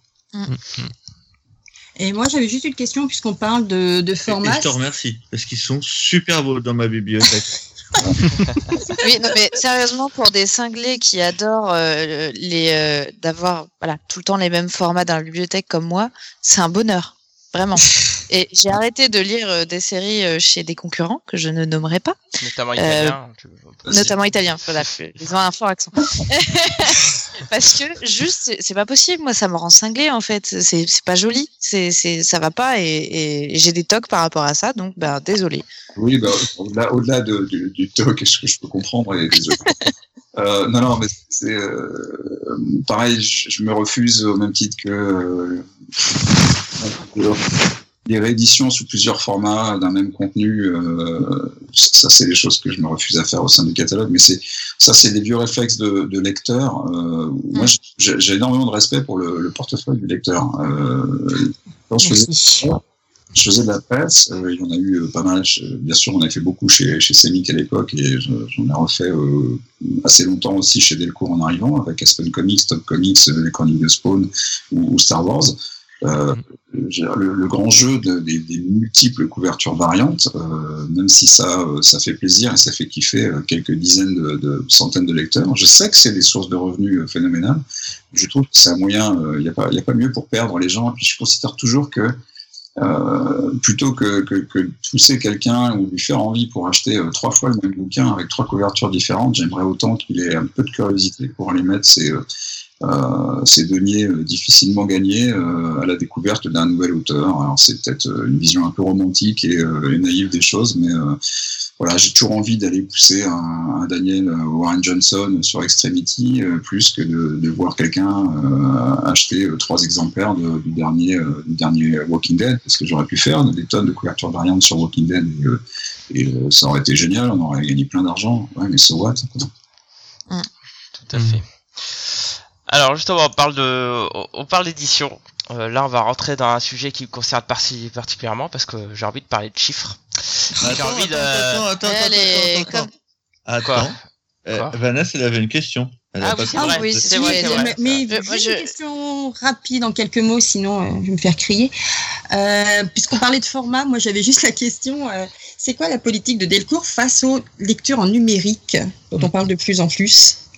Et moi, j'avais juste une question, puisqu'on parle de, de Et format. je te remercie, parce qu'ils sont super beaux dans ma bibliothèque. Oui, non, mais sérieusement, pour des cinglés qui adorent euh, les euh, d'avoir voilà tout le temps les mêmes formats dans la bibliothèque comme moi, c'est un bonheur. Vraiment. Et j'ai arrêté de lire euh, des séries euh, chez des concurrents que je ne nommerai pas, Notamment Euh, italien. notamment italiens. Voilà, ils ont un fort accent. Parce que juste, c'est- pas possible. Moi, ça me rend cinglé en fait. C'est pas joli. C'est ça va pas et, et j'ai des tocs par rapport à ça. Donc, bah, désolé. Oui, bah, au-delà, au-delà de- du, du talk, ce que je peux comprendre, et. Euh, non, non, mais c'est euh, pareil. Je, je me refuse au même titre que euh, les rééditions sous plusieurs formats d'un même contenu. euh, ça, c'est des choses que je me refuse à faire au sein du catalogue. Mais c'est ça, c'est des vieux réflexes de, de lecteur. Euh, Moi, j'ai, j'ai énormément de respect pour le, le portefeuille du lecteur. Euh, quand je faisais je faisais de la presse, euh, il y en a eu euh, pas mal. Je- bien sûr, on a fait beaucoup chez, chez Semic à l'époque et je- j'en ai refait euh, assez longtemps aussi chez Delcourt en arrivant avec Aspen Comics, Top Comics, les Chroniques de Spawn ou, ou Star Wars. Euh, j'ai- le, le grand jeu de- des, des multiples couvertures variantes, euh, même si ça, euh, ça fait plaisir et ça fait kiffer euh, quelques dizaines de, de centaines de lecteurs, je sais que c'est des sources de revenus euh, phénoménales. Je trouve que c'est un moyen, euh, il n'y a, pas- y a pas mieux pour perdre les gens. Et puis je considère toujours que euh, plutôt que, que, que de pousser quelqu'un ou lui faire envie pour acheter euh, trois fois le même bouquin avec trois couvertures différentes, j'aimerais autant qu'il ait un peu de curiosité pour aller mettre ses, euh, euh, ses deniers euh, difficilement gagnés euh, à la découverte d'un nouvel auteur. Alors c'est peut-être une vision un peu romantique et, euh, et naïve des choses, mais euh, voilà, j'ai toujours envie d'aller pousser un, un Daniel Warren Johnson sur Extremity euh, plus que de, de voir quelqu'un euh, acheter euh, trois exemplaires de- du dernier euh, du dernier Walking Dead parce que j'aurais pu faire des tonnes de couvertures variantes sur Walking Dead et, euh, et, euh, ça aurait été génial, on aurait gagné plein d'argent. Ouais, mais so what? Quoi. Tout à fait. Alors justement, on parle de, on parle d'édition. Euh, là, on va rentrer dans un sujet qui me concerne parti- particulièrement parce que j'ai envie de parler de chiffres. J'ai Attends, envie de- attends, attends, attends, attends, attends, comme- attends. Quoi Attends. Euh, Quoi Vanessa, elle avait une question. Elle a Ah pas oui, c'est pu- vrai, Ah oui, c'est vrai. Mais, mais Je- je- une question rapide en quelques mots, sinon euh, je vais me faire crier. Euh, Puisqu'on parlait de format, moi j'avais juste la question euh, c'est quoi la politique de Delcourt face aux lectures en numérique dont on parle de plus en plus? Euh,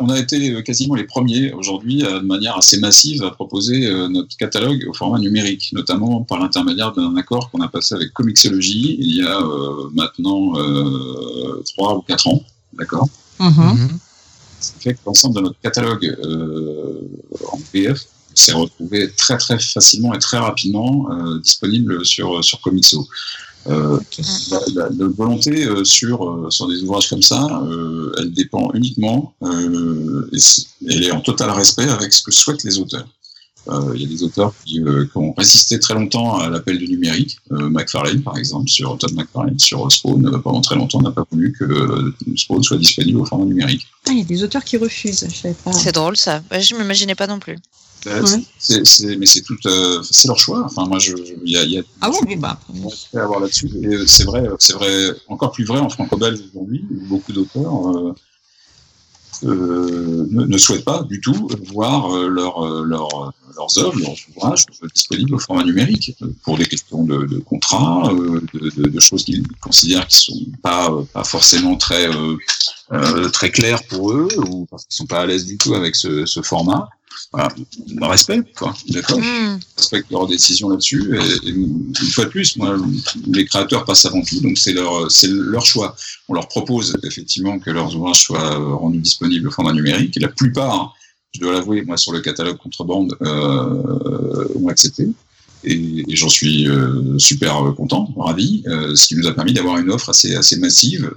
on a été euh, quasiment les premiers aujourd'hui, euh, de manière assez massive, à proposer euh, notre catalogue au format numérique, notamment par l'intermédiaire d'un accord qu'on a passé avec Comixology il y a euh, maintenant euh, trois ou quatre ans. D'accord. Ce qui fait que l'ensemble de notre catalogue euh, en PDF s'est retrouvé très très facilement et très rapidement euh, disponible sur, sur Comixo. Euh, la, la- la volonté euh, sur, euh, sur des ouvrages comme ça, euh, elle dépend uniquement, euh, et elle est en total respect avec ce que souhaitent les auteurs. Euh, Il y a des auteurs qui, euh, qui ont résisté très longtemps à l'appel du numérique. Euh, McFarlane, par exemple, sur Todd McFarlane, sur Spawn, euh, pendant très longtemps, n'a pas voulu que euh, Spawn soit disponible au format numérique. Ah, Il y a des auteurs qui refusent, je savais pas. C'est drôle ça. Ouais, je m'imaginais pas non plus. Euh, mais c'est tout, euh, c'est leur choix. Enfin, moi, je, il y a, y a Ah bon, bah. à avoir là-dessus. Et euh, c'est vrai, c'est vrai, encore plus vrai en franco-belge aujourd'hui. Beaucoup d'auteurs euh, euh, ne, ne souhaitent pas du tout voir leur, leur, leurs œuvres, leurs ouvrages disponibles au format numérique pour des questions de, de contrat, de, de- de choses qu'ils considèrent qui sont pas, pas forcément très, très claires pour eux ou parce qu'ils sont pas à l'aise du tout avec ce, ce format. Voilà, respect, quoi, d'accord Hmm. respectent leurs décisions là-dessus. Et, et une fois de plus, moi, les créateurs passent avant tout, donc c'est leur, c'est leur choix. On leur propose effectivement que leurs ouvrages soient rendus disponibles au format numérique. Et la plupart, je dois l'avouer, moi, sur le catalogue contrebande, euh, ont accepté. Et, et j'en suis euh, super content, ravi, euh, ce qui nous a permis d'avoir une offre assez, assez massive.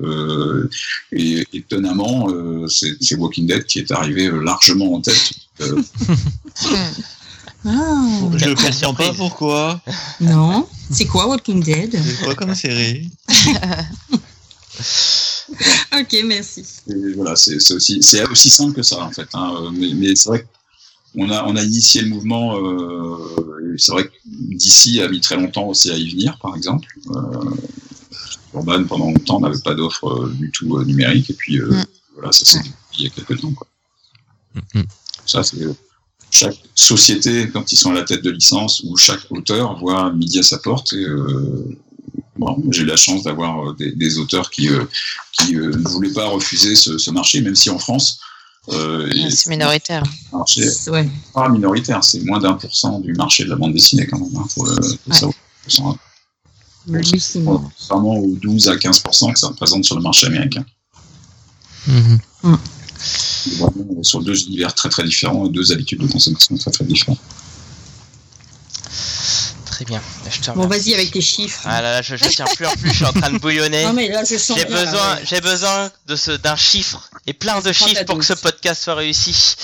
et étonnamment, c'est Walking Dead qui est arrivé largement en tête. Euh, Ah, Je Quelle comprends surprise. pas pourquoi. non. C'est quoi Walking Dead C'est quoi comme série Ok, merci. Et voilà, c'est aussi, simple que ça en fait. hein. Mais, mais c'est vrai qu'on a, on a initié le mouvement. Euh, c'est vrai que DC a mis très longtemps aussi à y venir, par exemple. Euh, Urban pendant longtemps n'avait pas d'offre euh, du tout euh, numérique et puis euh, Mm. voilà, ça s'est dit il y a quelques temps. Quoi. Mhm. Ça c'est euh, chaque société quand ils sont à la tête de licence ou chaque auteur voit midi à sa porte et euh, bon, j'ai eu la chance d'avoir euh, des, des auteurs qui euh, qui euh, ne voulaient pas refuser ce, ce marché, même si en France, Euh, C'est minoritaire. marché Ouais. pas minoritaire, c'est moins d'un pour cent du marché de la bande dessinée quand même. Hein, faut le, Ouais. savoir. Vraiment aux 12 à 15 que ça représente sur le marché américain. Mhm. C'est Vraiment sur deux univers très très différents et deux habitudes de consommation très très différentes. Très bien. Je te Bon, vas-y avec tes chiffres. Ah là là, je, je tiens plus en plus, je suis en train de bouillonner. Non, mais là, je sens. J'ai bien, là, besoin, ouais. j'ai besoin de ce d'un chiffre et plein de chiffres pour que ce podcast soit réussi.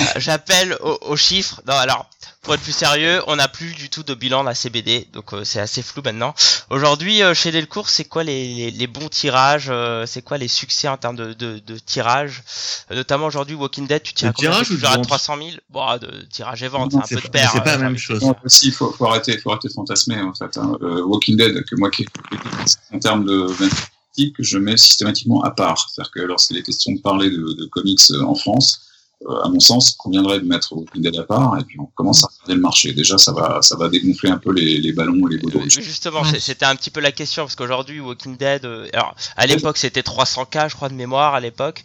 Euh, J'appelle au- aux chiffres. Non, alors pour être plus sérieux, on n'a plus du tout de bilan de la CBD, donc euh, c'est assez flou maintenant. Aujourd'hui, euh, chez Delcourt, c'est quoi les, les, les bons tirages euh, C'est quoi les succès en termes de, de, de tirage? Euh, Notamment aujourd'hui, Walking Dead, tu tires à combien? toujours à vente? 300 000 Bon, de tirage et vente, c'est un peu de pas, paire. c'est pas euh, la même chose. Non, aussi, il faut, faut arrêter, faut arrêter de fantasmer en fait. Hein. Euh, Walking Dead, que moi qui en termes de d'informatique, je mets systématiquement à part. C'est-à-dire que lorsqu'il est question de parler de, de comics euh, en France, à mon sens, il conviendrait de mettre Walking Dead à part et puis on commence à regarder le marché. Déjà, ça va, ça va dégonfler un peu les, les ballons et les baudons. Justement, c'était un petit peu la question parce qu'aujourd'hui, Walking Dead, euh, alors à l'époque c'était 300k, je crois de mémoire à l'époque.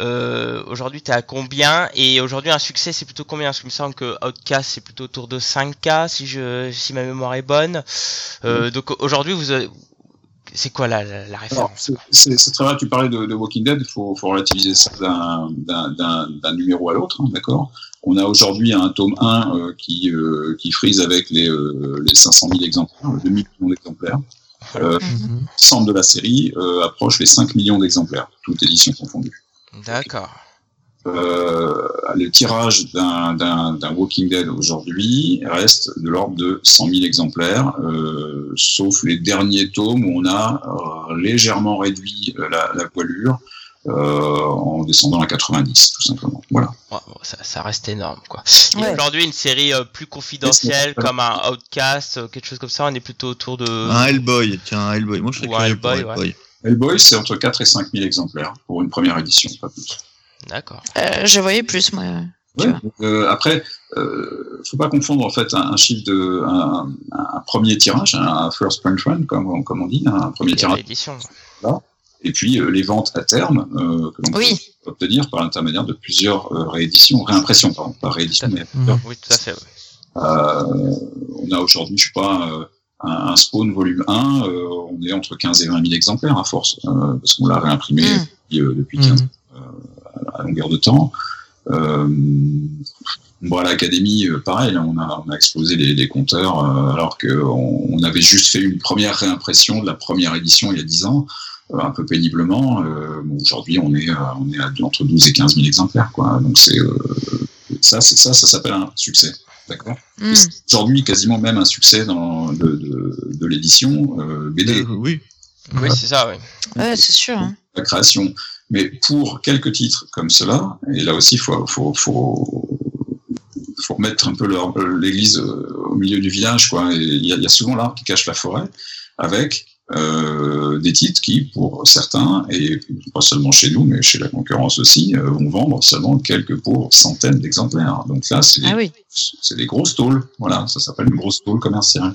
Euh, aujourd'hui, t'es à combien? Et aujourd'hui, un succès, c'est plutôt combien? Parce qu'il me semble que Outcast c'est plutôt autour de 5k si je, si ma mémoire est bonne. Euh, Donc aujourd'hui, vous, avez- c'est quoi la, la, référence c'est- très vrai, tu parlais de, de Walking Dead, il faut, faut relativiser ça d'un- numéro à l'autre, hein, d'accord? On a aujourd'hui un tome 1 euh, qui, euh, qui frise avec les, euh, les 500 000 exemplaires, 2 millions d'exemplaires. Euh, Mhm. L'ensemble de la série euh, approche les 5 millions d'exemplaires, toutes éditions confondues. D'accord. Euh, le tirage d'un d'un- d'un Walking Dead aujourd'hui reste de l'ordre de 100 000 exemplaires, euh, sauf les derniers tomes où on a euh, légèrement réduit la, la voilure euh, en descendant à 90, tout simplement. Voilà. Ouais, ça, ça reste énorme quoi. Ouais. aujourd'hui, une série euh, plus confidentielle comme un Outcast, euh, quelque chose comme ça, on est plutôt autour de. Un Hellboy, tiens, un Hellboy. Moi, je serais Ou un curieux pour Hellboy, ouais. Hellboy. Hellboy, c'est entre 4 et 5 000 exemplaires pour une première édition, pas plus. D'accord. Euh, je voyais plus, moi. Ouais. Euh, après, euh, faut pas confondre en fait un, un chiffre de un, un premier tirage, un first print run comme, on- comme on dit, un premier tirage, L'édition. et puis euh, les ventes à terme euh, que l'on Oui. peut obtenir par l'intermédiaire de plusieurs euh, rééditions, réimpressions, pardon, pas rééditions, mais Mhm. Oui, tout à fait. euh, on a aujourd'hui, je sais pas, un, un Spawn volume 1, euh, on est entre 15 et 20 000 exemplaires à force, euh, parce qu'on l'a réimprimé Mm. depuis, euh, depuis 15 Mhm. À longueur de temps. Euh, bon, à l'académie, euh, pareil, on a, on a explosé les, les compteurs, euh, alors qu'on on avait juste fait une première réimpression de la première édition il y a 10 ans, euh, un peu péniblement. Euh, bon, Aujourd'hui, on est, euh, on est à entre 12 et 15 000 exemplaires, quoi. Donc c'est euh, ça, c'est ça, ça s'appelle un succès, d'accord? Hmm. Aujourd'hui, quasiment même un succès dans de, de, de l'édition euh, BD Euh, oui. Oui, c'est ça, oui. Ouais, c'est sûr. hein. la création. Mais pour quelques titres comme cela, et là aussi, il faut, faut, faut, faut remettre un peu l'église euh, au milieu du village. Quoi. Il y, y a souvent l'arbre qui cache la forêt, avec euh, des titres qui, pour certains, et pas seulement chez nous, mais chez la concurrence aussi, euh, vont vendre seulement quelques pour centaines d'exemplaires. Donc là, c'est Ah oui. des grosses tôles. Voilà, ça s'appelle une grosse tôle commerciale.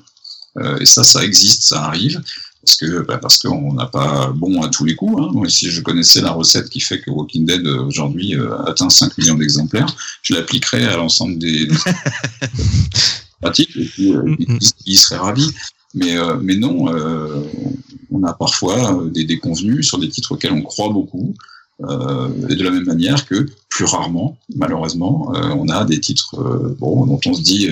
Euh, et ça, ça existe, ça arrive, parce que bah, parce qu'on n'a pas bon à tous les coups. Hein. Moi, si je connaissais la recette qui fait que Walking Dead euh, aujourd'hui euh, atteint 5 millions d'exemplaires, je l'appliquerais à l'ensemble des, des pratiques, et puis euh, ils, ils seraient ravis. Mais, euh, mais non, euh, on a parfois des déconvenus sur des titres auxquels on croit beaucoup. Et de la même manière que plus rarement, malheureusement, on a des titres bon, dont on se dit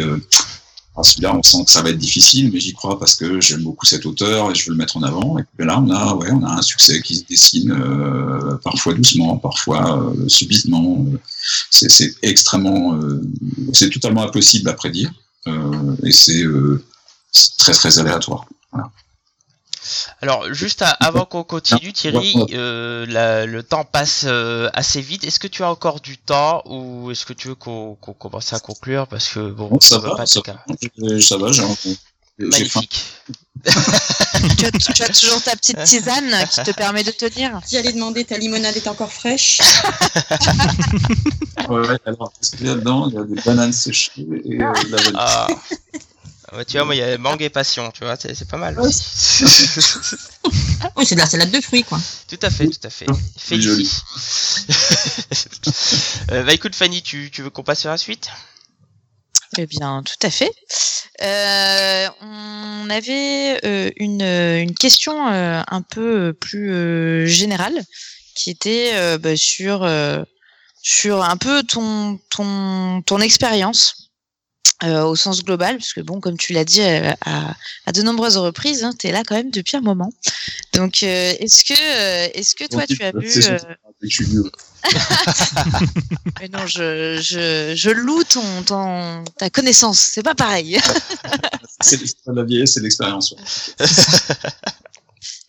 ah, celui-là, on sent que ça va être difficile, mais j'y crois parce que j'aime beaucoup cet auteur et je veux le mettre en avant. Et puis là, on a, ouais, on a un succès qui se dessine, euh, parfois doucement, parfois euh, subitement. C'est extrêmement, euh, c'est totalement impossible à prédire et c'est c'est très très aléatoire. Alors, juste à- avant qu'on continue, Thierry, euh, la- le temps passe euh, assez vite. Est-ce que tu as encore du temps ou est-ce que tu veux qu'on commence à conclure Parce que bon, ça veut va, pas ça ca- Euh, Ça va, j'ai. Magnifique. tu, as, tu as toujours ta petite tisane qui te permet de tenir. J'allais demander, ta limonade est encore fraîche? Ouais, ouais, alors, qu'est-ce qu'il y a dedans? Il y a des bananes séchées et euh, de la vanille. Ah. Ouais, tu vois, moi, il y a mangue et passion, tu vois, c'est c'est pas mal aussi. Oh, c'est de la salade de fruits, quoi. Tout à fait, tout à fait. C'est joli. euh, bah écoute Fanny, tu, tu veux qu'on passe sur la suite? Eh bien, tout à fait. Euh, on avait euh, une, une question euh, un peu plus euh, générale qui était euh, bah, sur, euh, sur un peu ton, ton, ton expérience euh, au sens global, parce que bon, comme tu l'as dit euh, à, à de nombreuses reprises, hein, tu es là quand même depuis un moment. Donc, euh, est-ce que, est-ce que toi, tu as vu... Mais non, je, je, je loue ton, ton, ta connaissance, c'est pas pareil. C'est la vieillesse, c'est l'expérience. ouais.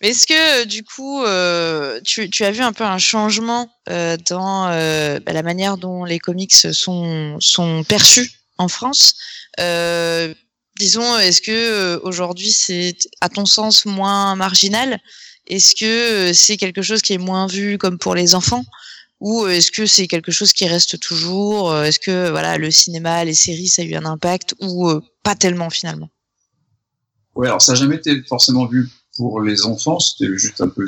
Est-ce que du coup, euh, tu, tu as vu un peu un changement euh, dans euh, bah, la manière dont les comics sont, sont perçus en France Euh, Disons, est-ce que euh, aujourd'hui c'est à ton sens moins marginal? Est-ce que euh, c'est quelque chose qui est moins vu comme pour les enfants? Ou est-ce que c'est quelque chose qui reste toujours? Est-ce que voilà le cinéma, les séries, ça a eu un impact? Ou pas tellement finalement? Ouais, alors ça n'a jamais été forcément vu pour les enfants, c'était juste un peu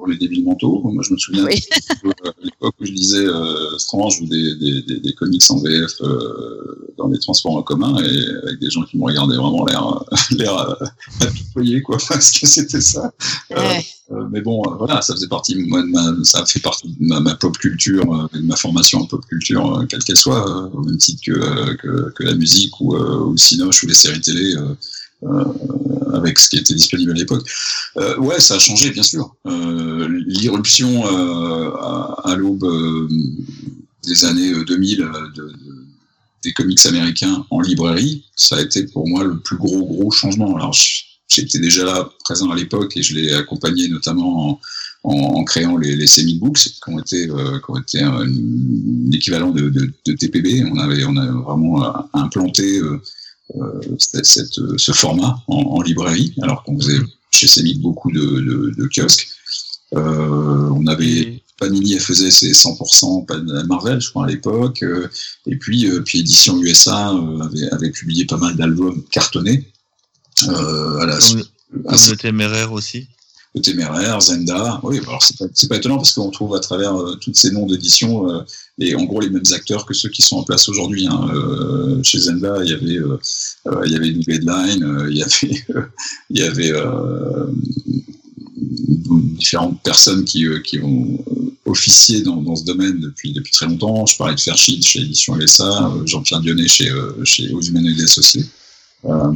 pour les débiles mentaux. Moi, je me souviens Oui. de- à l'époque où je lisais euh, Strange ou des, des, des, des comics en VF euh, dans les transports en commun et avec des gens qui me regardaient vraiment l'air l'air euh, apitoyé, quoi, parce que c'était ça. Euh, Ouais. euh, mais bon, euh, voilà, ça faisait partie, moi, de ma, ça fait partie de ma, ma pop culture, euh, de ma formation en pop culture, euh, quelle qu'elle soit, euh, au même titre que, euh, que, que la musique ou, euh, ou le cinoche ou les séries télé. Euh, avec ce qui était disponible à l'époque. Euh, ouais, ça a changé, bien sûr. Euh, L'irruption à, l'aube des années euh, 2000 euh, de, de- des comics américains en librairie, ça a été pour moi le plus gros gros changement. Alors j'étais déjà là présent à l'époque et je l'ai accompagné notamment en, créant les, semi-books qui ont été, euh, qui ont été un, de, TPB. On avait, on a vraiment implanté cette, cette- ce format en, en librairie, alors qu'on faisait chez Semic beaucoup de, de, de kiosques. Euh, on avait Panini elle faisait ses 100% Pan- Marvel, je crois à l'époque, euh, et puis euh, puis édition USA euh, avait, avait publié pas mal d'albums cartonnés. Euh, à la Comme, le téméraire aussi. le Téméraire, Zenda. Oui, alors c'est pas, pas étonnant parce qu'on trouve à travers euh, tous ces noms d'édition euh, et en gros les mêmes acteurs que ceux qui sont en place aujourd'hui. Hein. Euh, chez Zenda, il y avait euh, euh, il y avait New euh, il y avait euh, il y avait euh, différentes personnes qui euh, qui ont euh, officié dans, ce domaine depuis depuis très longtemps. Je parlais de Fairchild chez Édition LSA, euh, Jean-Pierre Dionnet chez euh, chez Aux Humanoïdes Associés. Euh,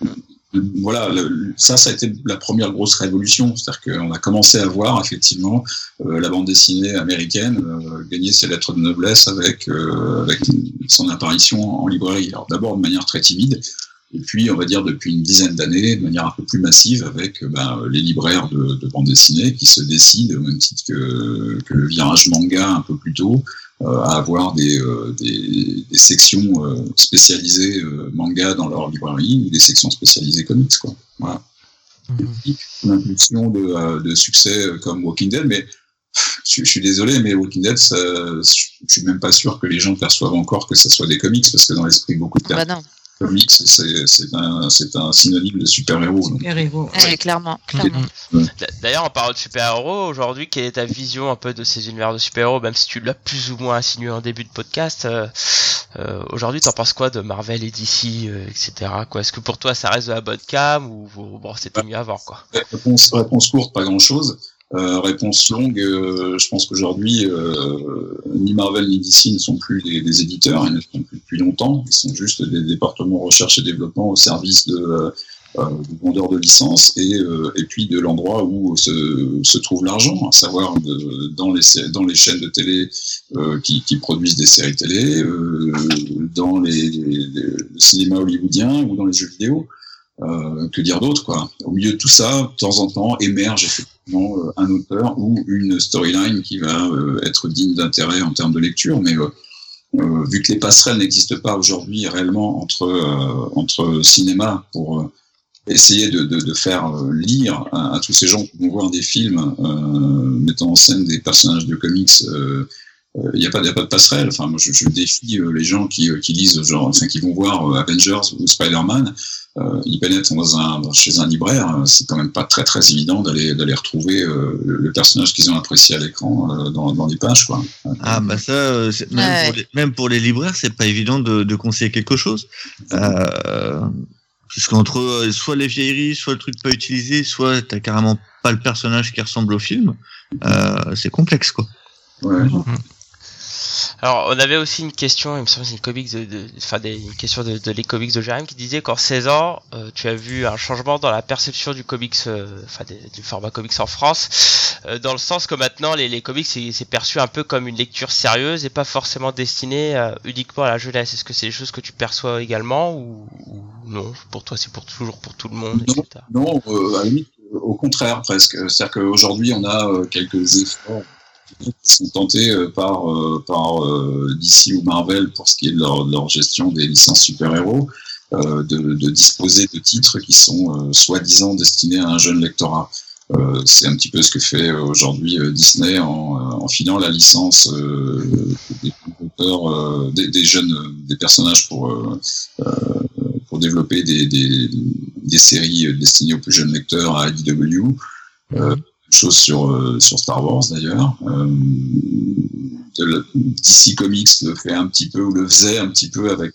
Mhm. Voilà, ça, ça a été la première grosse révolution. C'est-à-dire qu'on a commencé à voir effectivement euh, la bande dessinée américaine euh, gagner ses lettres de noblesse avec, euh, avec son apparition en librairie. Alors d'abord de manière très timide, et puis on va dire depuis une dizaine d'années de manière un peu plus massive avec euh, ben, les libraires de, de bande dessinée qui se décident, au même titre que, que le virage manga un peu plus tôt, euh, à avoir des, euh, des, des sections euh, spécialisées euh, manga dans leur librairie ou des sections spécialisées comics. Quoi. Voilà. Mhm. Une impulsion de, euh, de succès euh, comme Walking Dead, mais je, je suis désolé, mais Walking Dead, ça, je suis même pas sûr que les gens perçoivent encore que ça soit des comics, parce que dans l'esprit de beaucoup de Bah personnes, non, comics, c'est c'est un, c'est un synonyme de super-héros. donc. Super héros. Ouais, clairement, clairement. D'ailleurs, en parlant de super-héros, aujourd'hui, quelle est ta vision un peu de ces univers de super-héros, même si tu l'as plus ou moins insinué en début de podcast euh, euh, Aujourd'hui, t'en penses quoi de Marvel et DC, euh, etc. quoi? Est-ce que pour toi, ça reste de la bonne cam ou ou- bon, c'était mieux avant, quoi? Réponse, réponse courte, pas grand-chose. Euh, réponse longue, euh, je pense qu'aujourd'hui, euh, ni Marvel ni DC ne sont plus des, éditeurs, ils ne sont plus depuis longtemps, ils sont juste des départements recherche et développement au service de, euh, euh, du vendeur de licences et, puis de l'endroit où se, trouve l'argent, à savoir dans, les, chaînes de télé qui, produisent des séries télé, dans les, les- les- le cinéma hollywoodien ou dans les jeux vidéo. Euh, que dire d'autre quoi. Au milieu de tout ça, de temps en temps émerge effectivement euh, un auteur ou une storyline qui va euh, être digne d'intérêt en termes de lecture, mais vu que les passerelles n'existent pas aujourd'hui réellement entre entre cinéma pour essayer de, de, de faire lire à, tous ces gens. Qui vont voir des films mettant en scène des personnages de comics il n'y a pas, y a pas de passerelle. Enfin, moi, je, je défie les gens qui, qui lisent, genre, enfin, qui vont voir Avengers ou Spider-Man euh, ils pénètrent dans un, chez un libraire, euh, c'est quand même pas très très évident d'aller d'aller retrouver euh, le, personnage qu'ils ont apprécié à l'écran euh, dans, dans les pages quoi. Ah bah ça, euh, même, Ouais. pour les, même pour les libraires, c'est pas évident de, de conseiller quelque chose. Euh, Puisqu'entre euh, soit les vieilleries, soit le truc pas utilisé, soit t'as carrément pas le personnage qui ressemble au film, euh, c'est complexe quoi. Ouais. Alors, on avait aussi une question, il me semble que c'est une comics de, de- enfin, des, une question de, de les comics de Jérém qui disait qu'en 16 ans, euh, tu as vu un changement dans la perception du comics, euh, enfin, des- du format comics en France, euh, dans le sens que maintenant, les, les comics, c'est perçu un peu comme une lecture sérieuse et pas forcément destiné euh, uniquement à la jeunesse. Est-ce que c'est des choses que tu perçois également ou, ou non? Pour toi, c'est pour toujours pour tout le monde, Non. etc. Non, à la limite, au contraire presque. C'est-à-dire qu'aujourd'hui, on a quelques efforts sont tentés euh, par, euh, par euh, DC ou Marvel pour ce qui est de leur, de leur gestion des licences super-héros, de, de disposer de titres qui sont soi-disant destinés à un jeune lectorat. Euh, c'est un petit peu ce que fait aujourd'hui Disney en, en filant la licence euh, des auteurs, euh, des, des jeunes, des personnages pour pour développer des, des, des séries destinées aux plus jeunes lecteurs à IDW. Euh, chose sur, euh, sur Star Wars d'ailleurs. Euh, DC Comics le fait un petit peu, ou le faisait un petit peu avec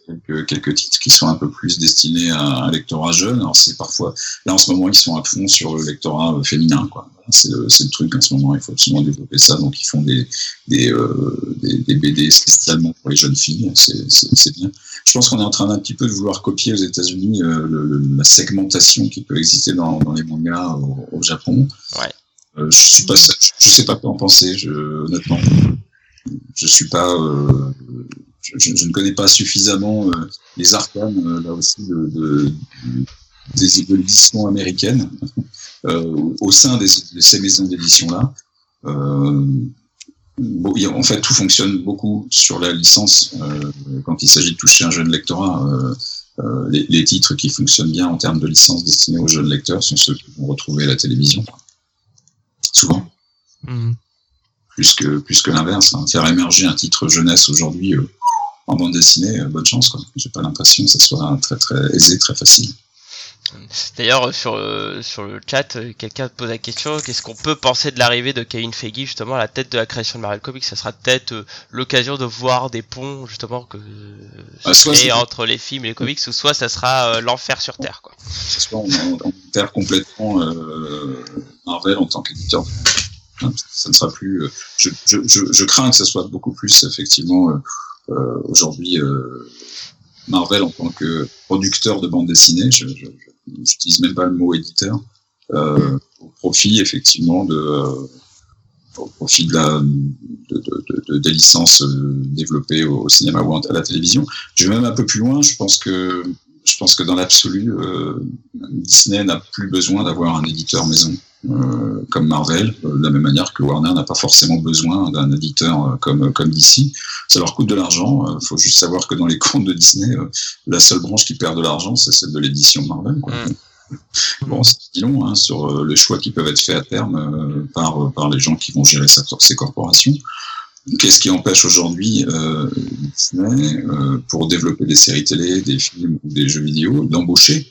quelques, titres qui sont un peu plus destinés à un lectorat jeune. Alors c'est parfois, là en ce moment ils sont à fond sur le lectorat euh, féminin. quoi. C'est le, c'est le truc en ce moment, il faut absolument développer ça. Donc ils font des, des, euh, des, BD spécialement pour les jeunes filles, c'est bien. Je pense qu'on est en train d'un petit peu de vouloir copier aux États-Unis euh, la segmentation qui peut exister dans, dans les mangas au, au Japon. Ouais. Euh, je suis pas, je, sais pas quoi en penser. Je, honnêtement, je suis pas, euh, je, je- ne connais pas suffisamment euh, les arcanes euh, là aussi de, de- des éditions américaines euh, au sein des, de ces maisons d'édition là. Euh, bon, a- en fait, tout fonctionne beaucoup sur la licence euh, quand il s'agit de toucher un jeune lectorat. les, les titres qui fonctionnent bien en termes de licence destinés aux jeunes lecteurs sont ceux qui vont retrouver à la télévision. Souvent, Mhm. plus que, plus que l'inverse. hein. Faire émerger un titre jeunesse aujourd'hui euh, en bande dessinée, euh, bonne chance. quoi. J'ai pas l'impression que ça soit très très aisé, très facile. D'ailleurs, euh, sur, le- sur le chat, euh, quelqu'un pose la question qu'est-ce qu'on peut penser de l'arrivée de Kevin Feige justement à la tête de la création de Marvel Comics? Ça sera peut-être euh, l'occasion de voir des ponts justement que Ah, soit entre les films et les comics, ou soit ça sera euh, l'enfer sur terre. Quoi. soit on, perd complètement euh, Marvel en tant qu'éditeur. Ça ne sera plus. euh, je, je, je, je crains que ça soit beaucoup plus effectivement euh, euh, aujourd'hui euh, Marvel en tant que producteur de bande dessinée. Je n'utilise même pas le mot éditeur. Euh, au profit effectivement des licences euh, développées au, cinéma ou à la télévision. Je vais même un peu plus loin. Je pense que je pense que dans l'absolu, euh, Disney n'a plus besoin d'avoir un éditeur maison euh, comme Marvel, euh, de la même manière que Warner n'a pas forcément besoin d'un éditeur euh, comme comme DC. Ça leur coûte de l'argent. Il faut juste savoir que dans les comptes de Disney, euh, la seule branche qui perd de l'argent, c'est celle de l'édition Marvel. Quoi. Mm. Bon, c'est dit long hein, sur euh, les choix qui peuvent être faits à terme euh, par par les gens qui vont gérer sa- ces corporations. Qu'est-ce qui empêche aujourd'hui euh, Disney, euh, pour développer des séries télé, des films ou des jeux vidéo, d'embaucher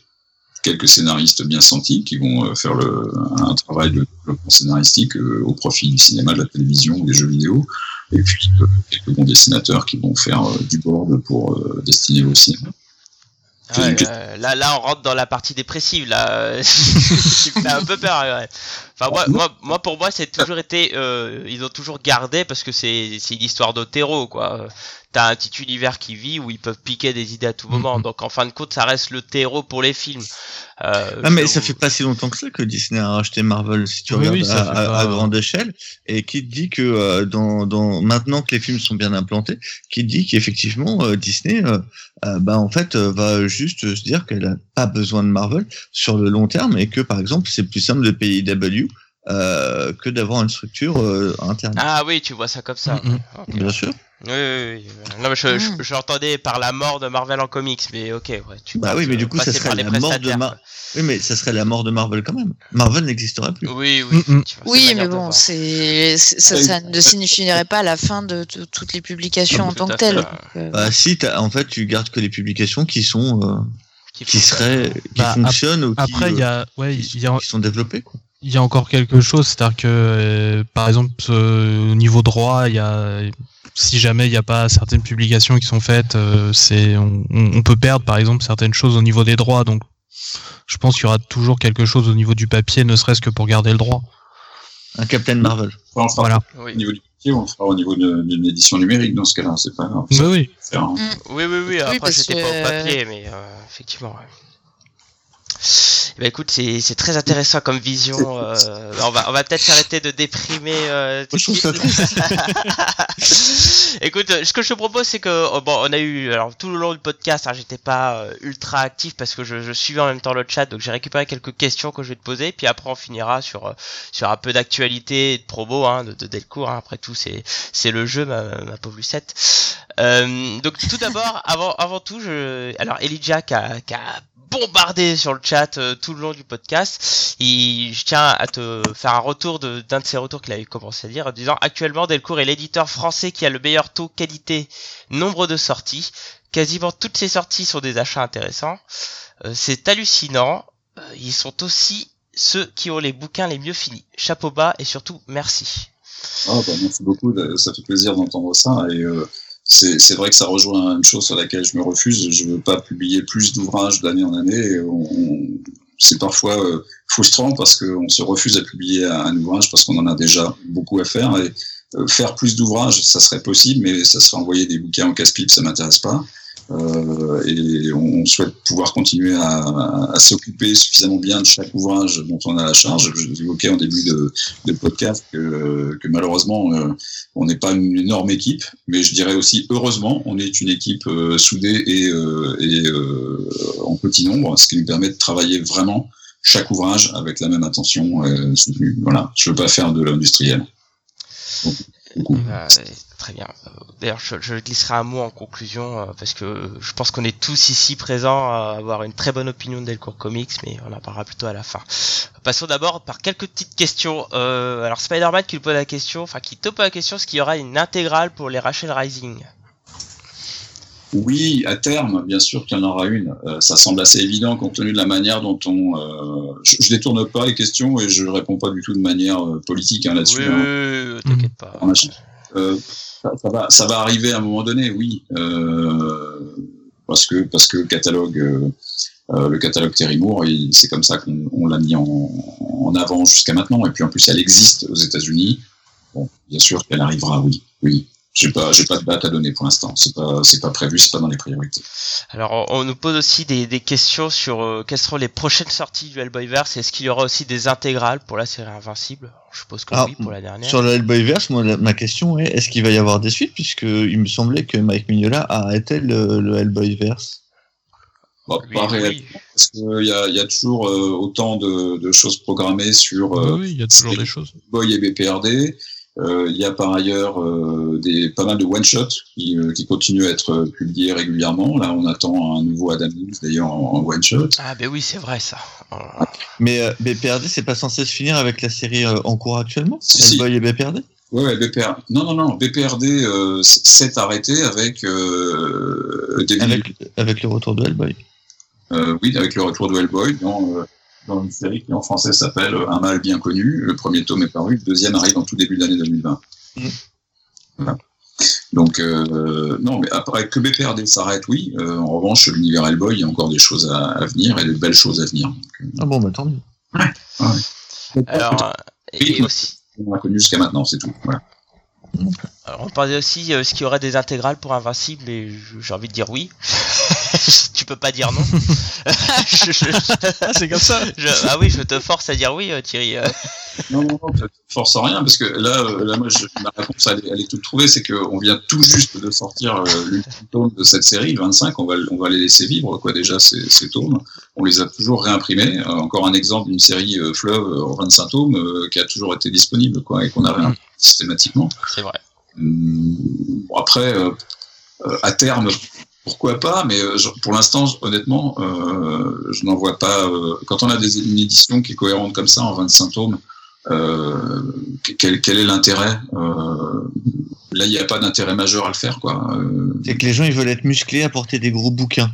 quelques scénaristes bien sentis qui vont euh, faire le, un travail de développement scénaristique euh, au profit du cinéma, de la télévision ou des jeux vidéo, et puis euh, quelques bons dessinateurs qui vont faire du board pour destiner au cinéma. Ouais, euh, là, là, on rentre dans la partie dépressive. Là, tu me fais un peu peur. ouais. Enfin, moi, moi, moi, pour moi, c'est toujours été. euh, ils ont toujours gardé parce que c'est c'est une histoire d'Otero, quoi. T'as un petit univers qui vit où ils peuvent piquer des idées à tout moment. Mhm. Donc, en fin de compte, ça reste le terreau pour les films. Euh, Ah mais ça fait pas si longtemps que ça que Disney a racheté Marvel si tu Oui, regardes oui, ça à, fait à- pas- à grande échelle et qui te dit que euh, dans, dans maintenant que les films sont bien implantés, qui te dit qu'effectivement euh, Disney euh, euh, bah en fait euh, va juste se dire qu'elle a pas besoin de Marvel sur le long terme et que par exemple c'est plus simple de payer IW euh, que d'avoir une structure euh, interne. Ah oui, tu vois ça comme ça. Bien sûr. Oui, oui, oui. Non, mais je, je- Mm. je l'entendais par la mort de Marvel en comics, mais ok, ouais. Tu Bah oui, mais du coup, ça serait la mort de Mar- Oui, mais ça serait la mort de Marvel quand même. Marvel n'existerait plus. Oui, oui. Mm, mm. Oui, mais bon, c'est c'est- ça, ne signifierait pas la fin de t- toutes les publications en tant que telles. euh, Bah si, t'as- en fait, tu gardes que les publications qui sont euh, Qui seraient qui Bah, ap- fonctionnent ou qui, Après, il y a, ouais, qui, il y a, qui sont développées. Quoi. Il y a encore quelque chose, c'est-à-dire que, euh, par exemple, euh, au niveau droit, il y a, si jamais il n'y a pas certaines publications qui sont faites, euh, c'est, on, on- on peut perdre, par exemple, certaines choses au niveau des droits. Donc, je pense qu'il y aura toujours quelque chose au niveau du papier, ne serait-ce que pour garder le droit. Un Captain Marvel. Enfin, on Voilà. Oui. au niveau du papier, on le fera au niveau de- d'une édition numérique dans ce cas-là, c'est pas grave. Oui, oui. Faire un- Oui, oui, oui, après parce c'était que- pas au papier, mais euh, effectivement. ouais. Ben, écoute, c'est c'est très intéressant comme vision. euh, on va, on va peut-être s'arrêter de déprimer. euh, tout je ça écoute, euh, ce que je te propose, c'est que oh, bon, on a eu, alors tout le long du podcast, hein, j'étais pas euh, ultra actif parce que je, je suivais en même temps le chat, donc j'ai récupéré quelques questions que je vais te poser, puis après on finira sur euh, sur un peu d'actualité de promo hein, de, de Delcourt. hein. Après tout, c'est c'est le jeu, ma, ma pauvre Lucette. Euh, donc tout d'abord, avant, avant tout, je, alors Elijah qui a, qui a bombardé sur le chat euh, tout le long du podcast, et je tiens à te faire un retour de- d'un de, ses retours qu'il avait commencé à dire en disant actuellement Delcourt est l'éditeur français qui a le meilleur taux qualité nombre de sorties. Quasiment toutes ces sorties sont des achats intéressants. Euh, c'est hallucinant. Euh, ils sont aussi ceux qui ont les bouquins les mieux finis. Chapeau bas et surtout merci. Ah, bah, merci beaucoup, de- ça fait plaisir d'entendre ça. Et euh, c'est vrai que ça rejoint une chose sur laquelle je me refuse. Je veux pas publier plus d'ouvrages d'année en année. C'est parfois euh, frustrant parce qu'on se refuse à publier un, un ouvrage parce qu'on en a déjà beaucoup à faire. Et euh, faire plus d'ouvrages, ça serait possible, mais ça serait envoyer des bouquins au casse-pipe, ça m'intéresse pas. Euh, et on souhaite pouvoir continuer à, à- s'occuper suffisamment bien de chaque ouvrage dont on a la charge. Je vous évoquais en début de, de podcast que, que malheureusement euh, on n'est pas une énorme équipe, mais je dirais aussi heureusement on est une équipe euh, soudée et, euh, et euh, en petit nombre, ce qui nous permet de travailler vraiment chaque ouvrage avec la même attention soutenue. Voilà, je veux pas faire de l'industriel. Euh, très bien. D'ailleurs, je, je glisserai un mot en conclusion euh, parce que je pense qu'on est tous ici présents à avoir une très bonne opinion de Delcourt Comics, mais on en parlera plutôt à la fin. Passons d'abord par quelques petites questions. Euh, alors Spider-Man qui nous pose la question, enfin qui te pose la question, est-ce qu'il y aura une intégrale pour les Rachel Rising? Oui, à terme, bien sûr qu'il y en aura une. Euh, ça semble assez évident compte tenu de la manière dont on. euh, je, je détourne pas les questions et je réponds pas du tout de manière euh, politique hein, là-dessus. oui, hein. oui, oui, t'inquiète pas. Euh, ça, ça va, ça va arriver à un moment donné, oui, euh, parce que parce que le catalogue, euh, le catalogue Terry Moore, c'est comme ça qu'on on l'a mis en, en avant jusqu'à maintenant. Et puis en plus, elle existe aux États-Unis. Bon, bien sûr qu'elle arrivera, oui, oui. J'ai pas, j'ai pas de date à donner pour l'instant. C'est pas, c'est pas prévu, c'est pas dans les priorités. Alors, on, on nous pose aussi des, des questions sur euh, quelles seront les prochaines sorties du Hellboyverse. Est-ce qu'il y aura aussi des intégrales pour la série Invincible? Je suppose que Ah, oui pour la dernière. Sur le Hellboyverse, moi, la- ma question est est-ce qu'il va y avoir des suites? Puisque il me semblait que Mike Mignola a arrêté le, le Hellboyverse. Oui, pas oui. réellement, parce qu'il y a, il y a toujours euh, autant de, de choses programmées sur euh, oui, il y a toujours des choses. Boy et BPRD. Euh, il y a par ailleurs euh, des, pas mal de one-shots qui, euh, qui continuent à être publiés régulièrement. Là, on attend un nouveau Adam News d'ailleurs en, en one-shot. Ah, ben oui, c'est vrai ça. Mais euh, BPRD, c'est pas censé se finir avec la série euh, en cours actuellement? Si, si. Hellboy et BPRD Ouais, ouais, BPR... Non, non, non, BPRD euh, s'est arrêté avec euh, avec, avec le retour de Hellboy. euh, oui, avec le retour de Hellboy dans, euh, dans une série qui en français s'appelle Un mal bien connu. Le premier tome est paru, le deuxième arrive en tout début de l'année 2020. Mm. Voilà. Donc, euh, non, mais après que BPRD s'arrête, oui. Euh, en revanche, l'univers Hellboy, il y a encore des choses à, à venir et de belles choses à venir. Donc, euh, Ah bon, bah tant mieux. Alors, euh, et Oui. aussi, on l'a connu jusqu'à maintenant, c'est tout. Voilà. Alors, on parlait aussi euh, ce qu'il y aurait des intégrales pour Invincible et j'ai envie de dire oui. tu peux pas dire non. Je- je- Ah, c'est comme ça. je- ah oui, je te force à dire oui, euh, Thierry. euh. Non, non, non, ça te force en rien, parce que là, euh, là moi, je, ma réponse, elle, est- elle est toute trouvée, c'est qu'on vient tout juste de sortir l'ultime tome de cette série, le 25, on va, on va les laisser vivre, quoi, déjà, ces, ces tomes. On les a toujours réimprimés. Encore un exemple d'une série euh, Fleuve en 25 tomes euh, qui a toujours été disponible, quoi, et qu'on a réimprimé systématiquement. C'est vrai. Hum, bon, après, euh, euh, à terme, pourquoi pas, mais euh, pour l'instant, honnêtement, euh, je n'en vois pas. euh, quand on a des, une édition qui est cohérente comme ça, en 25 tomes, euh, quel, quel est l'intérêt Là, il n'y a pas d'intérêt majeur à le faire, quoi. C'est que les gens ils veulent être musclés, apporter des gros bouquins.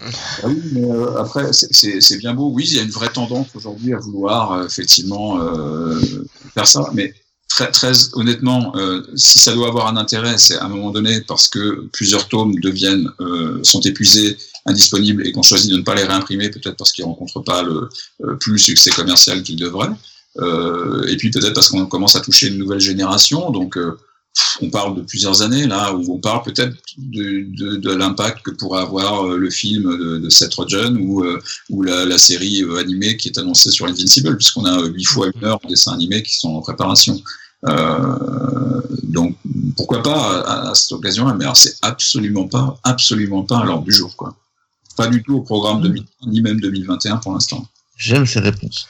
Ah oui, mais après, c'est- bien beau. Oui, il y a une vraie tendance aujourd'hui à vouloir effectivement faire ça. Mais très, très honnêtement, euh, si ça doit avoir un intérêt, c'est à un moment donné parce que plusieurs tomes deviennent euh, sont épuisés, indisponibles et qu'on choisit de ne pas les réimprimer, peut-être parce qu'ils rencontrent pas le euh, plus le succès commercial qu'ils devraient. Et puis peut-être parce qu'on commence à toucher une nouvelle génération. Donc on parle de plusieurs années là, où on parle peut-être de, de, de l'impact que pourrait avoir euh, le film de, de Seth Rogen ou, euh, ou la, la série euh, animée qui est annoncée sur Invincible, puisqu'on a huit fois une heure de dessins animés qui sont en préparation. Euh, donc pourquoi pas à, à cette occasion-là, mais alors c'est absolument pas, absolument pas à l'ordre du jour, quoi. Pas du tout au programme 2000, ni même 2021 pour l'instant. J'aime ces réponses.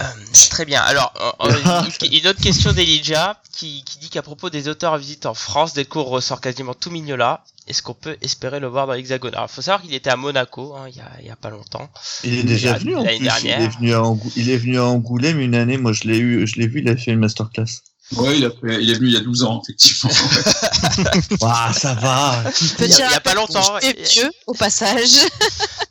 Euh, très bien. Alors, une, une autre question d'Elijah qui, qui dit qu'à propos des auteurs à visite en France, Delcourt ressort quasiment tout Mignola. Est-ce qu'on peut espérer le voir dans l'Hexagone? Alors, faut savoir qu'il était à Monaco hein, il, y a, il y a pas longtemps. Il est déjà venu en plus. dernière. Il est venu, à Angou- il est venu à Angoulême une année. Moi, je l'ai eu, je l'ai vu. Il a fait une masterclass. Ouais, il, a fait- il est venu il y a 12 ans, effectivement. Waouh, ça va. Il y a- il pas longtemps, es vieux, au passage.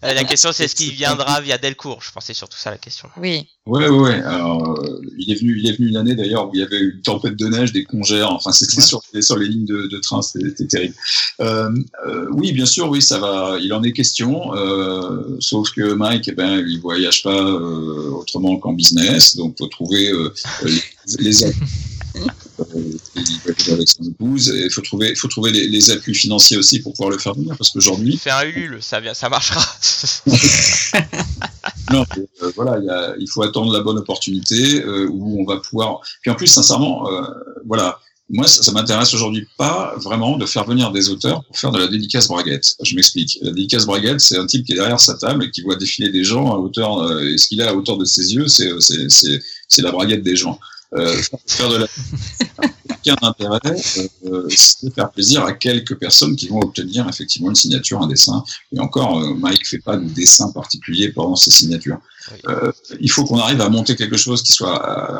Euh, la question c'est est-ce qu'il viendra via Delcourt Je pensais surtout ça la question. Oui. Ouais, ouais. Alors, euh, il est venu, il est venu une année d'ailleurs où il y avait une tempête de neige, des congères. Enfin, c'était Ouais. sur, sur les lignes de, de train, c'était terrible. Euh, euh, oui, bien sûr, oui, ça va. Il en est question. Euh, sauf que Mike, eh ben, il voyage pas euh, autrement qu'en business, donc faut trouver euh, les, les il voyage avec son épouse et il faut trouver, faut trouver les, les appuis financiers aussi pour pouvoir le faire venir parce qu'aujourd'hui, Il fait un Ulule, ça, ça marchera. Non, euh, voilà, il, y a- il faut attendre la bonne opportunité euh, où on va pouvoir. Puis en plus, sincèrement, euh, voilà, moi, ça, ça m'intéresse aujourd'hui pas vraiment de faire venir des auteurs pour faire de la dédicace braguette. Je m'explique. La dédicace braguette, c'est un type qui est derrière sa table et qui voit défiler des gens à hauteur. et ce qu'il a à hauteur de ses yeux, c'est la braguette des gens. Euh, faire de la aucun intérêt, euh, c'est faire plaisir à quelques personnes qui vont obtenir effectivement une signature, un dessin. Et encore, euh, Mike fait pas de dessin particulier pendant ses signatures. Euh, il faut qu'on arrive à monter quelque chose qui soit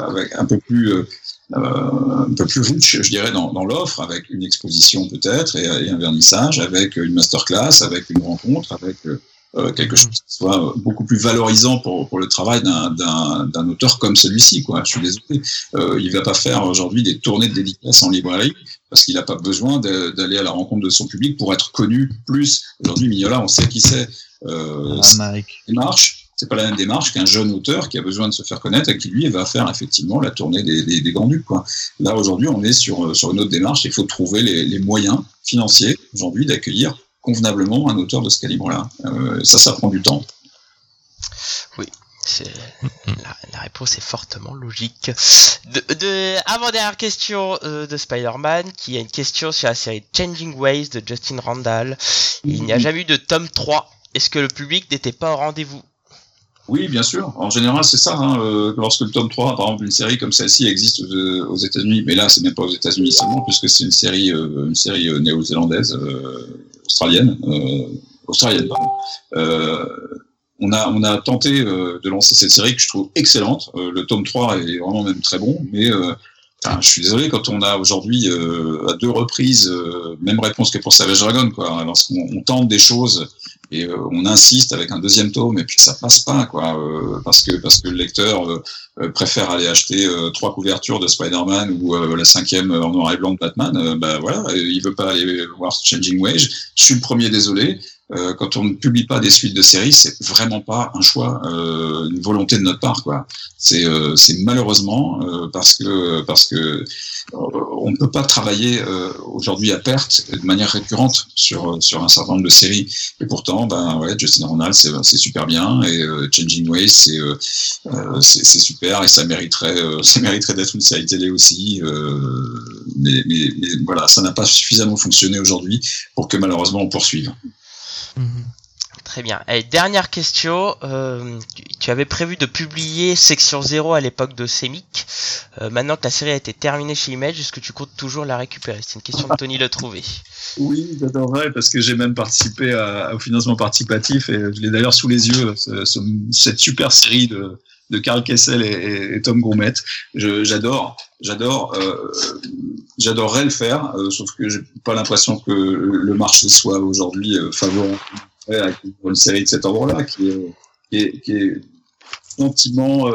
avec un peu plus euh, un peu plus riche, je dirais, dans, dans l'offre, avec une exposition peut-être et, et un vernissage, avec une masterclass, avec une rencontre, avec euh, euh, quelque chose qui soit euh, beaucoup plus valorisant pour, pour le travail d'un- auteur comme celui-ci. Je suis désolé, euh, il va pas faire aujourd'hui des tournées de dédicaces en librairie parce qu'il n'a pas besoin d'aller à la rencontre de son public pour être connu plus. Aujourd'hui, Mignola, on sait qui c'est. Euh, Ah, démarche. C'est pas la même démarche qu'un jeune auteur qui a besoin de se faire connaître et qui lui va faire effectivement la tournée des, des, des grands ducs. Quoi. Là aujourd'hui, on est sur, euh, sur une autre démarche. Il faut trouver les, les moyens financiers aujourd'hui d'accueillir convenablement un auteur de ce calibre-là. Euh, ça, ça prend du temps. C'est- La, la réponse est fortement logique. De, de, avant-dernière question euh, de Spider-Man, qui a une question sur la série Changing Ways de Justin Randall. Il n'y a jamais eu de tome 3. Est-ce que le public n'était pas au rendez-vous? Oui, bien sûr. En général, c'est ça. Hein, euh, lorsque le tome 3, par exemple, une série comme celle-ci existe aux, aux États-Unis, mais là, c'est même pas aux États-Unis seulement, puisque c'est une série, euh, une série néo-zélandaise, euh, australienne, euh, australienne. Euh, on a, on a tenté euh, de lancer cette série que je trouve excellente. Le tome 3 est vraiment même très bon, mais je suis désolé quand on a aujourd'hui euh, à deux reprises euh, même réponse que pour Savage Dragon, quoi. Lorsqu'on on tente des choses et euh, on insiste avec un deuxième tome et puis ça passe pas, quoi, euh, parce que parce que le lecteur euh, préfère aller acheter euh, trois couvertures de Spider-Man ou la cinquième en noir et blanc de Batman, bah voilà, il veut pas aller voir Changing Ways. Je suis le premier désolé. Euh, quand on ne publie pas des suites de séries, c'est vraiment pas un choix, euh, une volonté de notre part, quoi. C'est euh, malheureusement euh, parce que parce que euh, on ne peut pas travailler euh, aujourd'hui à perte de manière récurrente sur sur un certain nombre de séries. Et pourtant, ben ouais, Justin Ronald, c'est super bien et Changing Ways, c'est c'est super et ça mériterait ça mériterait d'être une série télé aussi. mais, mais, mais voilà, ça n'a pas suffisamment fonctionné aujourd'hui pour que malheureusement on poursuive. Mhm. Très bien. Et dernière question. Euh, tu- avais prévu de publier Section 0 à l'époque de Semic. Euh, maintenant que la série a été terminée chez Image, est-ce que tu comptes toujours la récupérer? C'est une question de Tony Le Trouvé. Oui, j'adorerais parce que j'ai même participé au financement participatif et je l'ai d'ailleurs sous les yeux, ce- ce- cette super série de, de Karl Kessel et, et- Tom Gourmet. J'adore, j'adore, euh, j'adorerais le faire, euh, sauf que j'ai pas l'impression que le marché soit aujourd'hui euh, favorable à une série de cet ordre-là qui est, gentiment,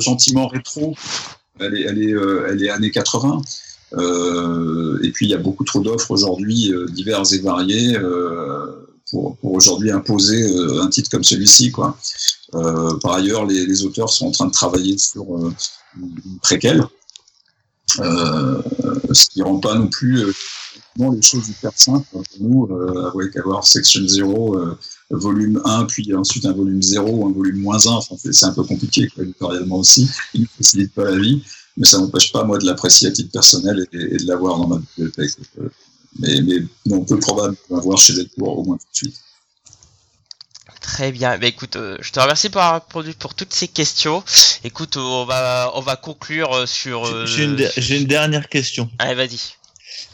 gentiment rétro. Elle est, elle est, elle est années 80. Euh, et puis il y a beaucoup trop d'offres aujourd'hui diverses et variées pour, aujourd'hui imposer un titre comme celui-ci. Quoi. Par ailleurs, les, les auteurs sont en train de travailler sur une préquelle, ce qui rend pas non plus euh, les choses hyper simples pour nous, euh, avec avoir Section 0, euh, volume 1, puis ensuite un volume 0, un volume moins 1, enfin, c'est- un peu compliqué éditorialement aussi, il ne facilite pas la vie mais ça n'empêche pas moi de l'apprécier à titre personnel et, de l'avoir dans ma bibliothèque. Euh, Mais, mais on peut probablement l'avoir chez Delcourt au moins tout de suite. Très bien. Bah, écoute, euh, je te remercie pour, avoir répondu pour toutes ces questions. Écoute, euh, on va, on va conclure euh, sur. euh, J'ai une, dernière question. Allez, vas-y.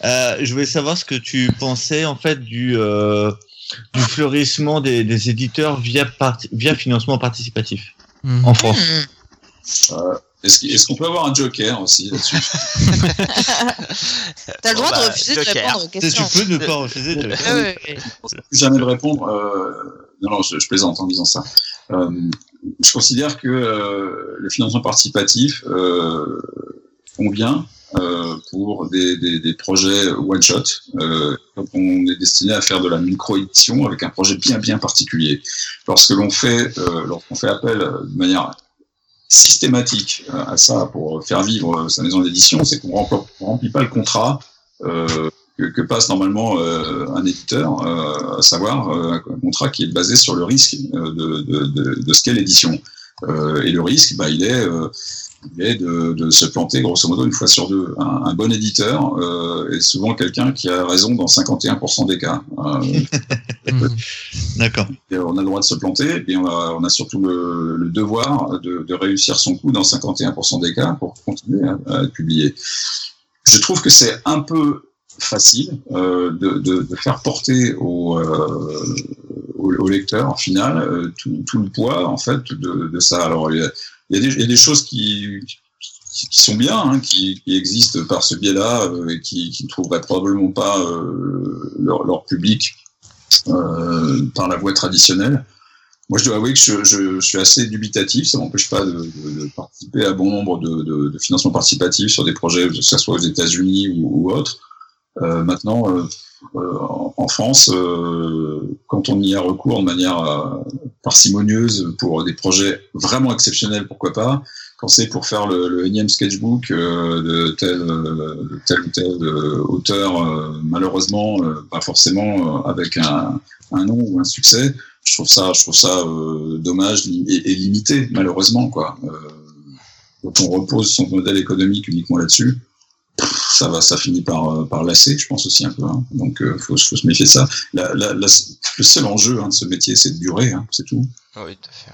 Euh, je voulais savoir ce que tu pensais en fait du, euh, du fleurissement des, des éditeurs via, via financement participatif Mhm. en France. Hmm. Est-ce qu'on peut avoir un joker aussi là-dessus? T'as le droit Bon, de bah, refuser Joker. de répondre aux Tu questions. peux ne pas refuser de Ah ouais. plus jamais de répondre. Non, je, plaisante en disant ça. Euh, je considère que euh, le financement participatif convient euh, pour des, projets one shot. Quand on est destiné à faire de la micro-édition avec un projet bien bien particulier. Lorsque l'on fait, lorsqu'on fait appel de manière systématique à ça pour faire vivre sa maison d'édition, c'est qu'on on remplit pas le contrat que, que passe normalement euh, un éditeur, euh, à savoir euh, un contrat qui est basé sur le risque euh, de, de, de, de ce qu'est l'édition. Euh, et le risque, bah, il est, euh, il est de, de se planter grosso modo une fois sur deux. Un, un bon éditeur euh, est souvent quelqu'un qui a raison dans 51% des cas. Euh, Mhm. D'accord. on a le droit de se planter, et on a, on a surtout le, le devoir de, de réussir son coup dans 51% des cas pour continuer à, à être publié. Je trouve que c'est un peu facile euh, de, de, faire porter au, euh, au, lecteur final euh, tout, tout le poids en fait de, de ça. Alors il y a, des, choses qui qui sont bien, hein, qui, existent par ce biais-là et qui, ne trouveraient probablement pas leur, leur public par la voie traditionnelle. Moi, je dois avouer que je, suis assez dubitatif. Ça m'empêche pas de, participer à bon nombre de, de, financements participatifs sur des projets, que ce soit aux États-Unis ou autres. Euh, maintenant, euh, euh, en, en France, quand on y a recours de manière parcimonieuse pour des projets vraiment exceptionnels, pourquoi pas Quand c'est pour faire le, le énième sketchbook de tel, tel ou tel auteur, malheureusement, pas forcément avec un, un nom ou un succès, je trouve ça, je trouve ça euh, dommage et, et limité, malheureusement, quoi. Euh, quand on repose son modèle économique uniquement là-dessus, ça va, ça finit par, euh, par lasser, je pense aussi un peu. hein. Donc, euh, faut, faut se méfier de ça. La, la, la- le seul enjeu hein, de ce métier, c'est de durer, hein, c'est tout. Oui, tout à fait.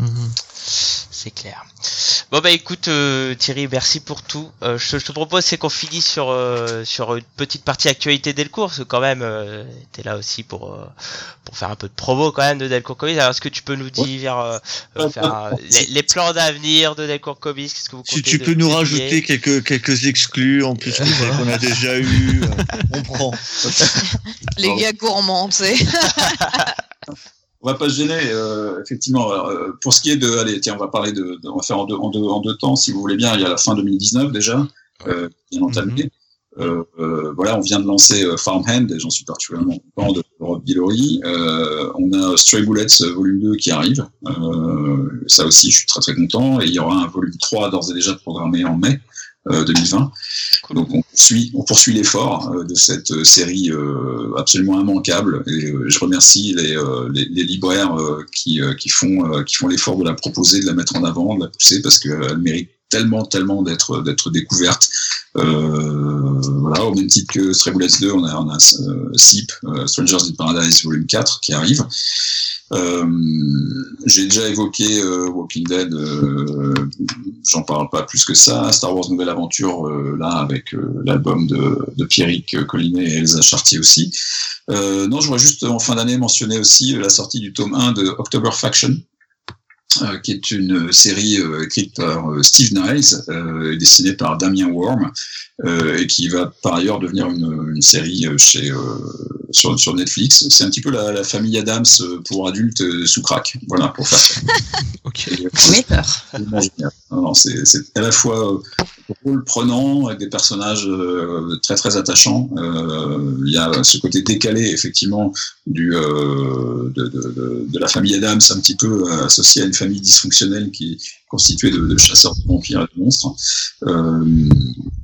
Mhm. C'est clair. Bon bah écoute euh, Thierry, merci pour tout. Euh, je, je te propose c'est qu'on finisse sur euh, sur une petite partie actualité Delcourt, parce que quand même euh, t'es là aussi pour euh, pour faire un peu de promo quand même de Delcourt Comics. Alors est-ce que tu peux nous dire euh, euh, faire, euh, les, les plans d'avenir de Delcourt Comics Qu'est-ce que vous Tu, comptez tu peux nous rajouter quelques, quelques exclus en plus qu'on a déjà eu. euh, on prend. Les gars gourmands, tu sais. On va pas se gêner, euh, effectivement. euh, pour ce qui est de, allez, tiens, on va parler de, de- on va faire en deux, en deux, en deux temps, si vous voulez bien. Il y a la fin 2019 déjà, euh, bien entamé. Euh, euh, voilà, on vient de lancer euh, Farmhand, et j'en suis particulièrement content de Rob Guillory. Euh, on a Stray Bullets volume 2 qui arrive. Euh, ça aussi, je suis très très content. Et il y aura un volume 3 d'ores et déjà programmé en mai 2020. Donc on poursuit, on poursuit l'effort euh, de cette euh, série euh, absolument immanquable. Et euh, je remercie les, euh, les, les libraires euh, qui, euh, qui font, euh, qui font l'effort de la proposer, de la mettre en avant, de la pousser parce qu'elle mérite tellement, tellement d'être d'être découverte. Euh, voilà, au même titre que Stray Bullets 2, on a, on a SIP, Strangers in Paradise Volume 4 qui arrive. Euh, j'ai déjà évoqué euh, Walking Dead, euh, j'en parle pas plus que ça. Star Wars Nouvelle Aventure, là avec l'album de, de Pierrick Collinet et Elsa Chartier aussi. non, je voudrais juste en fin d'année mentionner aussi la sortie du tome 1 de October Faction, euh, qui est une série euh, écrite par euh, Steve Niles et dessinée par Damien Worm, et qui va par ailleurs devenir une, une série chez, sur, sur, Netflix. C'est un petit peu la, la famille Adams pour adultes sous crack, voilà, pour faire ok. Mais peur. C'est à la fois rôle prenant avec des personnages très très attachants. Il y a ce côté décalé effectivement du de, de, de, de, la famille Adams, un petit peu associé à une famille dysfonctionnelle qui est constituée de, chasseurs de vampires et de monstres. Euh,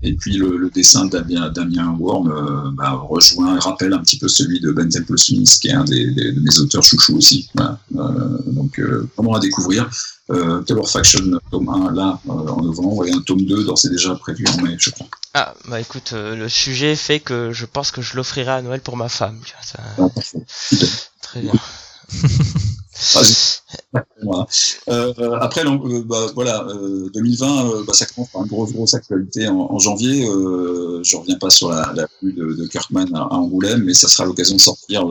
et puis le, dessin de Damien, Worm euh, bah, rejoint, rappelle un petit peu celui de Ben Temple Smith, qui est un des, de mes auteurs chouchous aussi. Euh, donc vraiment à découvrir. Euh, Taylor Faction tome 1 là en novembre et un tome 2 c'est déjà prévu en mai je crois. Ah bah écoute le sujet fait que je pense que je l'offrirai à Noël pour ma femme. Ça... Ah, Très bien. Euh, après, euh, bah, voilà, 2020, euh, bah, ça commence par une grosse, grosse actualité en, janvier. je reviens pas sur la, la de, de, Kirkman à, Angoulême, mais ça sera l'occasion de sortir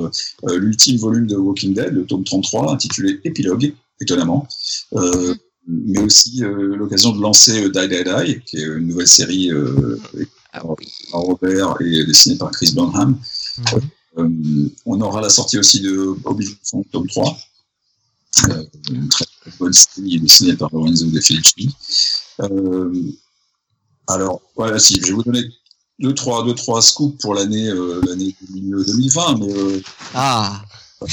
l'ultime volume de Walking Dead, le tome 33, intitulé Épilogue, étonnamment. mais aussi l'occasion de lancer Die Die Die, qui est une nouvelle série ah par Robert et dessinée par Chris Burnham. Mhm. On aura la sortie aussi de Oblivion, tome 3. Euh, une très, bonne série dessinée par Lorenzo De Felici. Euh, alors, voilà, si, je vais vous donner deux, trois, deux, trois scoops pour l'année euh, l'année 2020, mais. Euh, ah!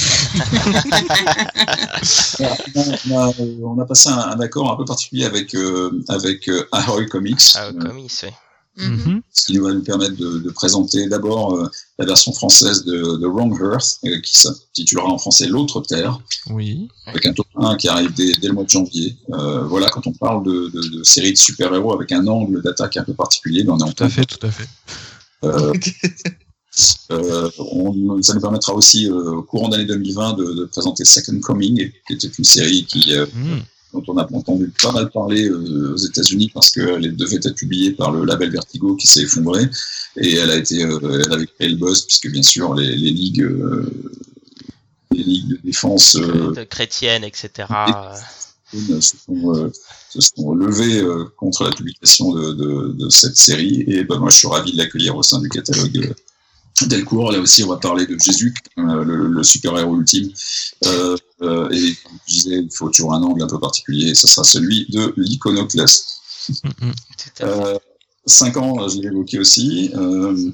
on, a, on, a, passé un, un, accord un peu particulier avec, euh, avec Ahoy Comics. Ahoy Comics, oui. Mhm. Ce qui va nous permettre de, de présenter d'abord euh, la version française de, de Wrong Earth, euh, qui s'intitulera en français L'autre Terre. Oui. Avec un tome 1 qui arrive dès, dès, le mois de janvier. Euh, voilà, quand on parle de, de séries de super-héros avec un angle d'attaque un peu particulier, ben on est en Tout à fait, tout à fait. Euh, on, ça nous permettra aussi, au courant d'année 2020, de, présenter Second Coming, qui était une série qui, mm dont on a entendu pas mal parler euh, aux États-Unis parce qu'elle devait être publiée par le label Vertigo qui s'est effondré et elle a été, euh, elle avait créé le buzz puisque bien sûr les, les ligues, euh, les ligues de défense de chrétiennes, etc. Se sont, se sont levées contre la publication de, de, de, cette série et ben moi je suis ravi de l'accueillir au sein du catalogue Delcourt. Là aussi, on va parler de Jésus, euh, le, super-héros ultime. Euh, euh, et comme je disais, il faut toujours un angle un peu particulier. Et ce sera celui de l'iconoclaste. euh, cinq ans, je l'ai évoqué aussi. Euh,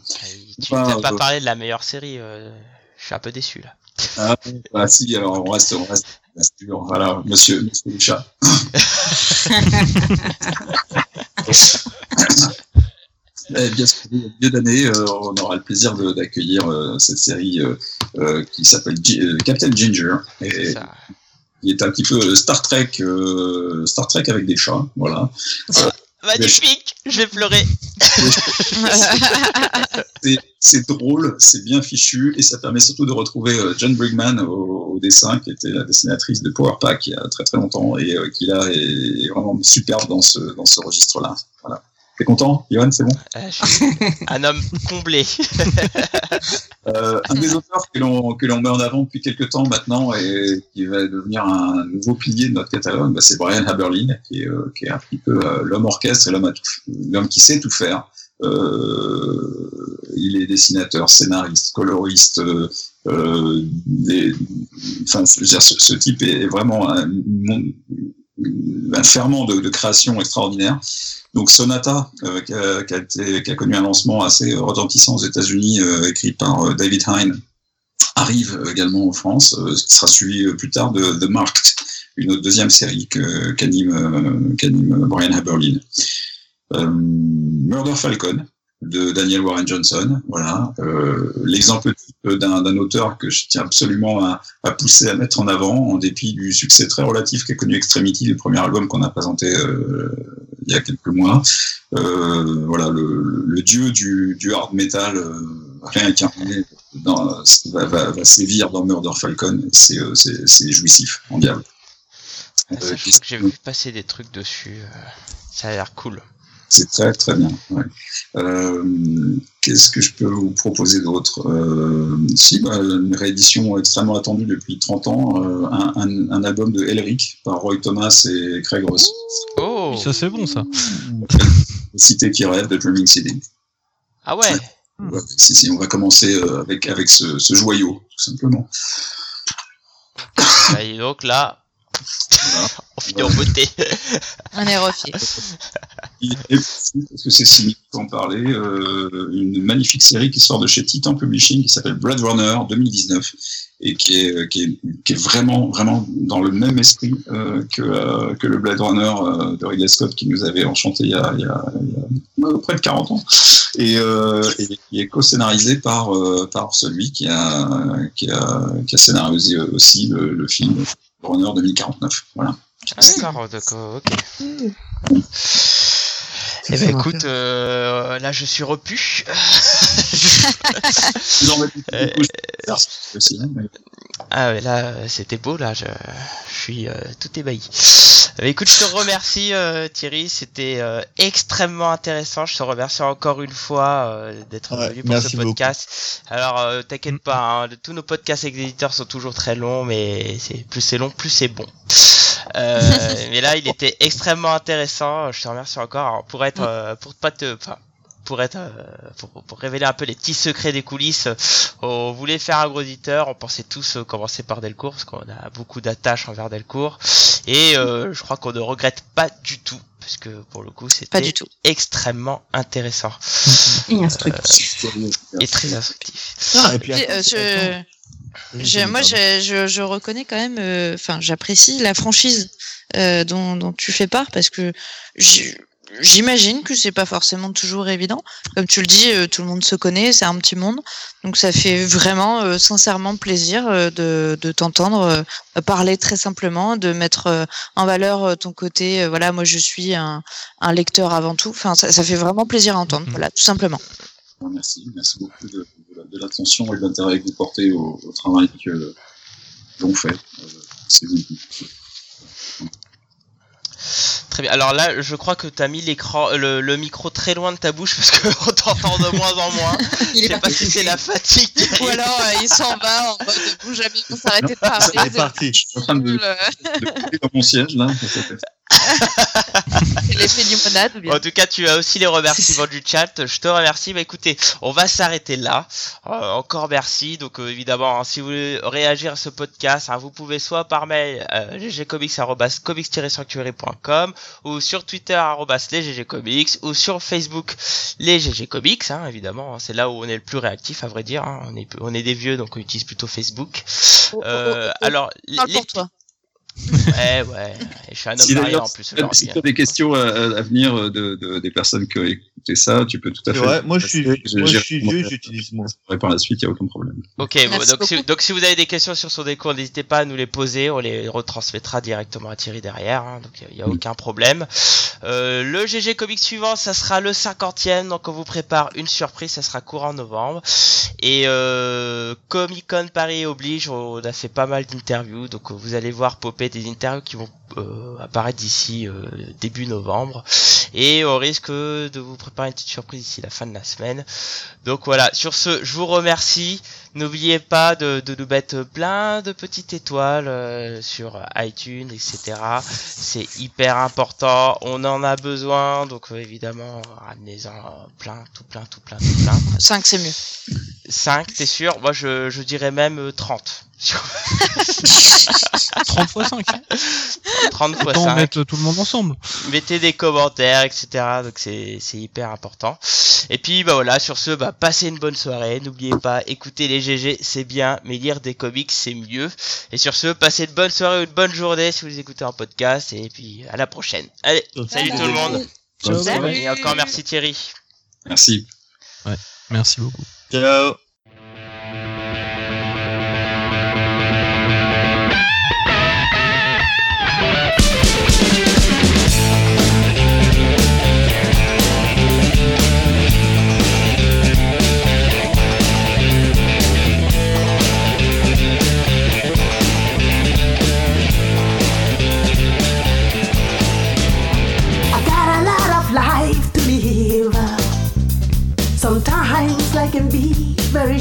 tu n'as pas parlé de la meilleure série. je suis un peu déçu là. Ah, bah, si, alors on reste, on reste, Voilà, monsieur, monsieur le chat. Eh bien, milieu d'année, euh, on aura le plaisir d'accueillir euh, cette série euh, qui s'appelle Captain Ginger. Et, qui est un petit peu Star Trek, Star Trek avec des chats, voilà. Magnifique, je vais pleurer. c'est drôle, c'est bien fichu et ça permet surtout de retrouver John Brigman au, dessin, qui était la dessinatrice de Power Pack il y a très très longtemps et qui là est, vraiment superbe dans ce, dans ce registre-là. Voilà. T'es content, Johan, c'est bon euh, Un homme comblé. euh, un des auteurs que l'on met en avant depuis quelques temps maintenant et qui va devenir un nouveau pilier de notre catalogue, bah, c'est Brian Haberlin, qui est, euh, qui est un petit peu l'homme orchestre et l'homme l'homme qui sait tout faire. il est dessinateur, scénariste, coloriste. Des, enfin, je veux dire, ce, ce type est vraiment un, un ferment de, de création extraordinaire. Donc Sonata, euh, qui, a, connu un lancement assez retentissant aux États-Unis, euh, écrit par euh, David Hine, arrive également en France, ce qui sera suivi plus tard de The Marked, une autre deuxième série qu'anime qu Brian Haberlin. Murder Falcon, de Daniel Warren Johnson. Voilà, euh, l'exemple d'un auteur que je tiens absolument à, à pousser à mettre en avant, en dépit du succès très relatif qu'a connu Extremity, le premier album qu'on a présenté euh, il y a quelques mois. Euh, voilà, le, le dieu du, du hard metal réincarné dans, va, va, va sévir dans Murder Falcon. C'est jouissif, en diable. Ah, ça, je crois que j'ai vu passer des trucs dessus. Ça a l'air cool. C'est très très bien. ouais. Euh, Qu'est-ce que je peux vous proposer d'autre? Euh, Si, bah, une réédition extrêmement attendue depuis 30 ans, euh, un, un- un album de Elric par Roy Thomas et Craig Ross. Oh Ça c'est bon ça. Cité qui rêve de Dreaming City. Ah ouais? Ouais, si, si, on va commencer avec, avec ce, ce joyau, tout simplement. Bah, et donc là, on finit en beauté. On est refait. Aussi, parce que c'est si en parler, euh, une magnifique série qui sort de chez Titan Publishing qui s'appelle Blade Runner 2019 et qui est, qui est, qui est vraiment, vraiment dans le même esprit euh, que, euh, que le Blade Runner euh, de Ridley Scott qui nous avait enchanté il y a, il y a, il y a près de 40 ans et, euh, et qui est co-scénarisé par, euh, par celui qui a, qui a, qui a scénarisé aussi le, le film Runner 2049. Voilà. Ah, d'accord, d'accord, ok. Eh ben écoute, euh, là je suis repu. Beaucoup, mais- Ah ouais, là c'était beau, là je, je suis euh, tout ébahi. Euh, écoute, je te remercie euh, Thierry, c'était euh, extrêmement intéressant. Je te remercie encore une fois euh, d'être Ouais, venu pour merci ce beaucoup. podcast. Alors euh, t'inquiète pas, hein, tous nos podcasts avec des éditeurs sont toujours très longs, mais c'est plus c'est long, plus c'est bon. Euh, mais là, il était extrêmement intéressant. Je te remercie encore Alors, pour être, euh, pour pas te, enfin, pour être, euh, pour, pour révéler un peu les petits secrets des coulisses. On voulait faire un gros éditeur. On pensait tous commencer par Delcourt parce qu'on a beaucoup d'attaches envers Delcourt. Et euh, je crois qu'on ne regrette pas du tout parce que pour le coup, Pas c'était du tout. extrêmement intéressant Et instructif. et très instructif. Ah, et puis, Puis, euh, je- Je- moi, je, je, je reconnais quand même, euh, enfin, j'apprécie la franchise euh, dont, dont tu fais part parce que j'imagine que c'est pas forcément toujours évident. Comme tu le dis, euh, tout le monde se connaît, c'est un petit monde, donc ça fait vraiment, euh, sincèrement plaisir euh, de, de t'entendre euh, parler très simplement, de mettre en valeur ton côté. voilà, moi, je suis un, un lecteur avant tout. Enfin, ça, ça fait vraiment plaisir à entendre. Mhm. Voilà, tout simplement. Merci, merci beaucoup de, de la- de l'attention et de l'intérêt que vous portez au, au travail que l'on fait. C'est vous. Très bien. Alors là, je crois que t'as mis l'écran, le, le micro très loin de ta bouche parce qu'on t'entend de moins en moins. Il Je est sais pas parti. si c'est la fatigue. Ou alors euh, il s'en va en mode vous jamais vous s'arrêter de parler. C'est parti. Je suis en train de, Euh, de couper dans mon siège là. C'est l'effet limonade ou bien. En tout cas, tu as aussi les remerciements du chat. Je te remercie. Bah écoutez, on va s'arrêter là. Euh, encore merci. Donc euh, évidemment, hein, si vous voulez réagir à ce podcast, hein, vous pouvez soit par mail euh, ggcomics@comics-sanctuary.com ou sur Twitter arrobas les ggcomics ou sur Facebook les ggcomics. Hein, évidemment, hein, c'est là où on est le plus réactif, à vrai dire. hein. On est on est des vieux, donc on utilise plutôt Facebook. Euh, alors, Parle les pour toi. Ouais, ouais. Et je suis un homme Si en plus si tu as des questions à, venir de, de- des personnes qui ont écouté ça, tu peux tout à fait. moi je suis, moi, je suis vieux, j'utilise moi. Par la suite, il n'y a aucun problème. Ok, bon, donc, si, beaucoup. donc si vous avez des questions sur son décours, n'hésitez pas à nous les poser, on les retransmettra directement à Thierry derrière, hein, donc il n'y a, Mm. aucun problème. Euh, le GG Comics suivant, ça sera le 50e, donc on vous prépare une surprise, ça sera courant novembre. Et euh, Comic Con Paris oblige, on a fait pas mal d'interviews, donc vous allez voir popper des interviews qui vont euh, apparaître d'ici euh, début novembre. Et on risque de vous préparer une petite surprise d'ici la fin de la semaine. Donc voilà, sur ce, je vous remercie. N'oubliez pas de, de nous mettre plein de petites étoiles euh, sur iTunes, etc. C'est hyper important. On en a besoin. Donc euh, évidemment, ramenez-en plein, tout plein, tout plein, tout plein. 5 c'est mieux. 5, t'es sûr? Moi, je, je dirais même euh, 30. 30 fois 5. 30 fois Autant 5. mettre tout le monde ensemble. mettez des commentaires, etc. Donc c'est c'est hyper important. Et puis bah voilà, sur ce, bah passez une bonne soirée. N'oubliez pas, écouter les GG, c'est bien, mais lire des comics, c'est mieux. Et sur ce, passez une bonne soirée ou une bonne journée si vous les écoutez en podcast. Et puis à la prochaine. Allez, salut tout le monde. Ciao. Salut. Et encore merci Thierry. Merci. Merci beaucoup. Ciao.